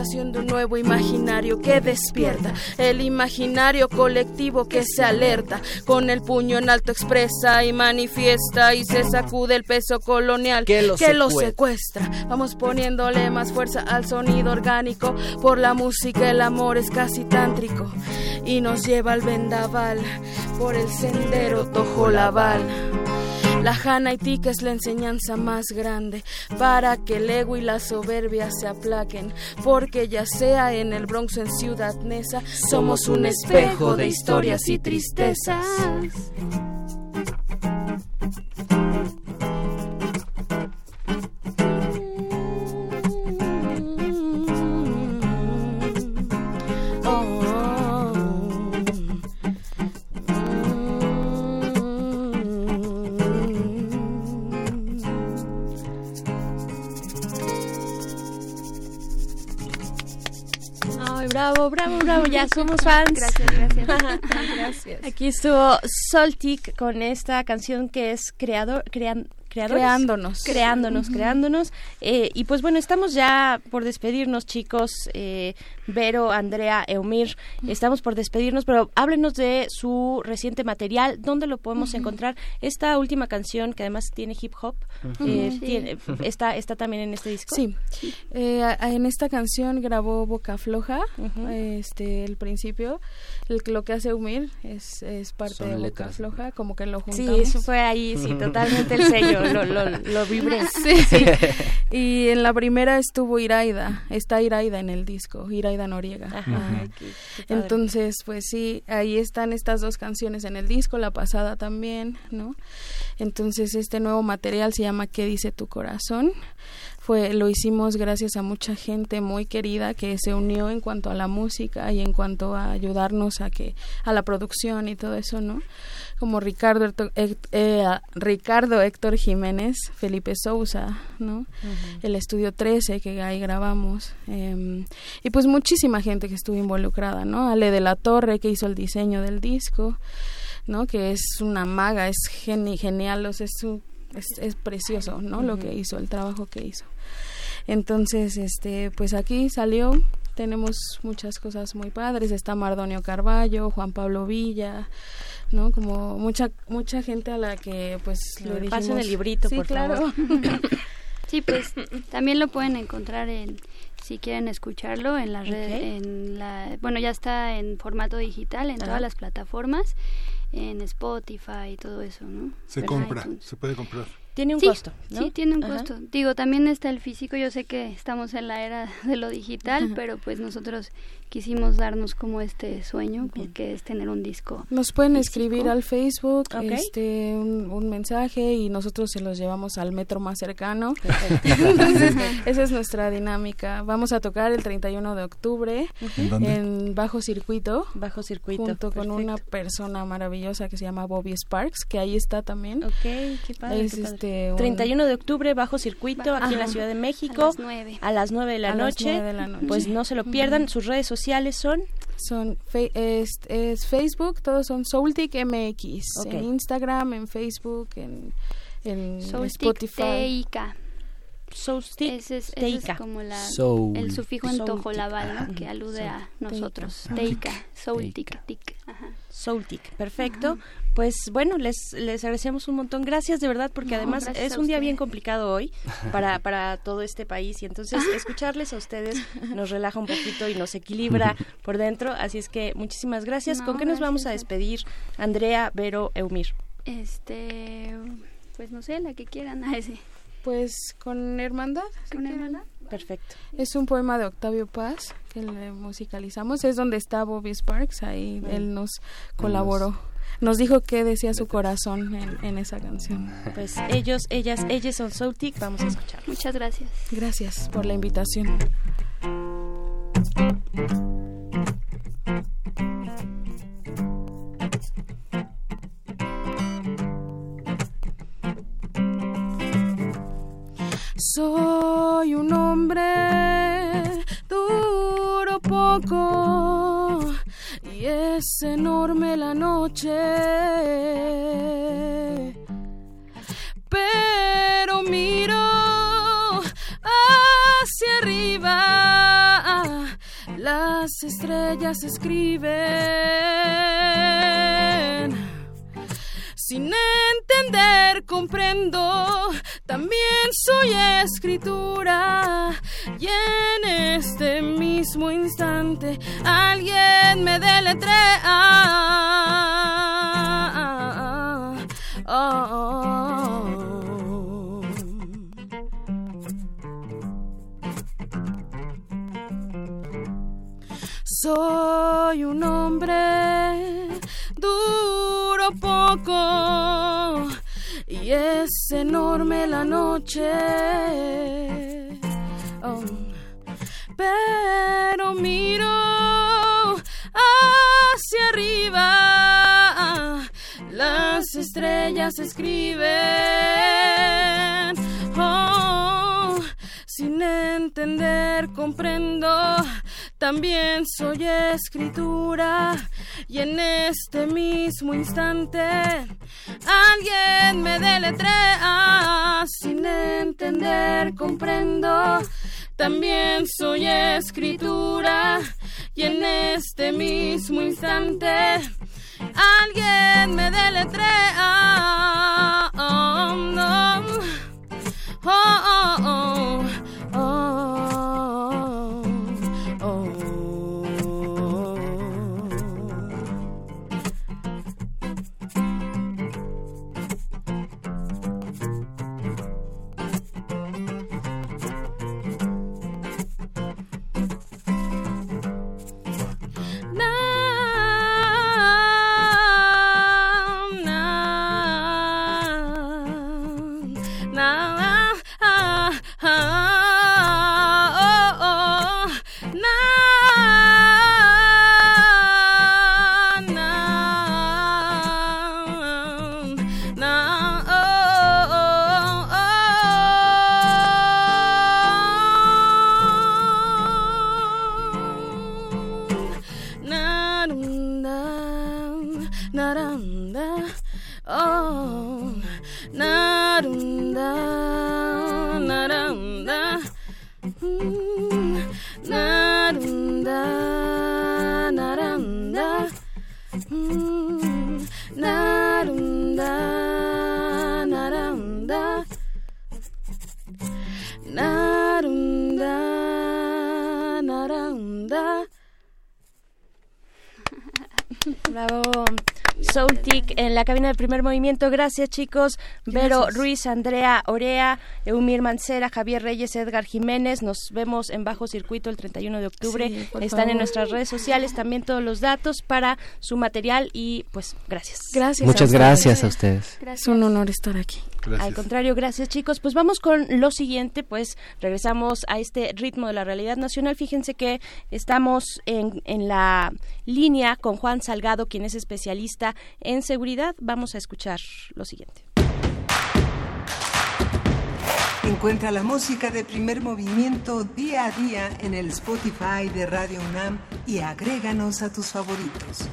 mm, de, un nuevo imaginario que despierta, el imaginario colectivo que se alerta, con el puño en alto expresa y manifiesta y se sacude el peso colonial que lo, que lo secuestra. Vamos poniéndole más fuerza al sonido orgánico, por la música el amor es casi tántrico y nos lleva al vendaval. Por el sendero Tojolabal. La Hana es la enseñanza más grande para que el ego y la soberbia se aplaquen, porque ya sea en el Bronx o en Ciudad Neza, somos un espejo de historias y tristezas. Bravo, bravo, bravo, ya somos fans. Gracias, gracias. gracias. Aquí estuvo Soltic con esta canción que es creador, crean, Creándonos. Creándonos, creándonos. Eh, y pues bueno, estamos ya por despedirnos, chicos. Eh, Vero, Andrea, Eumir, estamos por despedirnos, pero háblenos de su reciente material, dónde lo podemos encontrar. Esta última canción, que además tiene hip hop, eh, tiene, está, está también en este disco. Sí, en esta canción grabó Boca Floja, este, el principio. lo que hace Eumir es, es parte de Boca Floja, como que lo juntamos. Sí, eso fue ahí, sí, totalmente el sello lo, lo, lo vibré. Sí. Y en la primera estuvo Iraida, está Iraida en el disco, Iraida Noriega. Entonces, pues sí, ahí están estas dos canciones en el disco, la pasada también, ¿no? Entonces, este nuevo material se llama ¿Qué dice tu corazón? fue lo hicimos gracias a mucha gente muy querida que se unió en cuanto a la música y en cuanto a ayudarnos a que a la producción y todo eso no como Ricardo eh, Ricardo Héctor Jiménez Felipe Sousa no el estudio 13 que ahí grabamos em, y pues muchísima gente que estuvo involucrada no Ale de la Torre que hizo el diseño del disco no que es una maga es genial o es, es, precioso no lo que hizo el trabajo que hizo. Entonces, este, pues aquí salió, tenemos muchas cosas muy padres, está Mardonio Carballo, Juan Pablo Villa, ¿no? Como mucha mucha gente a la que pues le dijimos... Pasen el librito, sí, por claro. sí, pues también lo pueden encontrar en si quieren escucharlo en la red en la bueno, ya está en formato digital en todas las plataformas, en Spotify y todo eso, ¿no? Se compra, se puede comprar. Tiene un costo, ¿no? Sí, tiene un costo. Digo, también está el físico. Yo sé que estamos en la era de lo digital, pero pues nosotros quisimos darnos como este sueño, porque es tener un disco. Nos pueden escribir al Facebook este, un, mensaje y nosotros se los llevamos al metro más cercano. Entonces, esa es nuestra dinámica. Vamos a tocar el 31 de octubre ¿En, Bajo Circuito. Bajo Circuito. Junto con una persona maravillosa que se llama Bobby Sparks, que ahí está también. Ok, qué padre. Este, 31 de octubre, Bajo Circuito, aquí en la Ciudad de México. A las 9. A las 9 de la, noche. De la noche. Pues no se lo pierdan. Sus redes sociales son son es, Facebook, todos son Soultic MX, en Instagram, en Facebook, en, en Spotify. Soulstick ese es, como la, el sufijo en tojolabal, ¿no? que alude a nosotros. Teika, Soultic, Soultic, perfecto. Pues bueno, les, les agradecemos un montón. Gracias de verdad, porque además es un día bien complicado hoy para, para todo este país y entonces escucharles a ustedes nos relaja un poquito y nos equilibra por dentro. Así es que muchísimas gracias. ¿Con qué nos vamos a despedir, Andrea, Vero, Eumir? Este, pues no sé, la que quieran. ese. Pues con Hermandad. ¿Con Hermandad? Perfecto. Es un poema de Octavio Paz que le musicalizamos. Es donde está Bobby Sparks, ahí él nos colaboró. Nos dijo qué decía su corazón en, esa canción. Pues ellos, ellas, ellas son Soutic, vamos a escuchar. Muchas gracias. Gracias por la invitación. Soy un hombre duro poco y es enorme la noche. Pero miro hacia arriba Las estrellas escriben. Sin entender, comprendo, también soy escritura. Y en este mismo instante, alguien me deletrea. Soy un hombre duro poco. Y es enorme la noche. Oh, Pero miro hacia arriba, las estrellas escriben. Oh, sin entender, comprendo también soy escritura y en este mismo instante alguien me deletrea sin entender comprendo. También soy escritura y en este mismo instante alguien me deletrea. Oh, oh, oh, oh. Oh, Bravo. Soultic en la cabina de primer movimiento. Gracias, chicos. Vero Gracias. Ruiz, Andrea Orea, Eumir Mancera, Javier Reyes, Edgar Jiménez. Nos vemos en Bajo Circuito el 31 de octubre. Sí, Están en nuestras redes sociales también todos los datos para su material y pues gracias. Gracias. Muchas a gracias a ustedes. Es un honor estar aquí. Al contrario, gracias chicos. Pues vamos con lo siguiente, pues regresamos a este ritmo de la realidad nacional. Fíjense que estamos en, en la línea con Juan Salgado, quien es especialista en seguridad. Vamos a escuchar lo siguiente. Encuentra la música de primer movimiento día a día en el Spotify de Radio UNAM y agréganos a tus favoritos.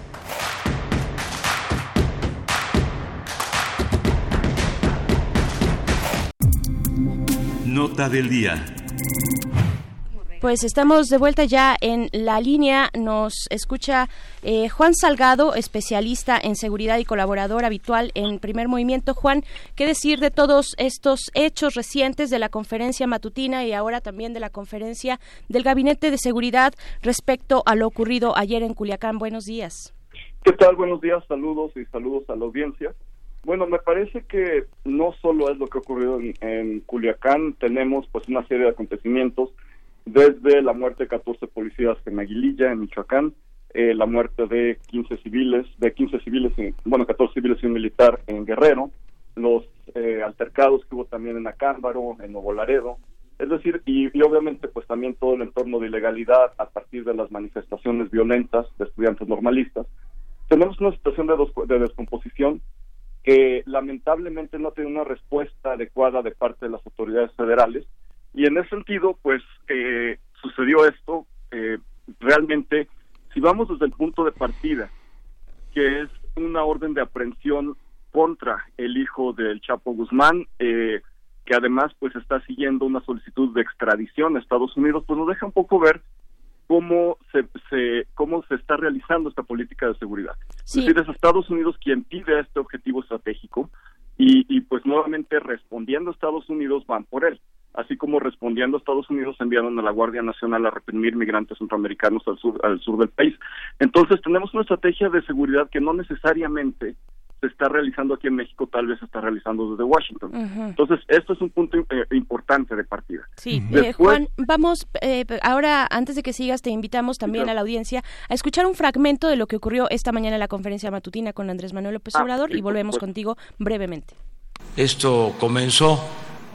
Nota del día. Pues estamos de vuelta ya en la línea. Nos escucha eh, Juan Salgado, especialista en seguridad y colaborador habitual en Primer Movimiento. Juan, ¿qué decir de todos estos hechos recientes de la conferencia matutina y ahora también de la conferencia del Gabinete de Seguridad respecto a lo ocurrido ayer en Culiacán? Buenos días. ¿Qué tal? Buenos días, saludos y saludos a la audiencia. Bueno, me parece que no solo es lo que ha ocurrido en, Culiacán, tenemos pues una serie de acontecimientos, desde la muerte de 14 policías en Aguililla, en Michoacán, eh, la muerte de 15 civiles, de 15 civiles, en- bueno, 14 civiles y un militar en Guerrero, los eh, altercados que hubo también en Acámbaro, en Nuevo Laredo, es decir, y, obviamente pues también todo el entorno de ilegalidad a partir de las manifestaciones violentas de estudiantes normalistas. Tenemos una situación de descomposición que lamentablemente no tiene una respuesta adecuada de parte de las autoridades federales. Y en ese sentido pues eh, sucedió esto eh, realmente si vamos desde el punto de partida que es una orden de aprehensión contra el hijo del Chapo Guzmán eh, que además pues está siguiendo una solicitud de extradición a Estados Unidos pues nos deja un poco ver cómo se, se, cómo se está realizando esta política de seguridad. Es decir, es Estados Unidos quien pide este objetivo estratégico y, y pues nuevamente respondiendo a Estados Unidos van por él. Así como respondiendo a Estados Unidos enviaron a la Guardia Nacional a reprimir migrantes centroamericanos al sur, al sur del país. Entonces tenemos una estrategia de seguridad que no necesariamente se está realizando aquí en México, tal vez se está realizando desde Washington. Entonces, esto es un punto eh, importante de partida. Sí, eh, Juan, vamos, eh, ahora, antes de que sigas, te invitamos también a la audiencia a escuchar un fragmento de lo que ocurrió esta mañana en la conferencia matutina con Andrés Manuel López Ah, Obrador sí, y volvemos contigo brevemente. Esto comenzó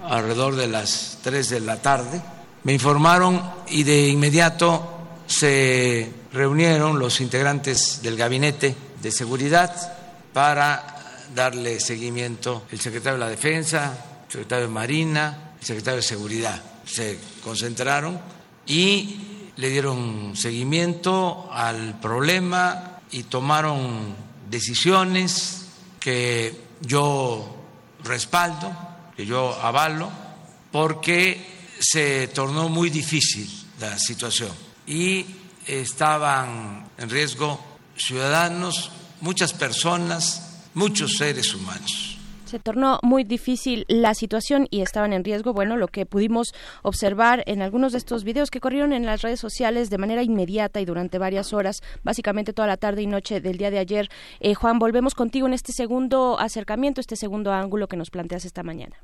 alrededor de las 3 de la tarde. Me informaron y de inmediato se reunieron los integrantes del gabinete de seguridad para darle seguimiento el secretario de la Defensa, el secretario de Marina, el secretario de Seguridad. Se concentraron y le dieron seguimiento al problema y tomaron decisiones que yo respaldo, que yo avalo, porque se tornó muy difícil la situación y estaban en riesgo ciudadanos, muchas personas, muchos seres humanos. Se tornó muy difícil la situación y estaban en riesgo, bueno, lo que pudimos observar en algunos de estos videos que corrieron en las redes sociales de manera inmediata y durante varias horas, básicamente toda la tarde y noche del día de ayer. Eh, Juan, volvemos contigo en este segundo acercamiento, este segundo ángulo que nos planteas esta mañana.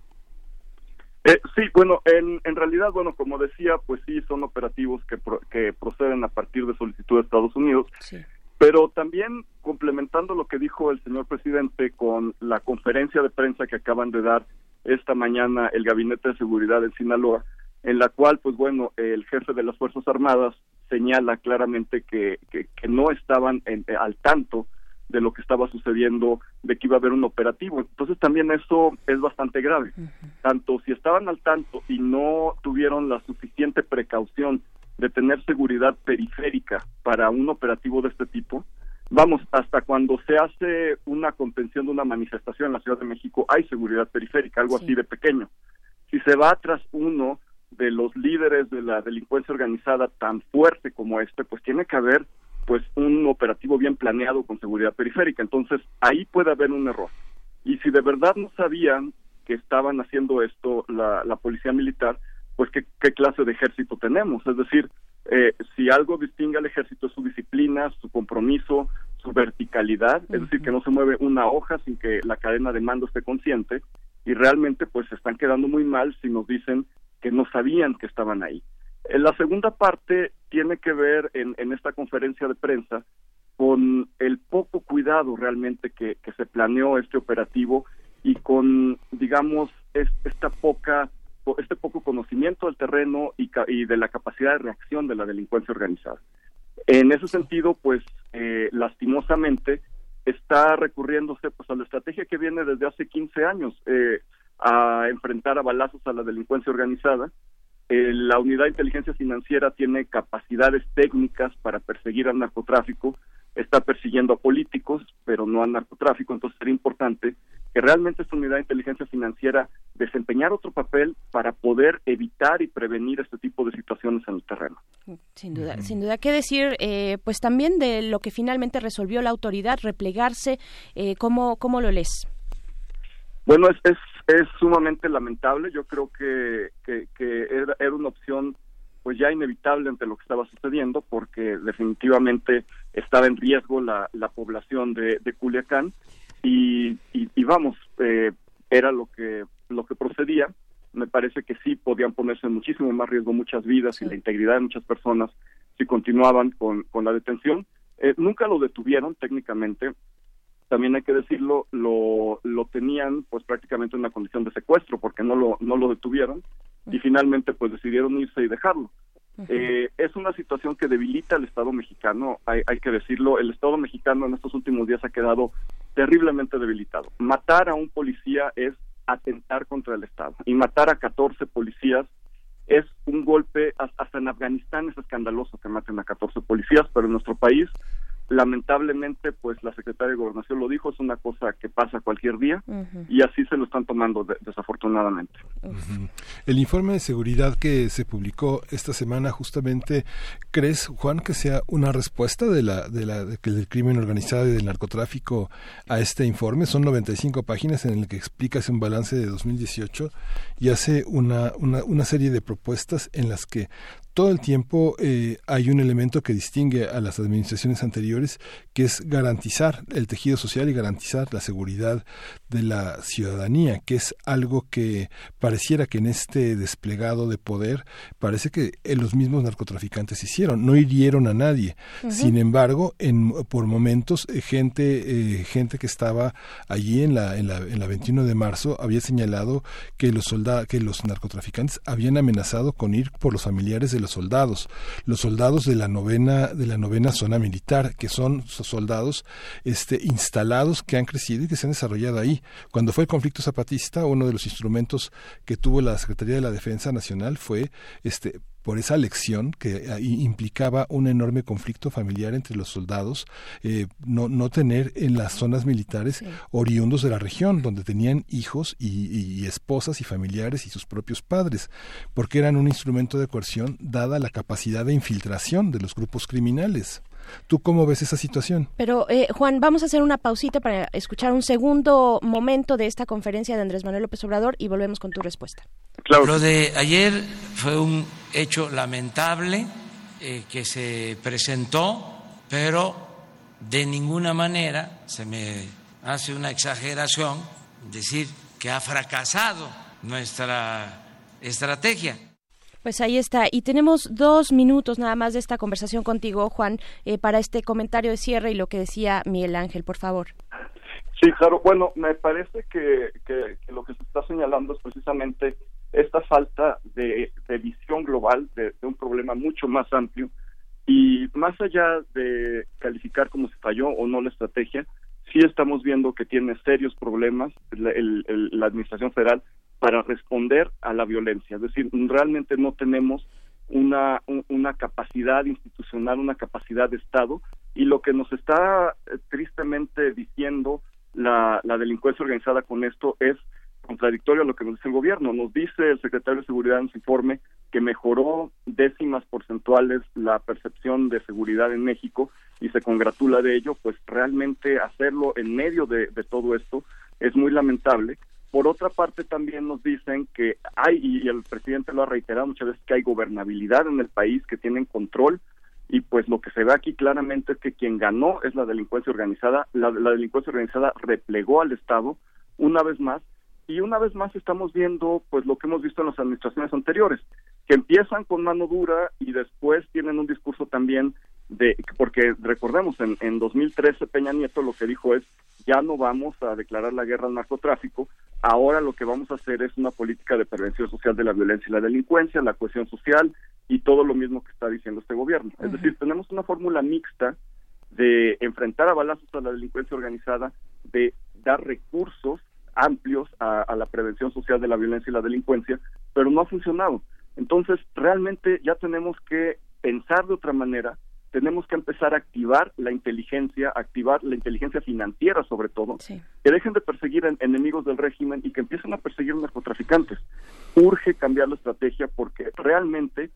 Eh, sí, bueno, en, en realidad, bueno, como decía, pues sí, son operativos que, pro- que proceden a partir de solicitud de Estados Unidos, pero también complementando lo que dijo el señor presidente con la conferencia de prensa que acaban de dar esta mañana el Gabinete de Seguridad en Sinaloa, en la cual, pues bueno, el jefe de las Fuerzas Armadas señala claramente que, que, que no estaban en- eh, al tanto de lo que estaba sucediendo, de que iba a haber un operativo. Entonces también eso es bastante grave. Tanto si estaban al tanto y no tuvieron la suficiente precaución de tener seguridad periférica para un operativo de este tipo, vamos, hasta cuando se hace una contención de una manifestación en la Ciudad de México hay seguridad periférica, algo así de pequeño. Si se va tras uno de los líderes de la delincuencia organizada tan fuerte como este, pues tiene que haber pues un operativo bien planeado con seguridad periférica. Entonces, ahí puede haber un error. Y si de verdad no sabían que estaban haciendo esto la, la policía militar, pues ¿qué, qué clase de ejército tenemos. Es decir, eh, si algo distingue al ejército es su disciplina, su compromiso, su verticalidad, es decir, que no se mueve una hoja sin que la cadena de mando esté consciente, y realmente pues se están quedando muy mal si nos dicen que no sabían que estaban ahí. Eh, La segunda parte tiene que ver en, en esta conferencia de prensa con el poco cuidado realmente que, que se planeó este operativo y con, digamos, es- esta poca po- este poco conocimiento del terreno y, y de la capacidad de reacción de la delincuencia organizada. En ese sentido, pues, eh, lastimosamente, está recurriéndose pues a la estrategia que viene desde hace 15 años, eh, a enfrentar a balazos a la delincuencia organizada. Eh, la unidad de inteligencia financiera tiene capacidades técnicas para perseguir al narcotráfico, está persiguiendo a políticos, pero no al narcotráfico, entonces sería importante que realmente esta unidad de inteligencia financiera desempeñara otro papel para poder evitar y prevenir este tipo de situaciones en el terreno. Sin duda, sin duda. ¿Qué decir? Eh, pues también de lo que finalmente resolvió la autoridad, replegarse. Eh, ¿cómo, ¿Cómo lo lees? Bueno, es, es, es sumamente lamentable. Yo creo que, que, que era, era una opción pues ya inevitable ante lo que estaba sucediendo porque definitivamente estaba en riesgo la, la población de, de Culiacán y, y, y vamos, eh, era lo que, lo que procedía. Me parece que sí podían ponerse en muchísimo más riesgo muchas vidas y la integridad de muchas personas si continuaban con, con la detención. Eh, nunca lo detuvieron técnicamente, también hay que decirlo, lo, lo tenían pues prácticamente en una condición de secuestro porque no lo, no lo detuvieron y finalmente pues decidieron irse y dejarlo. Eh, es una situación que debilita al Estado mexicano, hay, hay que decirlo, el Estado mexicano en estos últimos días ha quedado terriblemente debilitado. Matar a un policía es atentar contra el Estado y matar a 14 policías es un golpe, hasta en Afganistán es escandaloso que maten a 14 policías, pero en nuestro país lamentablemente, pues la secretaria de Gobernación lo dijo, es una cosa que pasa cualquier día y así se lo están tomando de- desafortunadamente. El informe de seguridad que se publicó esta semana justamente, ¿crees, Juan, que sea una respuesta de la, de la, del crimen organizado y del narcotráfico a este informe? Son 95 páginas en el que explica un balance de 2018 y hace una, una, una serie de propuestas en las que todo el tiempo eh, hay un elemento que distingue a las administraciones anteriores, que es garantizar el tejido social y garantizar la seguridad de la ciudadanía, que es algo que pareciera que en este desplegado de poder parece que los mismos narcotraficantes hicieron, no hirieron a nadie. Sin embargo, en, por momentos eh, gente eh, gente que estaba allí en la, en la en la 21 de marzo había señalado que los soldados que los narcotraficantes habían amenazado con ir por los familiares de los soldados, los soldados de la novena de la novena zona militar, que son soldados este instalados que han crecido y que se han desarrollado ahí. Cuando fue el conflicto zapatista, uno de los instrumentos que tuvo la Secretaría de la Defensa Nacional fue este por esa lección que implicaba un enorme conflicto familiar entre los soldados, eh, no, no tener en las zonas militares oriundos de la región, donde tenían hijos y, esposas y familiares y sus propios padres, porque eran un instrumento de coerción dada la capacidad de infiltración de los grupos criminales. ¿Tú cómo ves esa situación? Pero, eh, Juan, vamos a hacer una pausita para escuchar un segundo momento de esta conferencia de Andrés Manuel López Obrador y volvemos con tu respuesta. Lo de ayer fue un hecho lamentable eh, que se presentó, pero de ninguna manera se me hace una exageración decir que ha fracasado nuestra estrategia. Pues ahí está. Y tenemos dos minutos nada más de esta conversación contigo, Juan, eh, para este comentario de cierre y lo que decía Miguel Ángel, por favor. Sí, claro. Bueno, me parece que, que, lo que se está señalando es precisamente esta falta de, visión global de, un problema mucho más amplio y más allá de calificar cómo se falló o no la estrategia, sí estamos viendo que tiene serios problemas la Administración Federal para responder a la violencia. Es decir, realmente no tenemos una, una capacidad institucional, una capacidad de Estado, y lo que nos está eh, tristemente diciendo la, la delincuencia organizada con esto es contradictorio a lo que nos dice el gobierno. Nos dice el secretario de Seguridad en su informe que mejoró décimas porcentuales la percepción de seguridad en México y se congratula de ello, pues realmente hacerlo en medio de todo esto es muy lamentable por otra parte, también nos dicen que hay, y el presidente lo ha reiterado muchas veces, que hay gobernabilidad en el país, que tienen control, y pues lo que se ve aquí claramente es que quien ganó es la delincuencia organizada, la, delincuencia organizada replegó al Estado una vez más, y una vez más estamos viendo pues lo que hemos visto en las administraciones anteriores, que empiezan con mano dura y después tienen un discurso también de, porque recordemos, en, en 2013 Peña Nieto lo que dijo es, ya no vamos a declarar la guerra al narcotráfico, ahora lo que vamos a hacer es una política de prevención social de la violencia y la delincuencia, la cohesión social y todo lo mismo que está diciendo este gobierno. Es decir, tenemos una fórmula mixta de enfrentar a balazos a la delincuencia organizada, de dar recursos amplios a, a la prevención social de la violencia y la delincuencia, pero no ha funcionado. Entonces, realmente ya tenemos que pensar de otra manera, tenemos que empezar a activar la inteligencia, activar la inteligencia financiera sobre todo, que dejen de perseguir enemigos del régimen y que empiecen a perseguir narcotraficantes. Urge cambiar la estrategia porque realmente,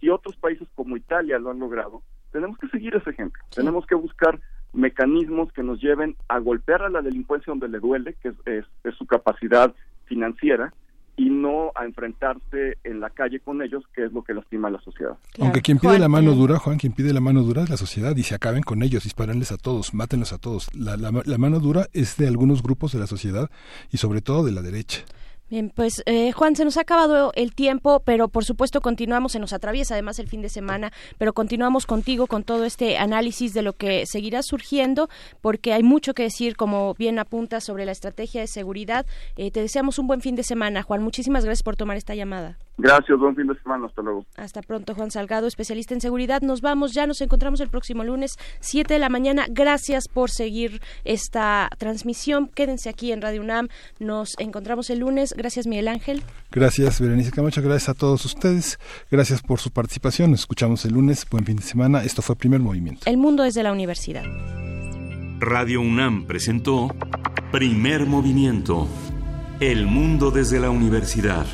si otros países como Italia lo han logrado, tenemos que seguir ese ejemplo. Tenemos que buscar mecanismos que nos lleven a golpear a la delincuencia donde le duele, que es su capacidad financiera, y no a enfrentarse en la calle con ellos, que es lo que lastima a la sociedad. Aunque quien pide la mano dura, Juan, quien pide la mano dura es la sociedad y se acaben con ellos, disparenles a todos, mátenlos a todos. La, la mano dura es de algunos grupos de la sociedad y sobre todo de la derecha. Bien, pues eh, Juan, se nos ha acabado el tiempo, pero por supuesto continuamos, se nos atraviesa además el fin de semana, pero continuamos contigo con todo este análisis de lo que seguirá surgiendo, porque hay mucho que decir, como bien apunta sobre la estrategia de seguridad. Eh, te deseamos un buen fin de semana, Juan. Muchísimas gracias por tomar esta llamada. Gracias, buen fin de semana, hasta luego. Hasta pronto, Juan Salgado, especialista en seguridad. Nos vamos, ya nos encontramos el próximo lunes, 7 de la mañana. Gracias por seguir esta transmisión. Quédense aquí en Radio UNAM. Nos encontramos el lunes. Gracias, Miguel Ángel. Gracias, Berenice Camacho. Gracias a todos ustedes. Gracias por su participación. Nos escuchamos el lunes. Buen fin de semana. Esto fue Primer Movimiento. El mundo desde la universidad. Radio UNAM presentó Primer Movimiento. El mundo desde la universidad.